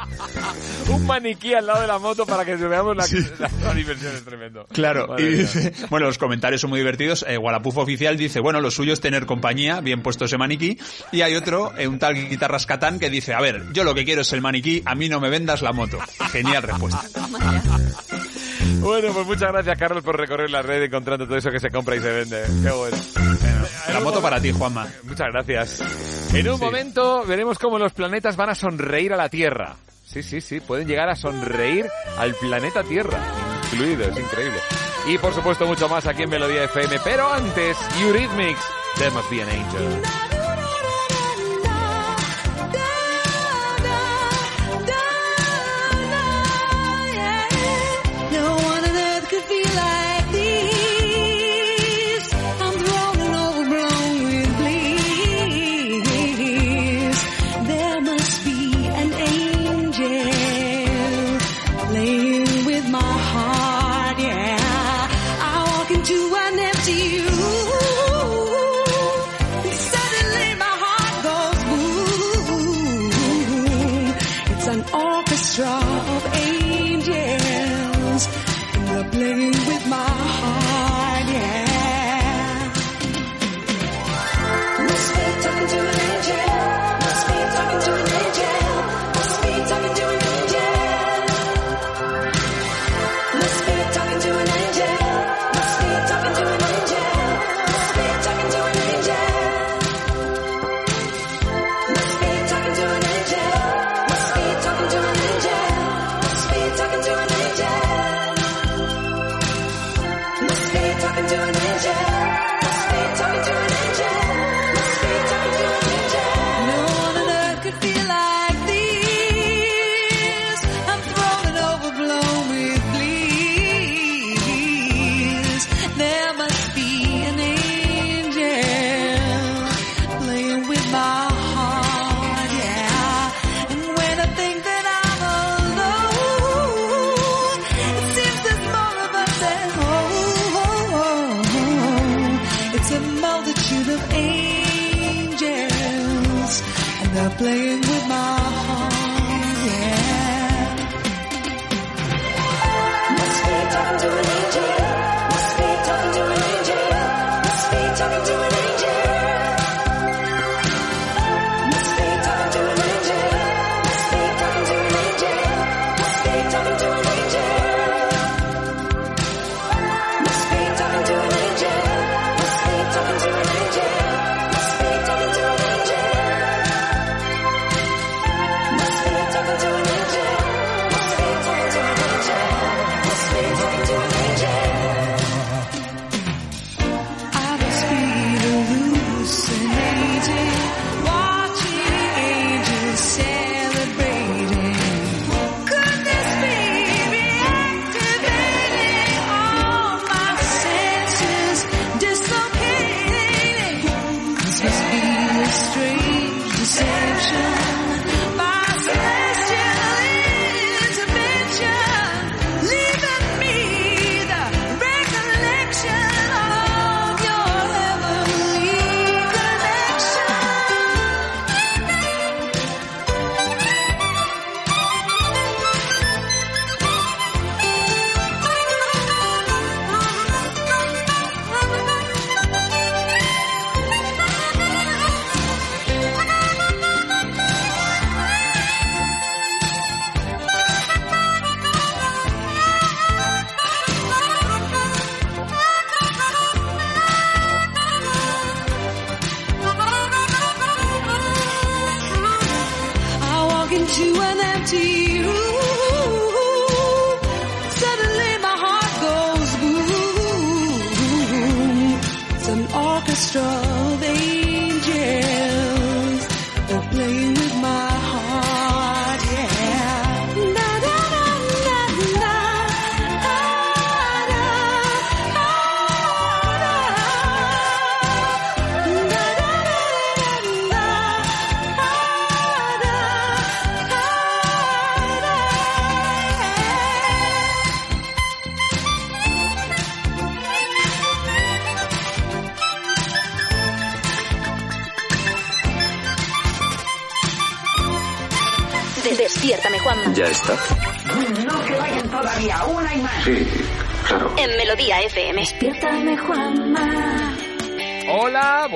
Un maniquí al lado de la moto para que veamos la, la, la diversión, es tremendo. Claro, Madre y dice, bueno, los comentarios son muy divertidos. Eh, Wallapuf oficial dice, bueno, lo suyo es tener compañía, bien puesto ese maniquí. Y hay otro, eh, un tal Guitarras Catán, que dice, a ver, yo lo que quiero es el maniquí, a mí no me vendas la moto. Genial respuesta. Bueno, pues muchas gracias, Carlos, por recorrer la red encontrando todo eso que se compra y se vende. Qué bueno. La moto para ti, Juanma. Muchas gracias. En un Sí. momento veremos cómo los planetas van a sonreír a la Tierra. Sí, sí, sí, pueden llegar a sonreír al planeta Tierra, incluido, es increíble. Y por supuesto mucho más aquí en Melodía FM, pero antes, Eurythmics, There Must Be an Angel. Feel like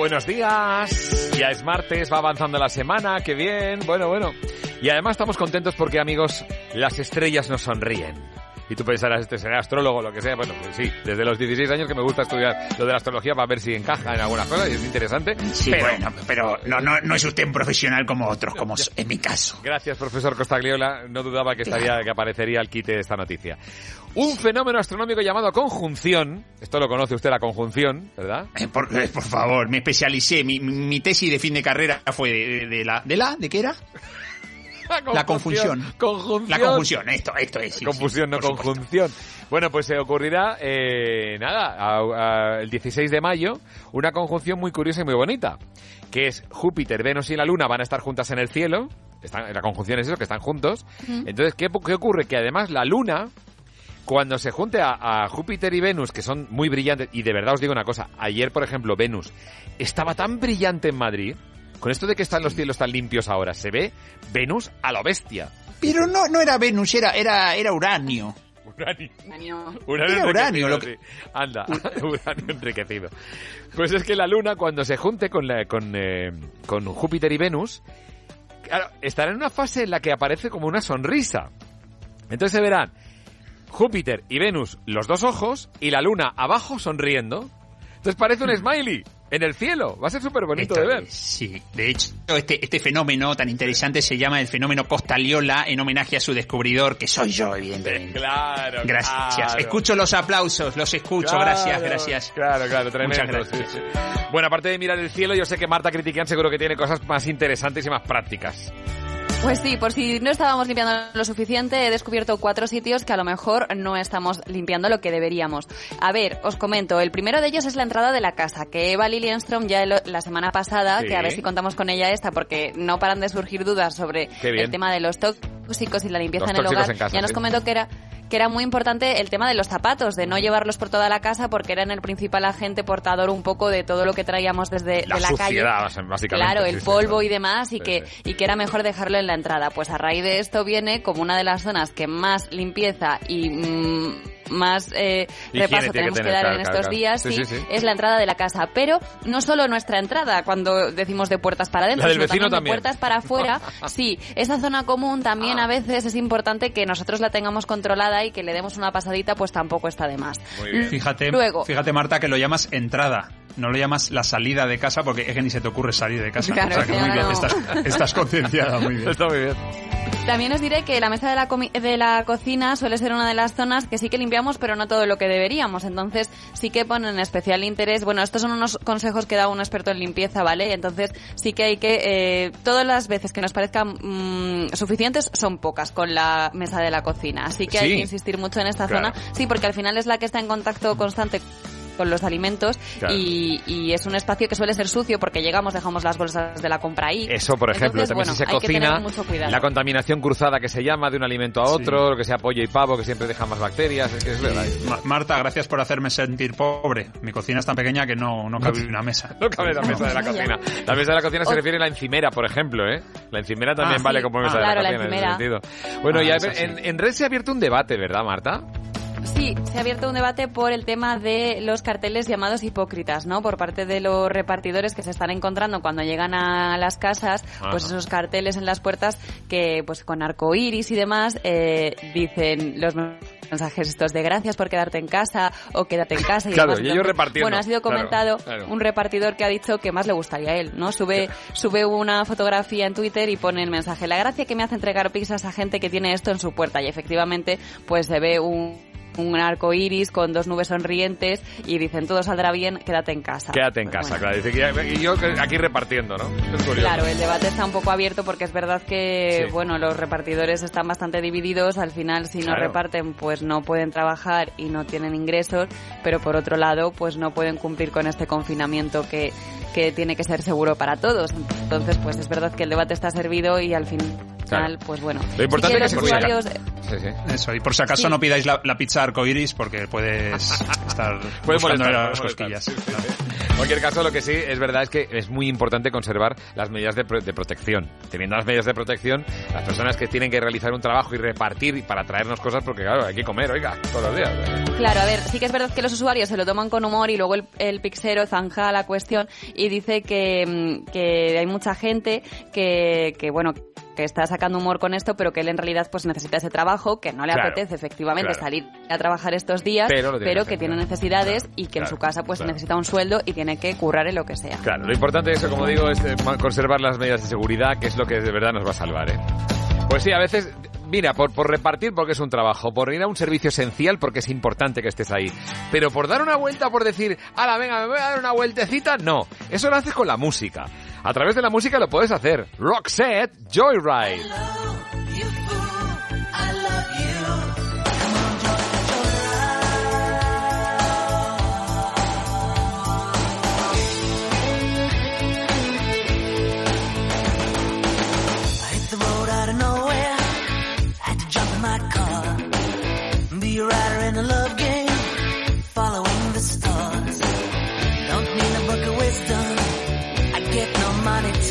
buenos días. Ya es martes, va avanzando la semana, qué bien. Bueno, bueno. Y además estamos contentos porque, amigos, las estrellas nos sonríen. Y tú pensarás, este será astrólogo lo que sea. Bueno, pues sí, desde los 16 años que me gusta estudiar lo de la astrología para ver si encaja en algunas cosas y es interesante. Sí, pero, bueno, pero no, no, no es usted un profesional como otros, como en mi caso. Gracias, profesor Costagliola. No dudaba que estaría, que aparecería el quite de esta noticia. Un fenómeno astronómico llamado conjunción. Esto lo conoce usted, la conjunción, ¿verdad? Eh, por, eh, por favor, me especialicé. Mi, mi- tesis de fin de carrera fue de, de la... ¿De la? ¿De qué era? La confusión. Conjunción. La confusión, esto, esto es. sí, confusión, no conjunción. Bueno, pues se ocurrirá, eh, nada, a- a- el 16 de mayo, una conjunción muy curiosa y muy bonita, que es Júpiter, Venus y la Luna van a estar juntas en el cielo. Están, la conjunción es eso, que están juntos. Entonces, ¿qué, qué ocurre? Que además la Luna, cuando se junte a, a Júpiter y Venus, que son muy brillantes, y de verdad os digo una cosa, ayer, por ejemplo, Venus estaba tan brillante en Madrid, con esto de que están los cielos tan limpios ahora, se ve Venus a lo bestia. Pero no, no era Venus, era, era, era Uranio. Uranio. Era uranio, lo sí. Anda, uranio enriquecido. Pues es que la Luna, cuando se junte con, la- con, eh, con Júpiter y Venus, claro, estará en una fase en la que aparece como una sonrisa. Entonces se verán Júpiter y Venus los dos ojos y la Luna abajo sonriendo. Entonces parece un smiley en el cielo. Va a ser súper bonito Esto de ver. Sí, de hecho, este, este fenómeno tan interesante se llama el fenómeno Costaliola en homenaje a su descubridor, que soy yo, evidentemente. Claro, Gracias. claro. Escucho los aplausos, los escucho. Claro, gracias, gracias. Claro, claro, tremendo. Muchas gracias. sí, sí. Bueno, aparte de mirar el cielo, yo sé que Marta Critiquian seguro que tiene cosas más interesantes y más prácticas. Pues sí, por si no estábamos limpiando lo suficiente, he descubierto cuatro sitios que a lo mejor no estamos limpiando lo que deberíamos. A ver, os comento, el primero de ellos es la entrada de la casa, que Eva Lilienstrom ya la semana pasada, Sí. que a ver si contamos con ella esta, porque no paran de surgir dudas sobre el tema de los tóxicos y la limpieza Los en el hogar, en casa, ya nos comentó que era que era muy importante el tema de los zapatos, de no llevarlos por toda la casa porque eran el principal agente portador un poco de todo lo que traíamos desde La de la suciedad, calle. básicamente. Claro, el sí, polvo y demás, y, Sí, que, y que era mejor dejarlo en la entrada. Pues a raíz de esto viene como una de las zonas que más limpieza y mm, más eh, repaso que tenemos que, dar claro, en claro, estos claro. días, Sí, sí, sí, sí. es la entrada de la casa. Pero no solo nuestra entrada, cuando decimos de puertas para adentro, sino también de puertas para afuera. sí, esa zona común también Ah. a veces es importante que nosotros la tengamos controlada y que le demos una pasadita, pues tampoco está de más. Fíjate, Luego, fíjate Marta que lo llamas entrada, no lo llamas la salida de casa porque es que ni se te ocurre salir de casa. Claro, o sea que ya muy bien, estás, estás concienciada muy bien. Está muy bien. También os diré que la mesa de la, comi- de la cocina suele ser una de las zonas que sí que limpiamos, pero no todo lo que deberíamos. Entonces, sí que ponen especial interés. Bueno, estos son unos consejos que da un experto en limpieza, ¿vale? Entonces, sí que hay que. eh, todas las veces que nos parezcan mm, suficientes son pocas con la mesa de la cocina. Así que hay que insistir mucho en esta Claro. zona. Sí, porque al final es la que está en contacto constante con los alimentos Claro. y, y es un espacio que suele ser sucio porque llegamos, dejamos las bolsas de la compra ahí. Eso, por ejemplo, Entonces, también bueno, si se cocina, tener mucho cuidado. la contaminación cruzada que se llama de un alimento a otro, lo que sea pollo y pavo, que siempre deja más bacterias, es que es verdad. Ma- Marta, gracias por hacerme sentir pobre. Mi cocina es tan pequeña que no, no cabe una mesa. No cabe la mesa de la cocina. La mesa de la cocina se Oh. refiere a la encimera, por ejemplo, ¿eh? La encimera también Ah, vale sí. como Ah, mesa claro, de la la cocina en ese sentido. Bueno, Ah, en, en red se ha abierto un debate, ¿verdad, Marta? Sí, se ha abierto un debate por el tema de los carteles llamados hipócritas, ¿no? Por parte de los repartidores que se están encontrando cuando llegan a las casas, pues esos carteles en las puertas que, pues con arco iris y demás, eh, dicen los mensajes estos de gracias por quedarte en casa o quédate en casa y Claro, demás. y ellos repartiendo. Bueno, ha sido Claro, comentado claro. un repartidor que ha dicho que más le gustaría a él, ¿no? Sube, sube una fotografía en Twitter y pone el mensaje, la gracia que me hace entregar pizzas a gente que tiene esto en su puerta y efectivamente pues se ve un un arco iris con dos nubes sonrientes y dicen todo saldrá bien, quédate en casa. Quédate en casa, claro. Y yo aquí repartiendo, ¿no? Es curioso. Claro, el debate está un poco abierto porque es verdad que, Sí. bueno, los repartidores están bastante divididos. Al final, si no reparten, pues no pueden trabajar y no tienen ingresos. Pero por otro lado, pues no pueden cumplir con este confinamiento que, que tiene que ser seguro para todos. Entonces, pues es verdad que el debate está servido y al final, Claro. pues bueno. Lo importante sí es que los se usuarios, Eso, y por si acaso Sí. no pidáis la, la pizza arcoiris porque puedes estar Puede buscando molestar, las puede cosquillas. En cualquier caso, lo que sí es verdad es que es muy importante conservar las medidas de, pro- de protección. Teniendo las medidas de protección, las personas que tienen que realizar un trabajo y repartir para traernos cosas, porque claro, hay que comer, oiga, todos los días. Claro, a ver, sí que es verdad que los usuarios se lo toman con humor y luego el, el pixero zanja la cuestión y dice que, mm, que hay mucha gente que, que, bueno, que está sacando humor con esto, pero que él en realidad pues necesita ese trabajo, que no le Claro, apetece efectivamente claro. salir a trabajar estos días, Pero que tiene necesidades y que en su casa pues necesita un sueldo y tiene que currar en lo que sea. Claro, lo importante es, como digo, es eh, conservar las medidas de seguridad, que es lo que de verdad nos va a salvar, ¿eh? Pues sí, a veces, mira, por, por repartir porque es un trabajo, por ir a un servicio esencial porque es importante que estés ahí. Pero por dar una vuelta, por decir, ala, venga, me voy a dar una vueltecita, no. Eso lo haces con la música. A través de la música lo puedes hacer. Roxette Joyride.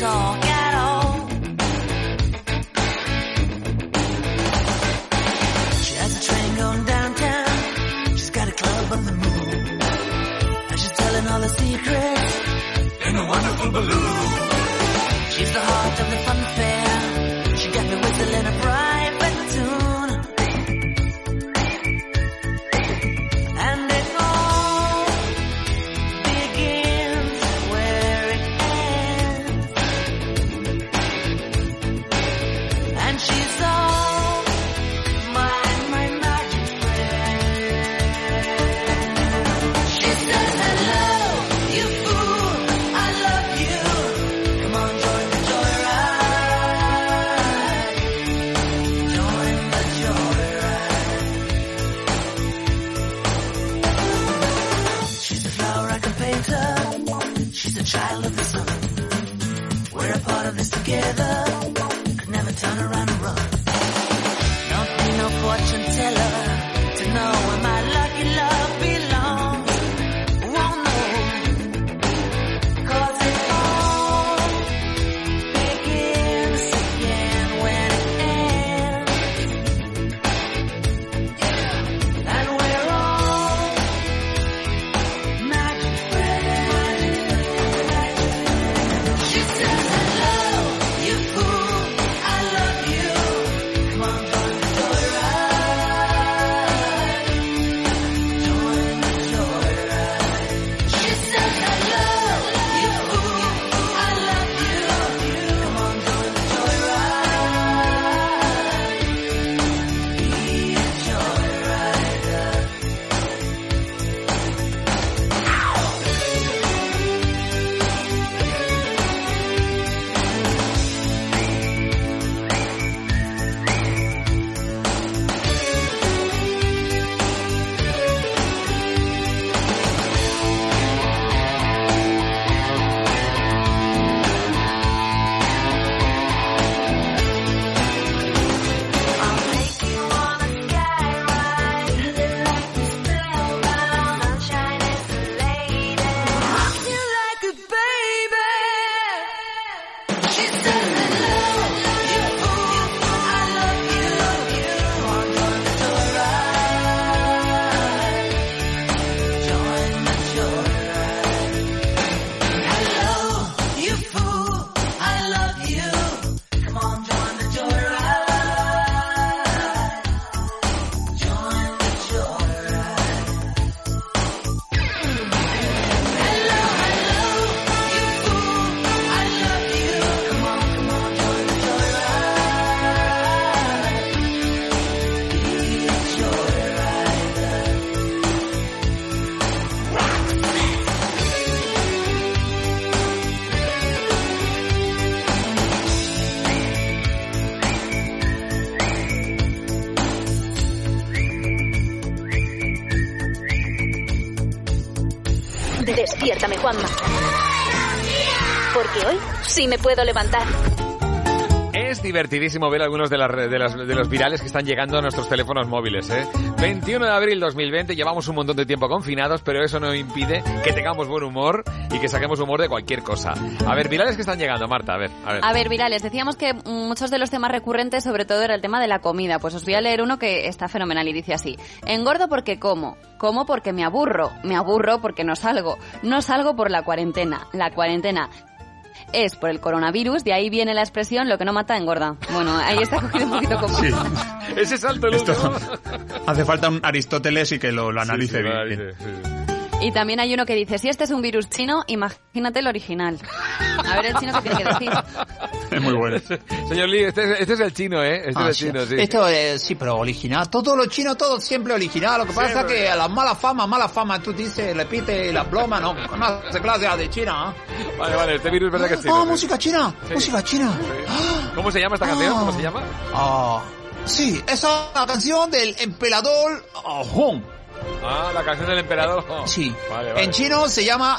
Talk at all. She has a train going downtown. She's got a club on the moon. And she's telling all her secrets in a wonderful balloon. Together. Sí me puedo levantar. Es divertidísimo ver algunos de, las, de, las- de los virales que están llegando a nuestros teléfonos móviles. ¿eh? 21 de abril 2020, llevamos un montón de tiempo confinados, pero eso no impide que tengamos buen humor y que saquemos humor de cualquier cosa. A ver, virales que están llegando, Marta, a ver. A ver. A ver, virales, decíamos que muchos de los temas recurrentes sobre todo era el tema de la comida. Pues os voy a leer uno que está fenomenal y dice así. Engordo porque como. Como porque me aburro. Me aburro porque no salgo. No salgo por la cuarentena. La cuarentena es por el coronavirus, de ahí viene la expresión lo que no mata engorda. Bueno, ahí está cogido un poquito con Sí. Ese salto el Esto-. Hace falta un Aristóteles y que lo, lo analice Sí, sí, lo bien. Y también hay uno que dice, si este es un virus chino, imagínate el original. A ver el chino que tiene que decir. Es muy bueno. Señor Lee, este, es- este es el chino, ¿eh? Este Ah, es sí. el chino, sí. Esto es, sí, pero original. Todo lo chino, todo siempre original. Lo que pasa es pero- que a la mala fama, mala fama, tú dices, repite la ploma, ¿no? No hace clase de China. ¿eh? Vale, vale, este virus es verdad que es chino. Ah, sí. música china, Sí. música china. ¿Cómo se llama esta canción? ¿Cómo se llama? Ah, sí, esa es la canción del emperador ah, Hong. Ah, la canción del emperador. Sí. Vale, vale. En chino se llama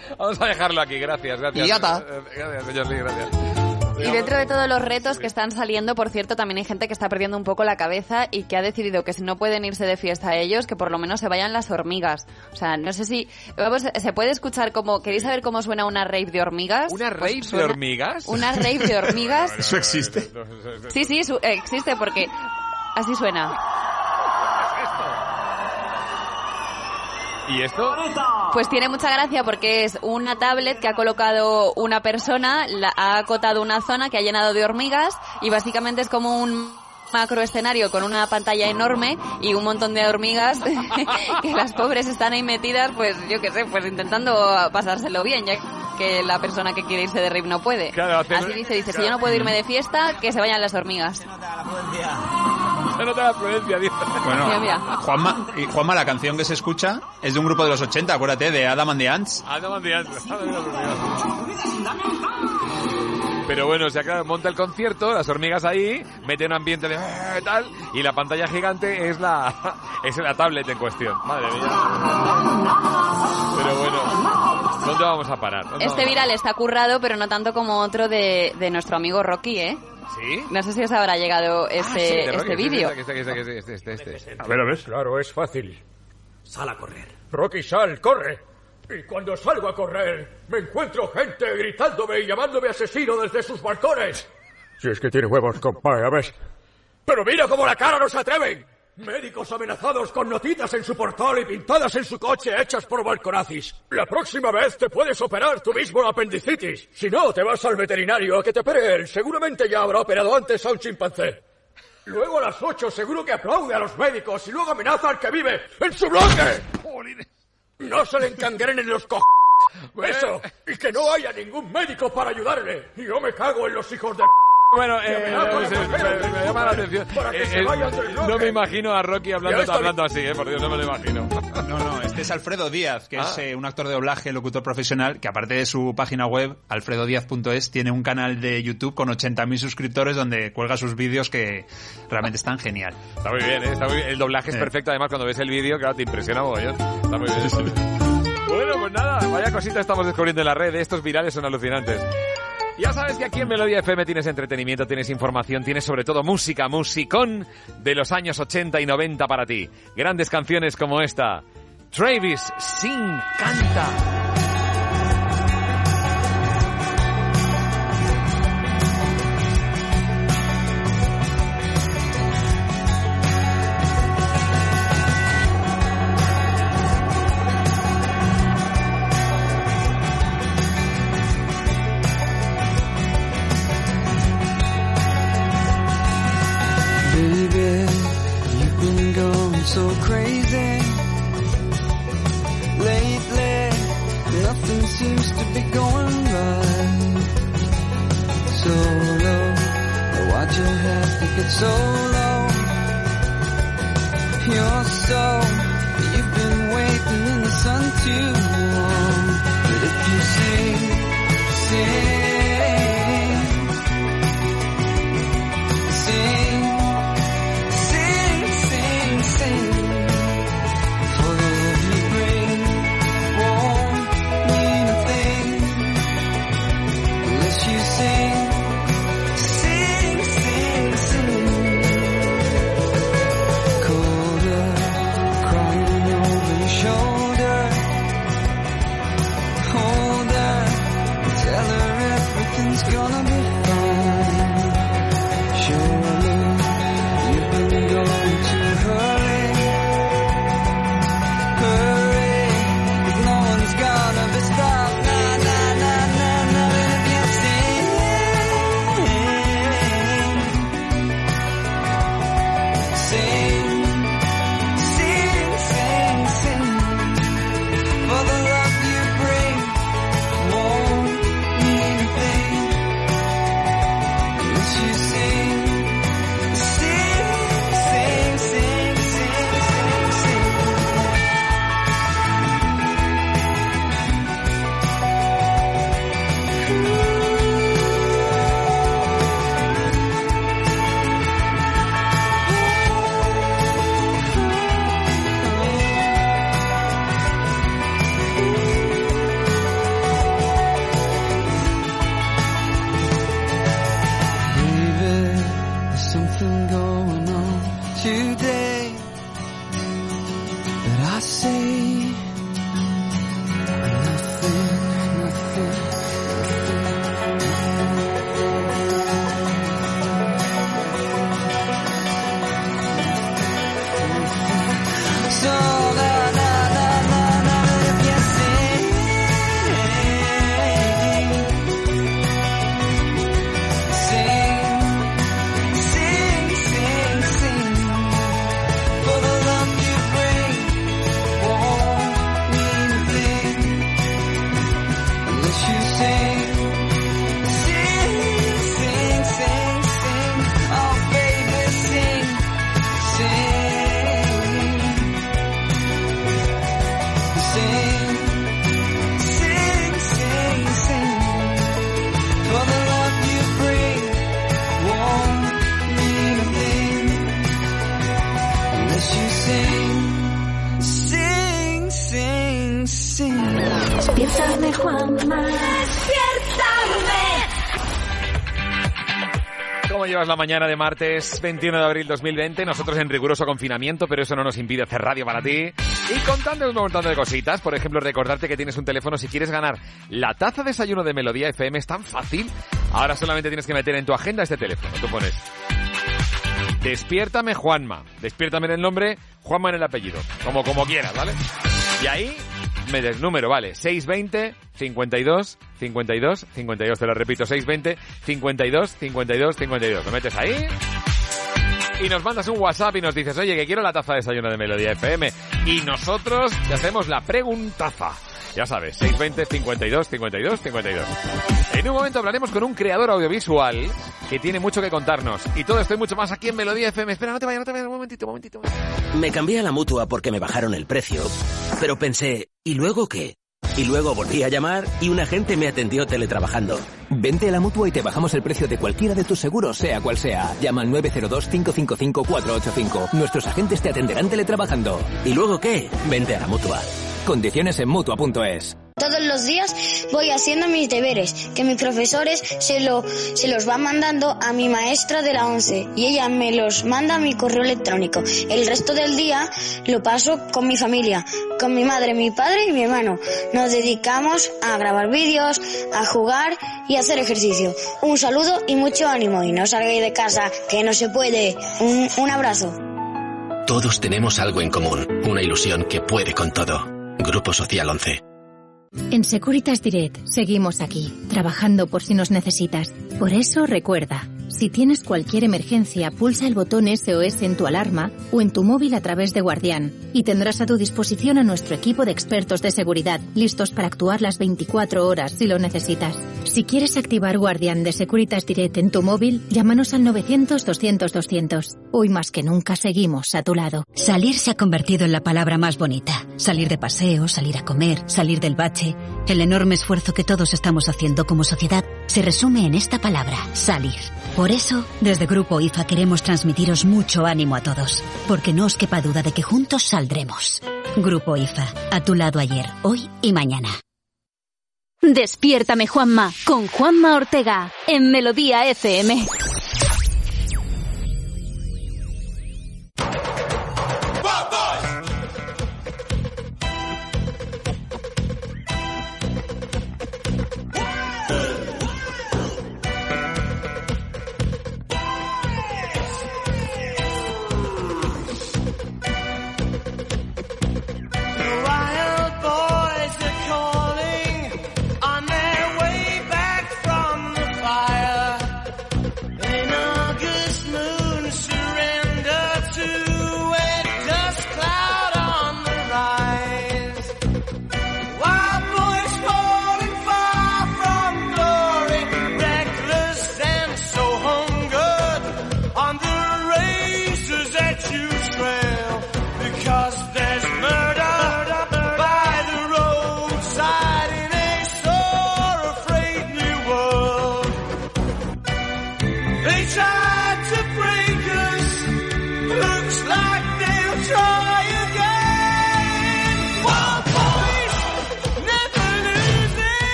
Vamos a dejarlo aquí, gracias, gracias. Y ya está. Eh, Gracias, señor Lee, gracias. Y dentro de todos los retos que están saliendo, por cierto, también hay gente que está perdiendo un poco la cabeza y que ha decidido que si no pueden irse de fiesta ellos, que por lo menos se vayan las hormigas. O sea, no sé si... Vamos, ¿se puede escuchar como... ¿Queréis saber cómo suena una rave de hormigas? ¿Una Pues rave de suena- hormigas? Una rave de hormigas. ¿Eso existe? Sí, sí, su- existe porque así suena. ¿Y esto? Pues tiene mucha gracia porque es una tablet que ha colocado una persona, la, ha acotado una zona que ha llenado de hormigas y básicamente es como un macro escenario con una pantalla enorme y un montón de hormigas que las pobres están ahí metidas, pues yo qué sé, pues intentando pasárselo bien, ya que la persona que quiere irse de rave no puede. Claro, Así dice, dice, si yo no puedo irme de fiesta, que se vayan las hormigas. Se nota la prudencia, dice. Bueno, Mira, mira. Juanma, y Juanma, la canción que se escucha es de un grupo de los 80, acuérdate, de Adam and the Ants. Ah, no, mandé antes. Pero bueno, o sea, claro, monta el concierto, las hormigas ahí, mete un ambiente de "Eh", tal, y la pantalla gigante es la es la tablet en cuestión. Madre mía. Pero bueno, ¿dónde vamos a parar? ¿Dónde Este viral está currado, pero no tanto como otro de, de nuestro amigo Rocky, ¿eh? ¿Sí? No sé si os habrá llegado Ah, este, sí, Rocky, este vídeo. sí, Este, este, este, este, este, este. A ver, a ver. Claro, es fácil. Sal a correr. Rocky, sal, corre. Y cuando salgo a correr, me encuentro gente gritándome y llamándome asesino desde sus balcones. Si es que tiene huevos, compadre, a ver. Pero mira cómo la cara no se atreven. Médicos amenazados con notitas en su portal y pintadas en su coche hechas por balconazis. La próxima vez te puedes operar tú mismo la apendicitis. Si no, te vas al veterinario a que te opere él. Seguramente ya habrá operado antes a un chimpancé. Luego a las ocho seguro que aplaude a los médicos y luego amenaza al que vive en su bloque. No se le encangrenen los co... Eso, y que no haya ningún médico para ayudarle. Yo me cago en los hijos de... Bueno, eh, me, llama la atención. Eh, eh, no me imagino a Rocky hablando, hablando así, eh, por Dios, no me lo imagino. No, no, este es Alfredo Díaz, que es Ah. eh, un actor de doblaje, locutor profesional, que aparte de su página web, alfredodiaz.es, tiene un canal de YouTube con 80.000 suscriptores donde cuelga sus vídeos que realmente están genial. Está muy bien, ¿eh? Está muy bien. El doblaje es Eh. perfecto, además, cuando ves el vídeo, claro, te impresiona mogollón. Está muy bien. está muy bien. Bueno, pues nada, vaya cosita estamos descubriendo en la red. Estos virales son alucinantes. Ya sabes que aquí en Melodía FM tienes entretenimiento, tienes información, tienes sobre todo música, musicón de los años 80 y 90 para ti. Grandes canciones como esta. Travis Sing canta. Mañana de martes 21 de abril 2020? Nosotros en riguroso confinamiento, pero eso no nos impide hacer radio para ti. Y contando un montón de cositas. Por ejemplo, recordarte que tienes un teléfono si quieres ganar la taza de desayuno de Melodía FM. Es tan fácil. Ahora solamente tienes que meter en tu agenda este teléfono. Tú pones Despiértame Juanma. Despiértame en el nombre, Juanma en el apellido. Como, como quieras, ¿vale? Y ahí me des número, ¿vale? 620 52 52 52. Te lo repito, 620 52 52 52. Lo metes ahí y nos mandas un WhatsApp y nos dices, oye, que quiero la taza de desayuno de Melodía FM. Y nosotros te hacemos la preguntaza. Ya sabes, 620 52 52 52. En un momento hablaremos con un creador audiovisual que tiene mucho que contarnos. Y todo esto y mucho más aquí en Melodía FM. Espera, no te vayas, no te vayas, un momentito, un momentito. Me cambié a la mutua porque me bajaron el precio, pero pensé, ¿y luego qué? Y luego volví a llamar y un agente me atendió teletrabajando. Vente a la mutua y te bajamos el precio de cualquiera de tus seguros, sea cual sea. Llama al 902-555-485. Nuestros agentes te atenderán teletrabajando. ¿Y luego qué? Vente a la mutua. Condiciones en mutua.es. Todos los días voy haciendo mis deberes, que mis profesores se, lo, se los van mandando a mi maestra de la 11 y ella me los manda a mi correo electrónico. El resto del día lo paso con mi familia, con mi madre, mi padre y mi hermano. Nos dedicamos a grabar vídeos, a jugar y a hacer ejercicio. Un saludo y mucho ánimo y no salgáis de casa, que no se puede. Un, un abrazo. Todos tenemos algo en común, una ilusión que puede con todo. Grupo Social 11. En Securitas Direct seguimos aquí, trabajando por si nos necesitas. Por eso recuerda, si tienes cualquier emergencia, pulsa el botón SOS en tu alarma o en tu móvil a través de Guardián y tendrás a tu disposición a nuestro equipo de expertos de seguridad, listos para actuar las 24 horas si lo necesitas. Si quieres activar Guardián de Securitas Direct en tu móvil, llámanos al 900-200-200. Hoy más que nunca seguimos a tu lado. Salir se ha convertido en la palabra más bonita. Salir de paseo, salir a comer, salir del bache. El enorme esfuerzo que todos estamos haciendo como sociedad se resume en esta palabra, salir. Por eso, desde Grupo IFA queremos transmitiros mucho ánimo a todos, porque no os quepa duda de que juntos saldremos. Grupo IFA, a tu lado ayer, hoy y mañana. Despiértame Juanma con Juanma Ortega en Melodía FM.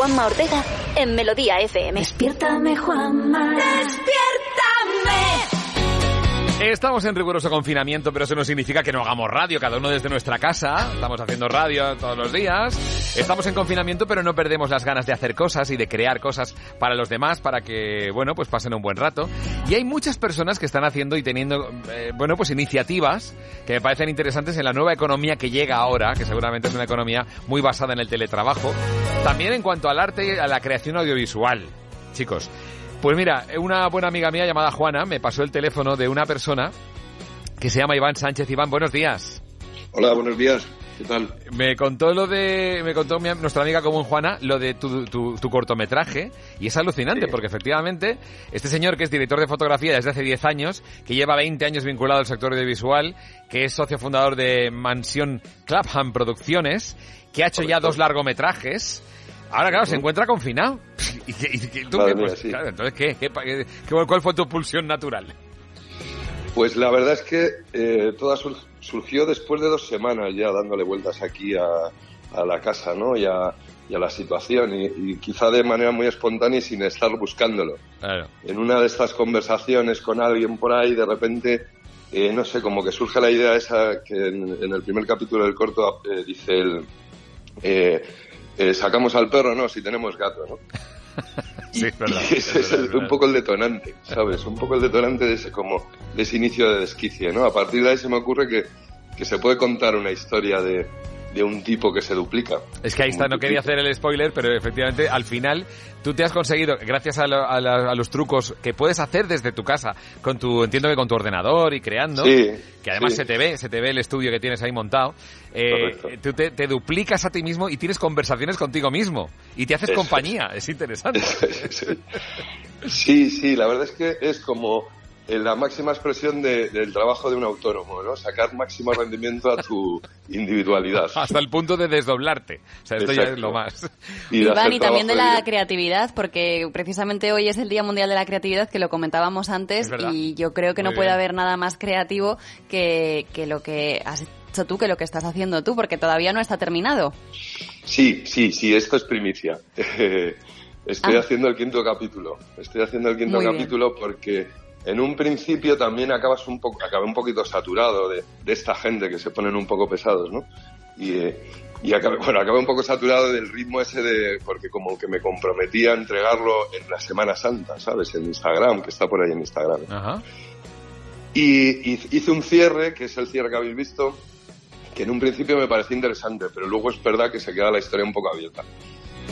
Juanma, Ortega en Melodía FM. Despiértame, Juanma. Despiértame. Estamos en riguroso confinamiento, pero eso no significa que no hagamos radio, cada uno desde nuestra casa. Estamos haciendo radio todos los días. Estamos en confinamiento, pero no perdemos las ganas de hacer cosas y de crear cosas para los demás, para que, bueno, pues pasen un buen rato. Y hay muchas personas que están haciendo y teniendo, eh, bueno, pues iniciativas que me parecen interesantes en la nueva economía que llega ahora, que seguramente es una economía muy basada en el teletrabajo. También en cuanto al arte y a la creación audiovisual. Chicos, pues mira, una buena amiga mía llamada Juana me pasó el teléfono de una persona que se llama Iván Sánchez. Iván, buenos días. Hola, buenos días. ¿Qué tal? Me contó lo de, me contó mi- nuestra amiga común Juana lo de tu, tu- tu cortometraje y es alucinante porque efectivamente este señor que es director de fotografía desde hace 10 años, que lleva 20 años vinculado al sector audiovisual, que es socio fundador de Mansión Clapham Producciones, que ha hecho ya dos largometrajes. Ahora, claro, se encuentra confinado. ¿Y, qué- y qué- tú Madre qué? mía, Pues, sí. claro, entonces, ¿qué? ¿Qué ¿Cuál fue tu pulsión natural? Pues la verdad es que eh, toda surgió después de dos semanas ya dándole vueltas aquí a, a la casa, ¿no? Y a, y a la situación, y, y quizá de manera muy espontánea y sin estar buscándolo. Claro. En una de estas conversaciones con alguien por ahí, de repente, eh, no sé, como que surge la idea esa que en, en el primer capítulo del corto eh, dice el... eh, eh, sacamos al perro, no, si tenemos gato, ¿no? Sí, es verdad. Y ese es el- un poco el detonante, ¿sabes? Un poco el detonante de ese, como, de ese inicio de desquicie, ¿no? A partir de ahí se me ocurre que, que se puede contar una historia de, de un tipo que se duplica. Es que ahí está, no quería hacer el spoiler, pero efectivamente al final tú te has conseguido, gracias a, lo- a la- a los trucos que puedes hacer desde tu casa, con tu, entiendo que con tu ordenador y creando, Sí, que además sí. se te ve, se te ve el estudio que tienes ahí montado, eh, tú te, te duplicas a ti mismo y tienes conversaciones contigo mismo y te haces Eso compañía, es interesante. Sí, sí, la verdad es que es como la máxima expresión de- del trabajo de un autónomo, ¿no? Sacar máximo rendimiento a tu individualidad. Hasta el punto de desdoblarte. O sea, esto ya es lo más. Y Iván, y también de la creatividad, porque precisamente hoy es el Día Mundial de la Creatividad, que lo comentábamos antes, y yo creo que no puede bien. haber nada más creativo que, que lo que has hecho tú, que lo que estás haciendo tú, porque todavía no está terminado. Sí, sí, sí, esto es primicia. Estoy Ah. haciendo el quinto capítulo. Estoy haciendo el quinto Muy bien. capítulo porque en un principio también acabas un poco, acabé un poquito saturado de, de esta gente que se ponen un poco pesados, ¿no? Y, eh, y acabé, bueno, acabé un poco saturado del ritmo ese de, porque como que me comprometí a entregarlo en la Semana Santa, ¿sabes? En Instagram, que está por ahí en Instagram. Ajá. Y, y hice un cierre, que es el cierre que habéis visto, que en un principio me pareció interesante, pero luego es verdad que se queda la historia un poco abierta.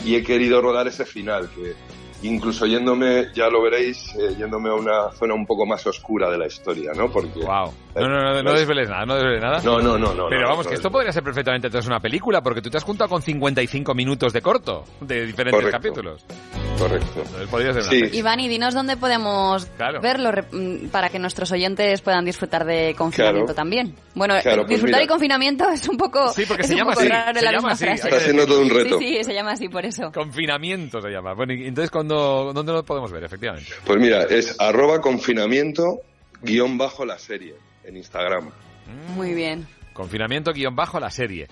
Y he querido rodar ese final, que incluso yéndome, ya lo veréis, eh, yéndome a una zona un poco más oscura de la historia, ¿no? Porque... Wow. No, no, no, no desveles nada, no desveles nada. No, no, no, no. Pero no, vamos, no, que no. esto podría ser perfectamente entonces una película, porque tú te has juntado con 55 minutos de corto, de diferentes Correcto. capítulos. Correcto. Podría ser una Sí. Iván, y dinos dónde podemos Claro. verlo mm, para que nuestros oyentes puedan disfrutar de confinamiento Claro. también. Bueno, Claro, eh, pues disfrutar mira. y confinamiento es un poco, Sí, porque es se llama así, se la llama así, Está siendo todo un reto. Sí, sí, se llama así por eso. Confinamiento se llama. Bueno, y entonces, cuando, ¿dónde lo podemos ver, efectivamente? Pues mira, es arroba confinamiento guion bajo la serie en Instagram. Muy bien. Confinamiento guion bajo la serie.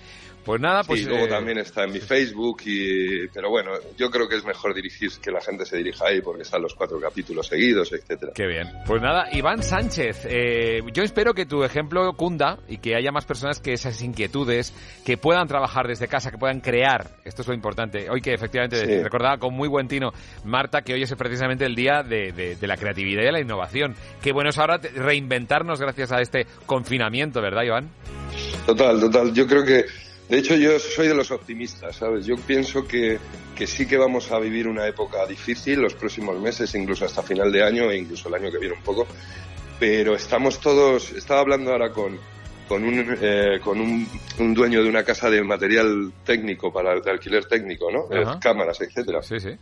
Pues nada, pues... y luego eh, también está en mi Facebook y pero bueno yo creo que es mejor dirigir que la gente se dirija ahí porque están los cuatro capítulos seguidos etcétera Qué bien. Pues nada, Iván Sánchez, eh, yo espero que tu ejemplo cunda y que haya más personas que esas inquietudes, que puedan trabajar desde casa, que puedan crear. Esto es lo importante. Hoy que efectivamente Sí. recordaba con muy buen tino Marta que hoy es precisamente el día de, de- de la creatividad y de la innovación. Qué bueno es ahora reinventarnos gracias a este confinamiento, ¿verdad, Iván? total total yo creo que de hecho yo soy de los optimistas sabes yo pienso que que sí que vamos a vivir una época difícil los próximos meses incluso hasta final de año e incluso el año que viene un poco pero estamos todos estaba hablando ahora con con un, eh, con un, un dueño de una casa de material técnico para de alquiler técnico, ¿no? Eh, cámaras, etcétera. Sí, sí.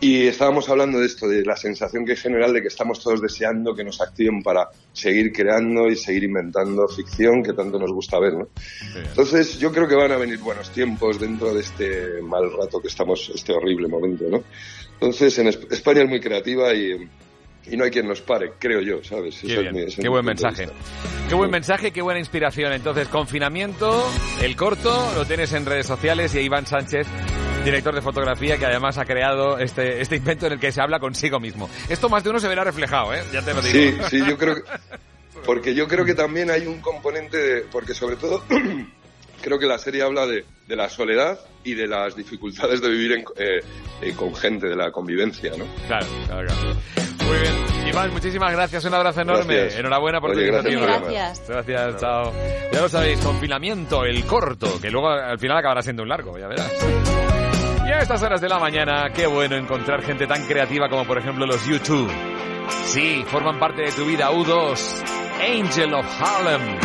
Y estábamos hablando de esto, de la sensación que hay general de que estamos todos deseando que nos activen para seguir creando y seguir inventando ficción que tanto nos gusta ver, ¿no? Entonces yo creo que van a venir buenos tiempos dentro de este mal rato que estamos, este horrible momento, ¿no? Entonces en Esp- España es muy creativa y, y no hay quien nos pare, creo yo, ¿sabes? Qué es mi- qué buen mensaje. Qué buen mensaje, qué buena inspiración. Entonces, confinamiento, el corto, lo tienes en redes sociales y Iván Sánchez, director de fotografía, que además ha creado este, este invento en el que se habla consigo mismo. Esto más de uno se verá reflejado, ¿eh? Ya te lo digo. Sí, sí, yo creo que... Porque yo creo que también hay un componente, de- porque sobre todo creo que la serie habla de, de la soledad y de las dificultades de vivir en- eh, eh, con gente, de la convivencia, ¿no? Claro, claro, claro. Muy bien. Iván, muchísimas gracias. Un abrazo enorme. Gracias. Enhorabuena por Oye, tu gracias iniciativa. Gracias. Gracias, chao. Ya lo sabéis, confinamiento, el corto, que luego al final acabará siendo un largo, ya verás. Y a estas horas de la mañana, qué bueno encontrar gente tan creativa como por ejemplo los YouTube. Sí, forman parte de tu vida U2, Angel of Harlem.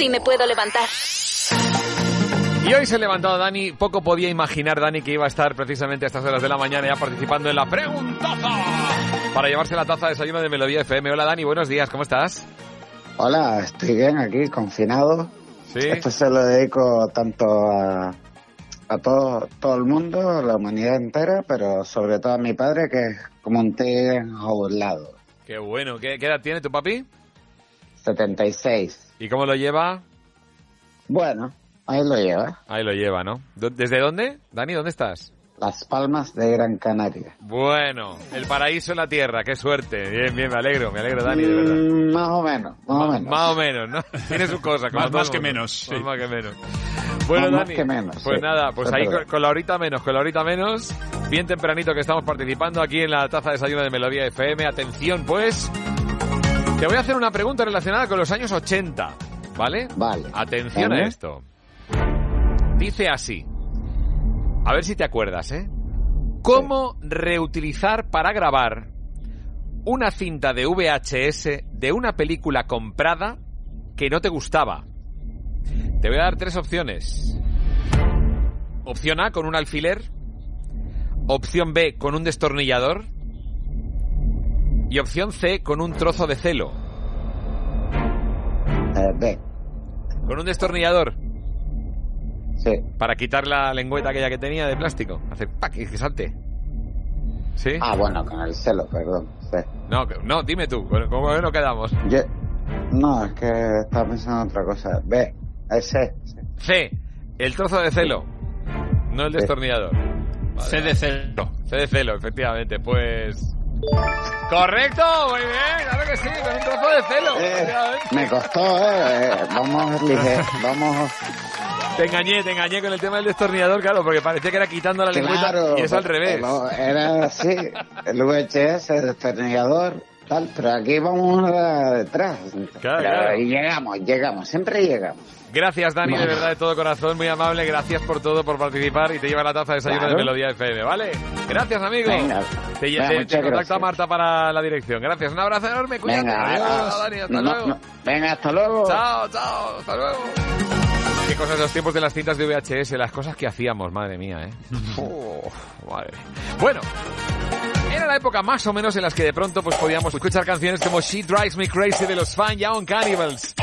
Sí me puedo levantar. Y hoy se ha levantado Dani. Poco podía imaginar Dani que iba a estar precisamente a estas horas de la mañana ya participando en la preguntaza para llevarse la taza de desayuno de Melodía FM. Hola Dani, buenos días, ¿cómo estás? Hola, estoy bien aquí, confinado. Sí. Esto se lo dedico tanto a, a todo, todo el mundo, a la humanidad entera, pero sobre todo a mi padre, que es como un tigre enjaulado. Qué bueno. ¿Qué, qué edad tiene tu papi? 76. ¿Y cómo lo lleva? Bueno, ahí lo lleva. Ahí lo lleva, ¿no? ¿Dó- ¿Desde dónde? Dani, ¿dónde estás? Las Palmas de Gran Canaria. Bueno, el paraíso en la tierra, qué suerte. Bien, bien, me alegro, me alegro, Dani, de verdad. Mm, más o menos, más o menos. Más o menos, ¿no? Tiene su cosa. como Más- más que menos, Más, sí. más que menos. Bueno, Más Dani. que menos, Pues sí. nada, pues Es ahí con la horita menos, con la horita menos. Bien tempranito que estamos participando aquí en la taza de desayuno de Melodía FM. Atención, pues. Te voy a hacer una pregunta relacionada con los años 80, ¿vale? Vale. Atención a esto. Dice así. A ver si te acuerdas, ¿eh? ¿Cómo reutilizar para grabar una cinta de VHS de una película comprada que no te gustaba? Te voy a dar tres opciones. Opción A con un alfiler. Opción B con un destornillador. Y opción C con un trozo de celo. Eh, B. Con un destornillador. Sí. Para quitar la lengüeta aquella que tenía de plástico. Hace ¡pac! y que salte. ¿Sí? Ah, bueno, con el celo, perdón. Sí. No, no, dime tú. Bueno, ¿Cómo no quedamos? Yo- No, es que estaba pensando en otra cosa. B. Ese. C. El trozo de celo. No el destornillador. C de celo. C de celo, efectivamente. Pues... Correcto, muy bien, claro que sí, con un trozo de celo. efectivamente. Me costó, eh. eh, Vamos, lige- vamos. Te engañé, te engañé con el tema del destornillador, claro, porque parecía que era quitando la lengüeta Claro, y es al revés. pero Era así, el VHS, el destornillador, tal, pero aquí vamos detrás. Claro, claro. Y llegamos, llegamos, siempre llegamos. Gracias, Dani, de verdad, de todo corazón, muy amable. Gracias por todo, por participar y te lleva la taza de desayuno Claro. de Melodía FM, ¿vale? Gracias, amigo. Venga. te, Venga, te- te contacta gracias. Marta para la dirección. Gracias, un abrazo enorme, cuídate. Venga, Adiós, adiós. Dani, hasta No, luego. no, venga, hasta luego. Chao, chao, hasta luego. Qué cosas de los tiempos de las cintas de VHS, las cosas que hacíamos, madre mía, ¿eh? Uf, madre. Bueno, era la época más o menos en las que de pronto pues podíamos escuchar canciones como She Drives Me Crazy de los Fine Young Cannibals.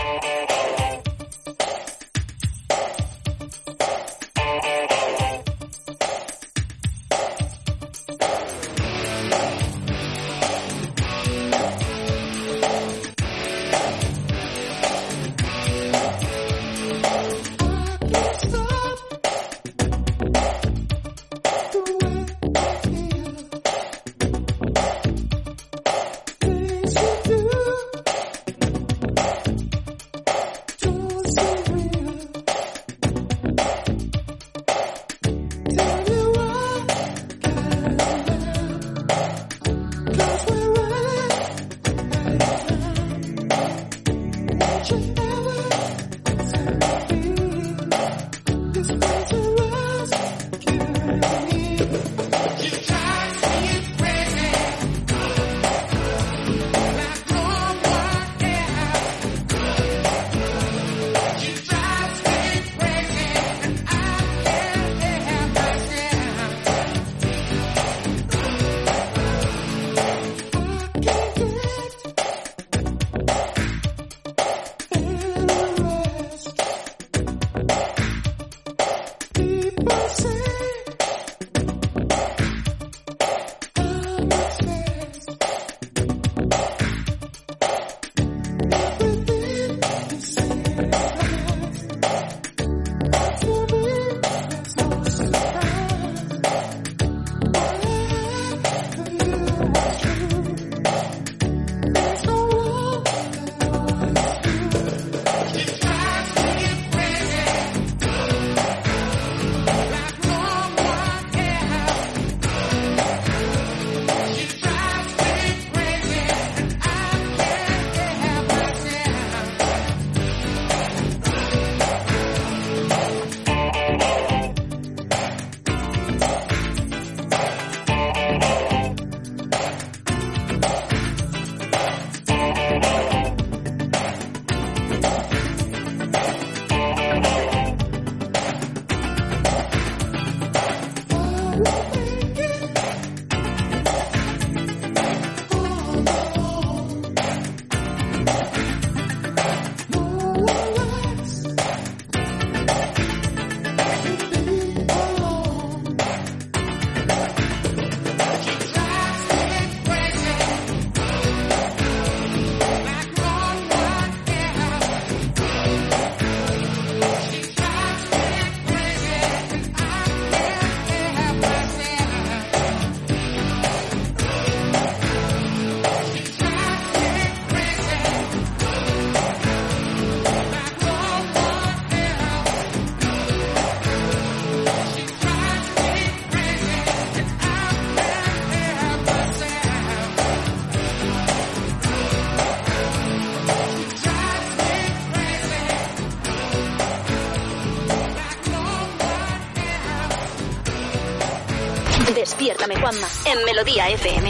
Despiértame Juanma en Melodía FM.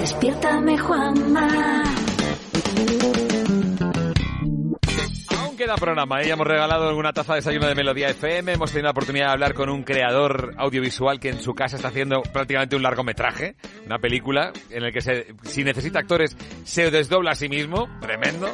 Despiértame, Juanma. Aún queda programa, ¿eh? Ya hemos regalado una taza de desayuno de Melodía FM, hemos tenido la oportunidad de hablar con un creador audiovisual que en su casa está haciendo prácticamente un largometraje, una película en el que se, si necesita actores se desdobla a sí mismo, tremendo.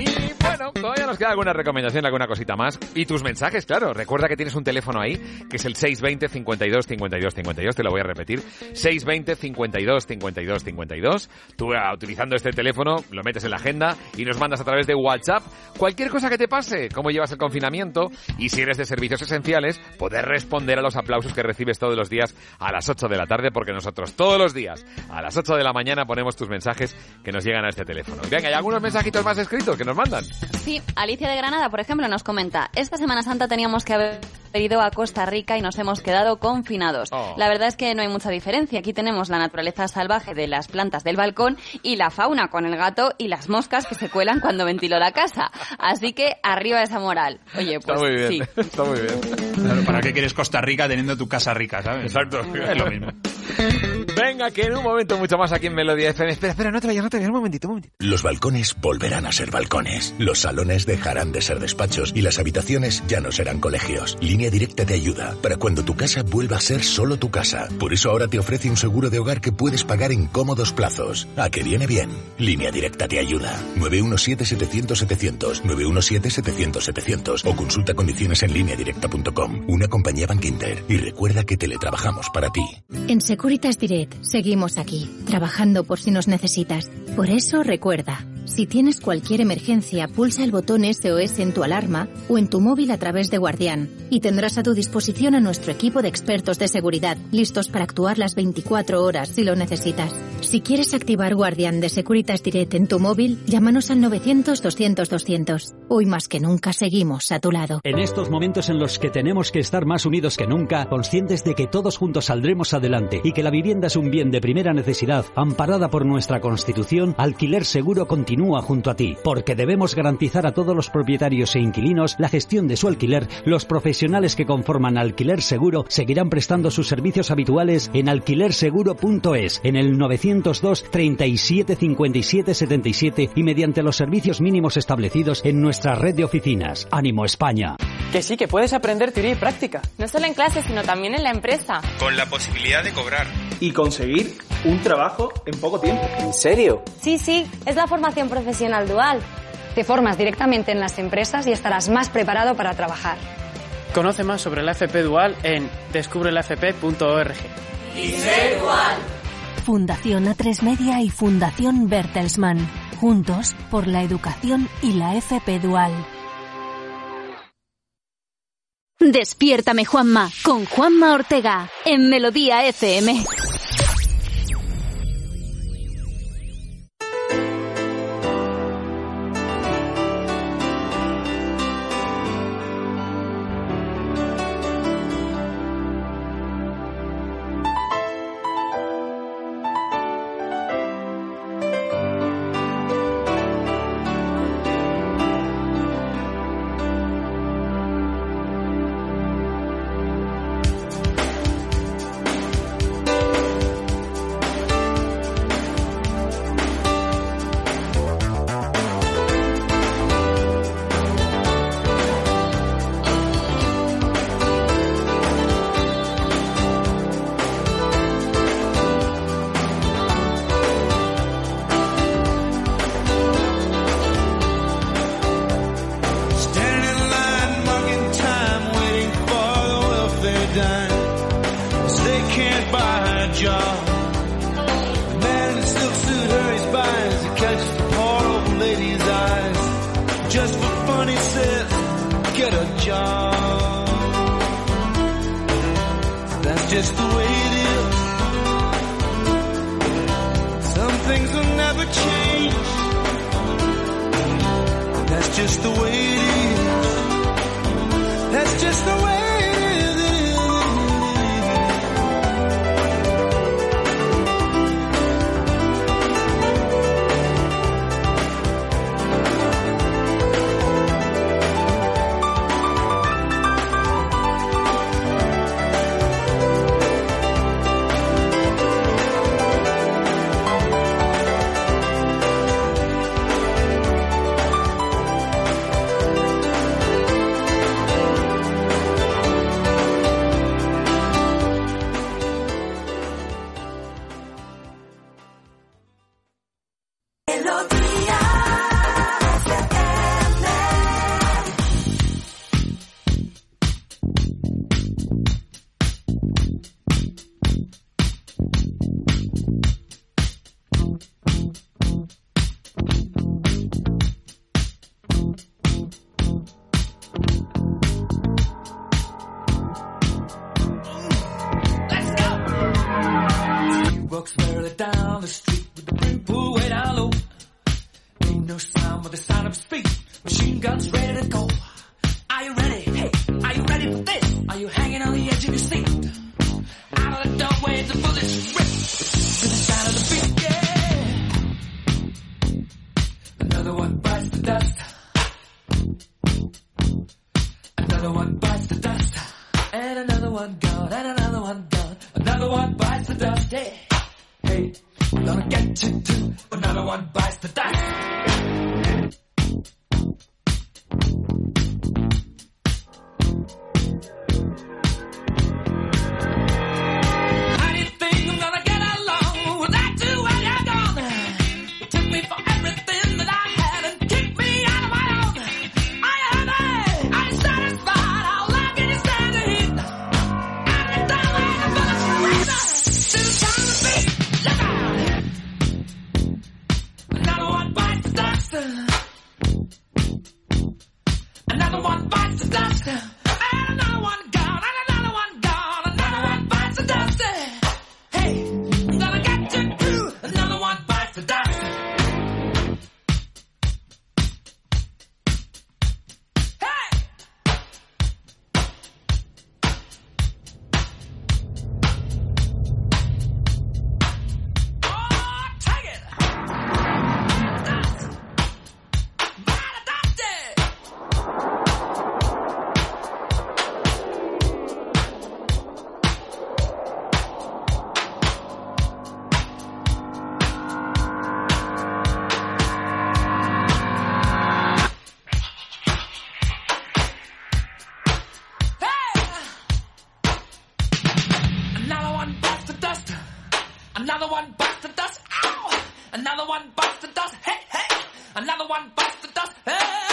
Y bueno, todavía nos queda alguna recomendación, alguna cosita más. Y tus mensajes, claro. Recuerda que tienes un teléfono ahí, que es el 620 52 52 52. Te lo voy a repetir. 620 52 52 52. Tú, ah, utilizando este teléfono, lo metes en la agenda y nos mandas a través de WhatsApp cualquier cosa que te pase, cómo llevas el confinamiento y si eres de servicios esenciales, poder responder a los aplausos que recibes todos los días a las 8 de la tarde, porque nosotros todos los días a las 8 de la mañana ponemos tus mensajes que nos llegan a este teléfono. Venga, hay algunos mensajitos más escritos que nos mandan. Sí, Alicia de Granada, por ejemplo, nos comenta, esta Semana Santa teníamos que haber ido a Costa Rica y nos hemos quedado confinados. Oh. La verdad es que no hay mucha diferencia. Aquí tenemos la naturaleza salvaje de las plantas del balcón y la fauna con el gato y las moscas que se cuelan cuando ventilo la casa. Así que arriba esa moral. Oye, pues Está muy bien, sí. está muy bien. Claro, ¿Para qué quieres Costa Rica teniendo tu casa rica, sabes? Exacto. Es lo mismo. Venga, que en un momento mucho más aquí en Melodía FM. Espera, espera, no te vayas, no te vayas, un momentito, un momentito. Los balcones volverán a ser balcones, los salones dejarán de ser despachos y las habitaciones ya no serán colegios. Línea Directa te ayuda para cuando tu casa vuelva a ser solo tu casa. Por eso ahora te ofrece un seguro de hogar que puedes pagar en cómodos plazos. ¿A que viene bien? Línea Directa te ayuda. 917-700-700, 917-700-700 o consulta condiciones en lineadirecta.com. Una compañía Bank Inter. Y recuerda que teletrabajamos para ti. En Securitas Direct seguimos aquí, trabajando por si nos necesitas. Por eso recuerda, si tienes cualquier emergencia, pulsa el botón SOS en tu alarma o en tu móvil a través de Guardián y tendrás a tu disposición a nuestro equipo de expertos de seguridad, listos para actuar las 24 horas si lo necesitas. Si quieres activar Guardián de Securitas Direct en tu móvil, llámanos al 900-200-200. Hoy más que nunca seguimos a tu lado. En estos momentos en los que tenemos que estar más unidos que nunca, conscientes de que todos juntos saldremos adelante y que la vivienda es un bien de primera necesidad, amparada por nuestra Constitución, Alquiler Seguro continúa junto a ti, porque debemos garantizar a todos los propietarios e inquilinos la gestión de su alquiler. Los profesionales que conforman Alquiler Seguro seguirán prestando sus servicios habituales en alquilerseguro.es, en el 902 37 57 77 y mediante los servicios mínimos establecidos en nuestra red de oficinas. Ánimo España. Que sí, que puedes aprender teoría y práctica. No solo en clase, sino también en la empresa. Con la posibilidad de cobrar. Y conseguir un trabajo en poco tiempo. ¿En serio? Sí, sí, es la formación profesional dual. Te formas directamente en las empresas y estarás más preparado para trabajar. Conoce más sobre la FP Dual en descubrelafp.org. Y sé dual. Fundación A3 Media y Fundación Bertelsmann. Juntos por la educación y la FP Dual. Despiértame Juanma con Juanma Ortega en Melodía FM. Another one bites the dust. Ow! Another one bites the dust. Hey, hey! Another one bites the dust. Hey!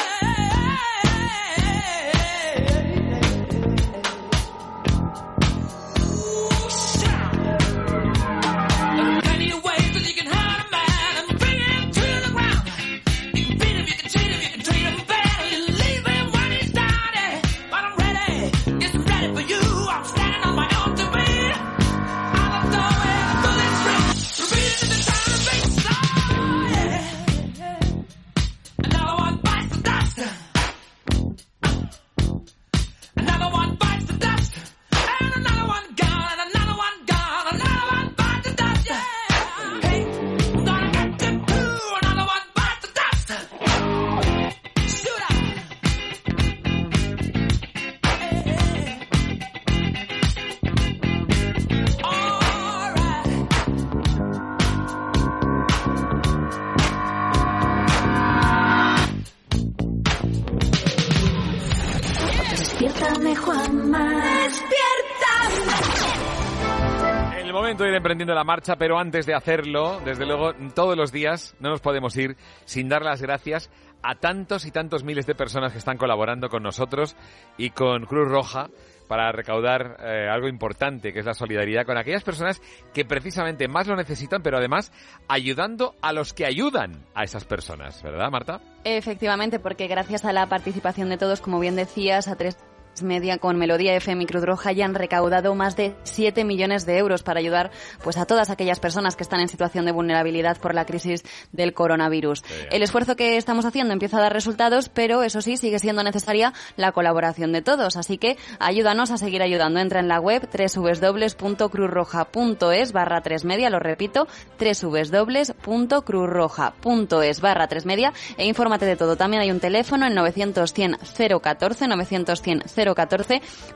Emprendiendo la marcha, pero antes de hacerlo, desde luego, todos los días no nos podemos ir sin dar las gracias a tantos y tantos miles de personas que están colaborando con nosotros y con Cruz Roja para recaudar eh, algo importante, que es la solidaridad con aquellas personas que precisamente más lo necesitan, pero además ayudando a los que ayudan a esas personas, ¿verdad, Marta? Efectivamente, porque gracias a la participación de todos, como bien decías, a tres Media con Melodía FM y Cruz Roja ya han recaudado más de 7 millones de euros para ayudar pues a todas aquellas personas que están en situación de vulnerabilidad por la crisis del coronavirus. El esfuerzo que estamos haciendo empieza a dar resultados, pero eso sí, sigue siendo necesaria la colaboración de todos. Así que ayúdanos a seguir ayudando. Entra en la web www.cruzroja.es barra 3 media, lo repito, www.cruzroja.es barra 3 media e infórmate de todo. También hay un teléfono, el 900 100 014, 900 100 014,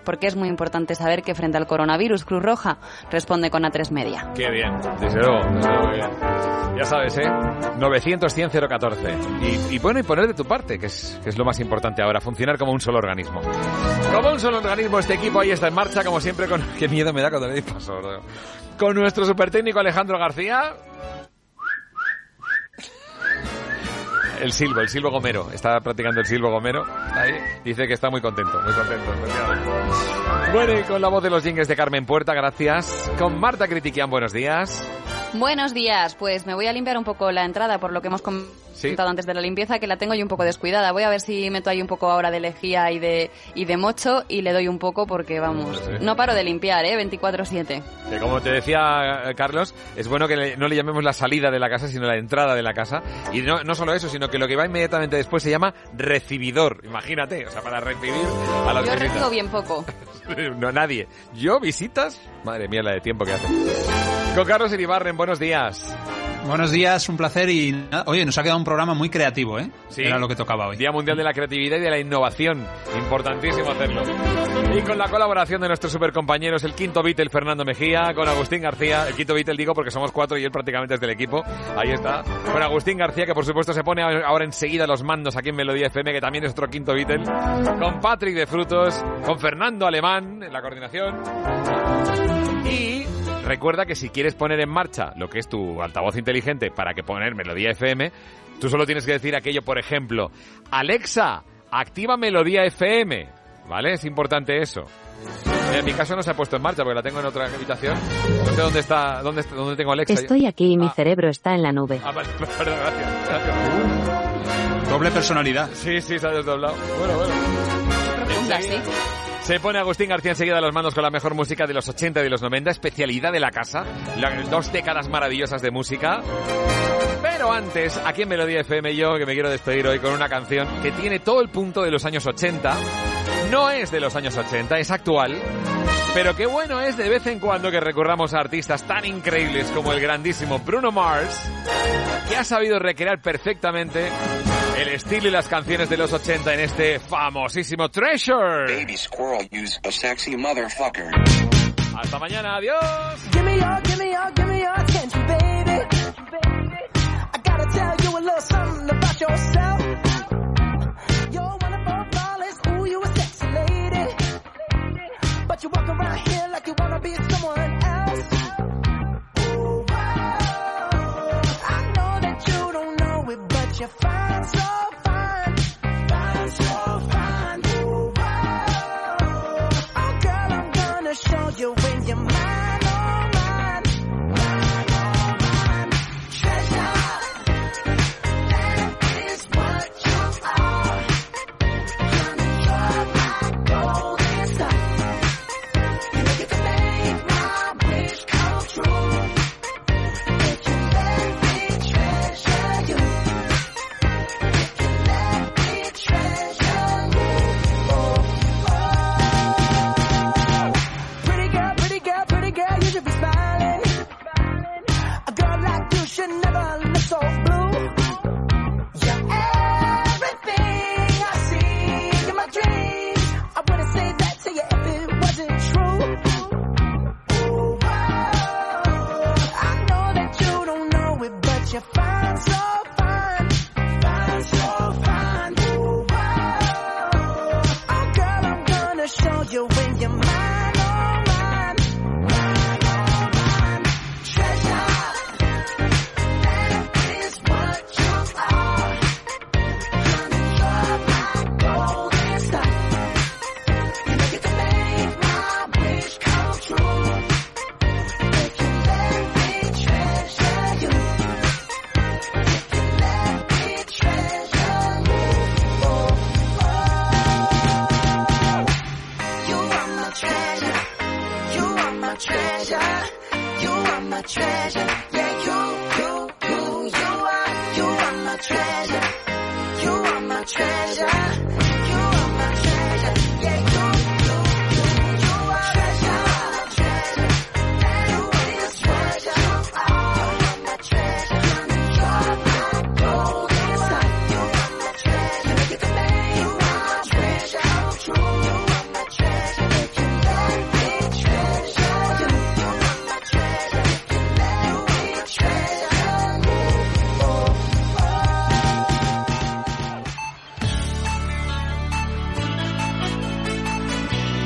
porque es muy importante saber que frente al coronavirus Cruz Roja responde con A3 Media. Qué bien, desde luego, desde luego bien. Ya sabes, ¿eh? 900 100 014. Y, y bueno, y poner de tu parte, que es, que es lo más importante ahora, funcionar como un solo organismo. Como un solo organismo, este equipo ahí está en marcha, como siempre, con... Qué miedo me da cuando le doy paso, ¿no? Con nuestro super técnico Alejandro García. El silbo, el silbo gomero. Está practicando el silbo gomero. Ahí. Dice que está muy contento, muy contento. Bueno, y con la voz de los jingles de Carmen Puerta, gracias. Con Marta Critiquian, buenos días. Buenos días, pues me voy a limpiar un poco la entrada por lo que hemos comentado antes de la limpieza, que la tengo yo un poco descuidada. Voy a ver si meto ahí un poco ahora de lejía y de, y de mocho y le doy un poco porque vamos, Sí. no paro de limpiar, ¿eh? 24-7. Que como te decía eh, Carlos, es bueno que le- no le llamemos la salida de la casa, sino la entrada de la casa. Y no, no solo eso, sino que lo que va inmediatamente después se llama recibidor. Imagínate, o sea, para recibir a las Yo visitas. recibo bien poco. No, nadie. ¿Yo visitas? Madre mía, la de tiempo que hace. Con Carlos Iribarren, buenos días. Buenos días, un placer y oye, nos ha quedado un programa muy creativo, ¿eh? Sí. Era lo que tocaba hoy. Día Mundial de la Creatividad y de la Innovación. Importantísimo hacerlo. Y con la colaboración de nuestros supercompañeros, el quinto Beatle Fernando Mejía, con Agustín García. El quinto Beatle digo porque somos cuatro y él prácticamente es del equipo. Ahí está. Con Agustín García, que por supuesto se pone ahora enseguida los mandos aquí en Melodía FM, que también es otro quinto Beatle. Con Patrick de Frutos, con Fernando Alemán en la coordinación. Y recuerda que si quieres poner en marcha lo que es tu altavoz inteligente para que poner Melodía FM, tú solo tienes que decir aquello, por ejemplo, Alexa, activa Melodía FM. ¿Vale? Es importante eso. En mi caso no se ha puesto en marcha porque la tengo en otra habitación. No sé dónde está, dónde, está- dónde tengo Alexa. Estoy aquí y mi cerebro está en la nube. Ah, vale, perdón, gracias. gracias. Doble personalidad. Sí, sí, se ha desdoblado. Bueno, bueno. Profunda, sí. Se pone Agustín García enseguida a las manos con la mejor música de los 80 y de los 90, especialidad de la casa, dos décadas maravillosas de música. Pero antes, aquí en Melodía FM yo que me quiero despedir hoy con una canción que tiene todo el punto de los años 80. No es de los años 80, es actual. Pero qué bueno es de vez en cuando que recurramos a artistas tan increíbles como el grandísimo Bruno Mars, que ha sabido recrear perfectamente el estilo y las canciones de los 80 en este famosísimo Treasure. Baby squirrel use a sexy motherfucker. Hasta mañana, adiós. Give me your, give me your, give me your attention, baby. I gotta tell you a little something about yourself. You're one of our flawless, ooh, you a sexy lady. But you walk around here like you wanna be someone it, but you're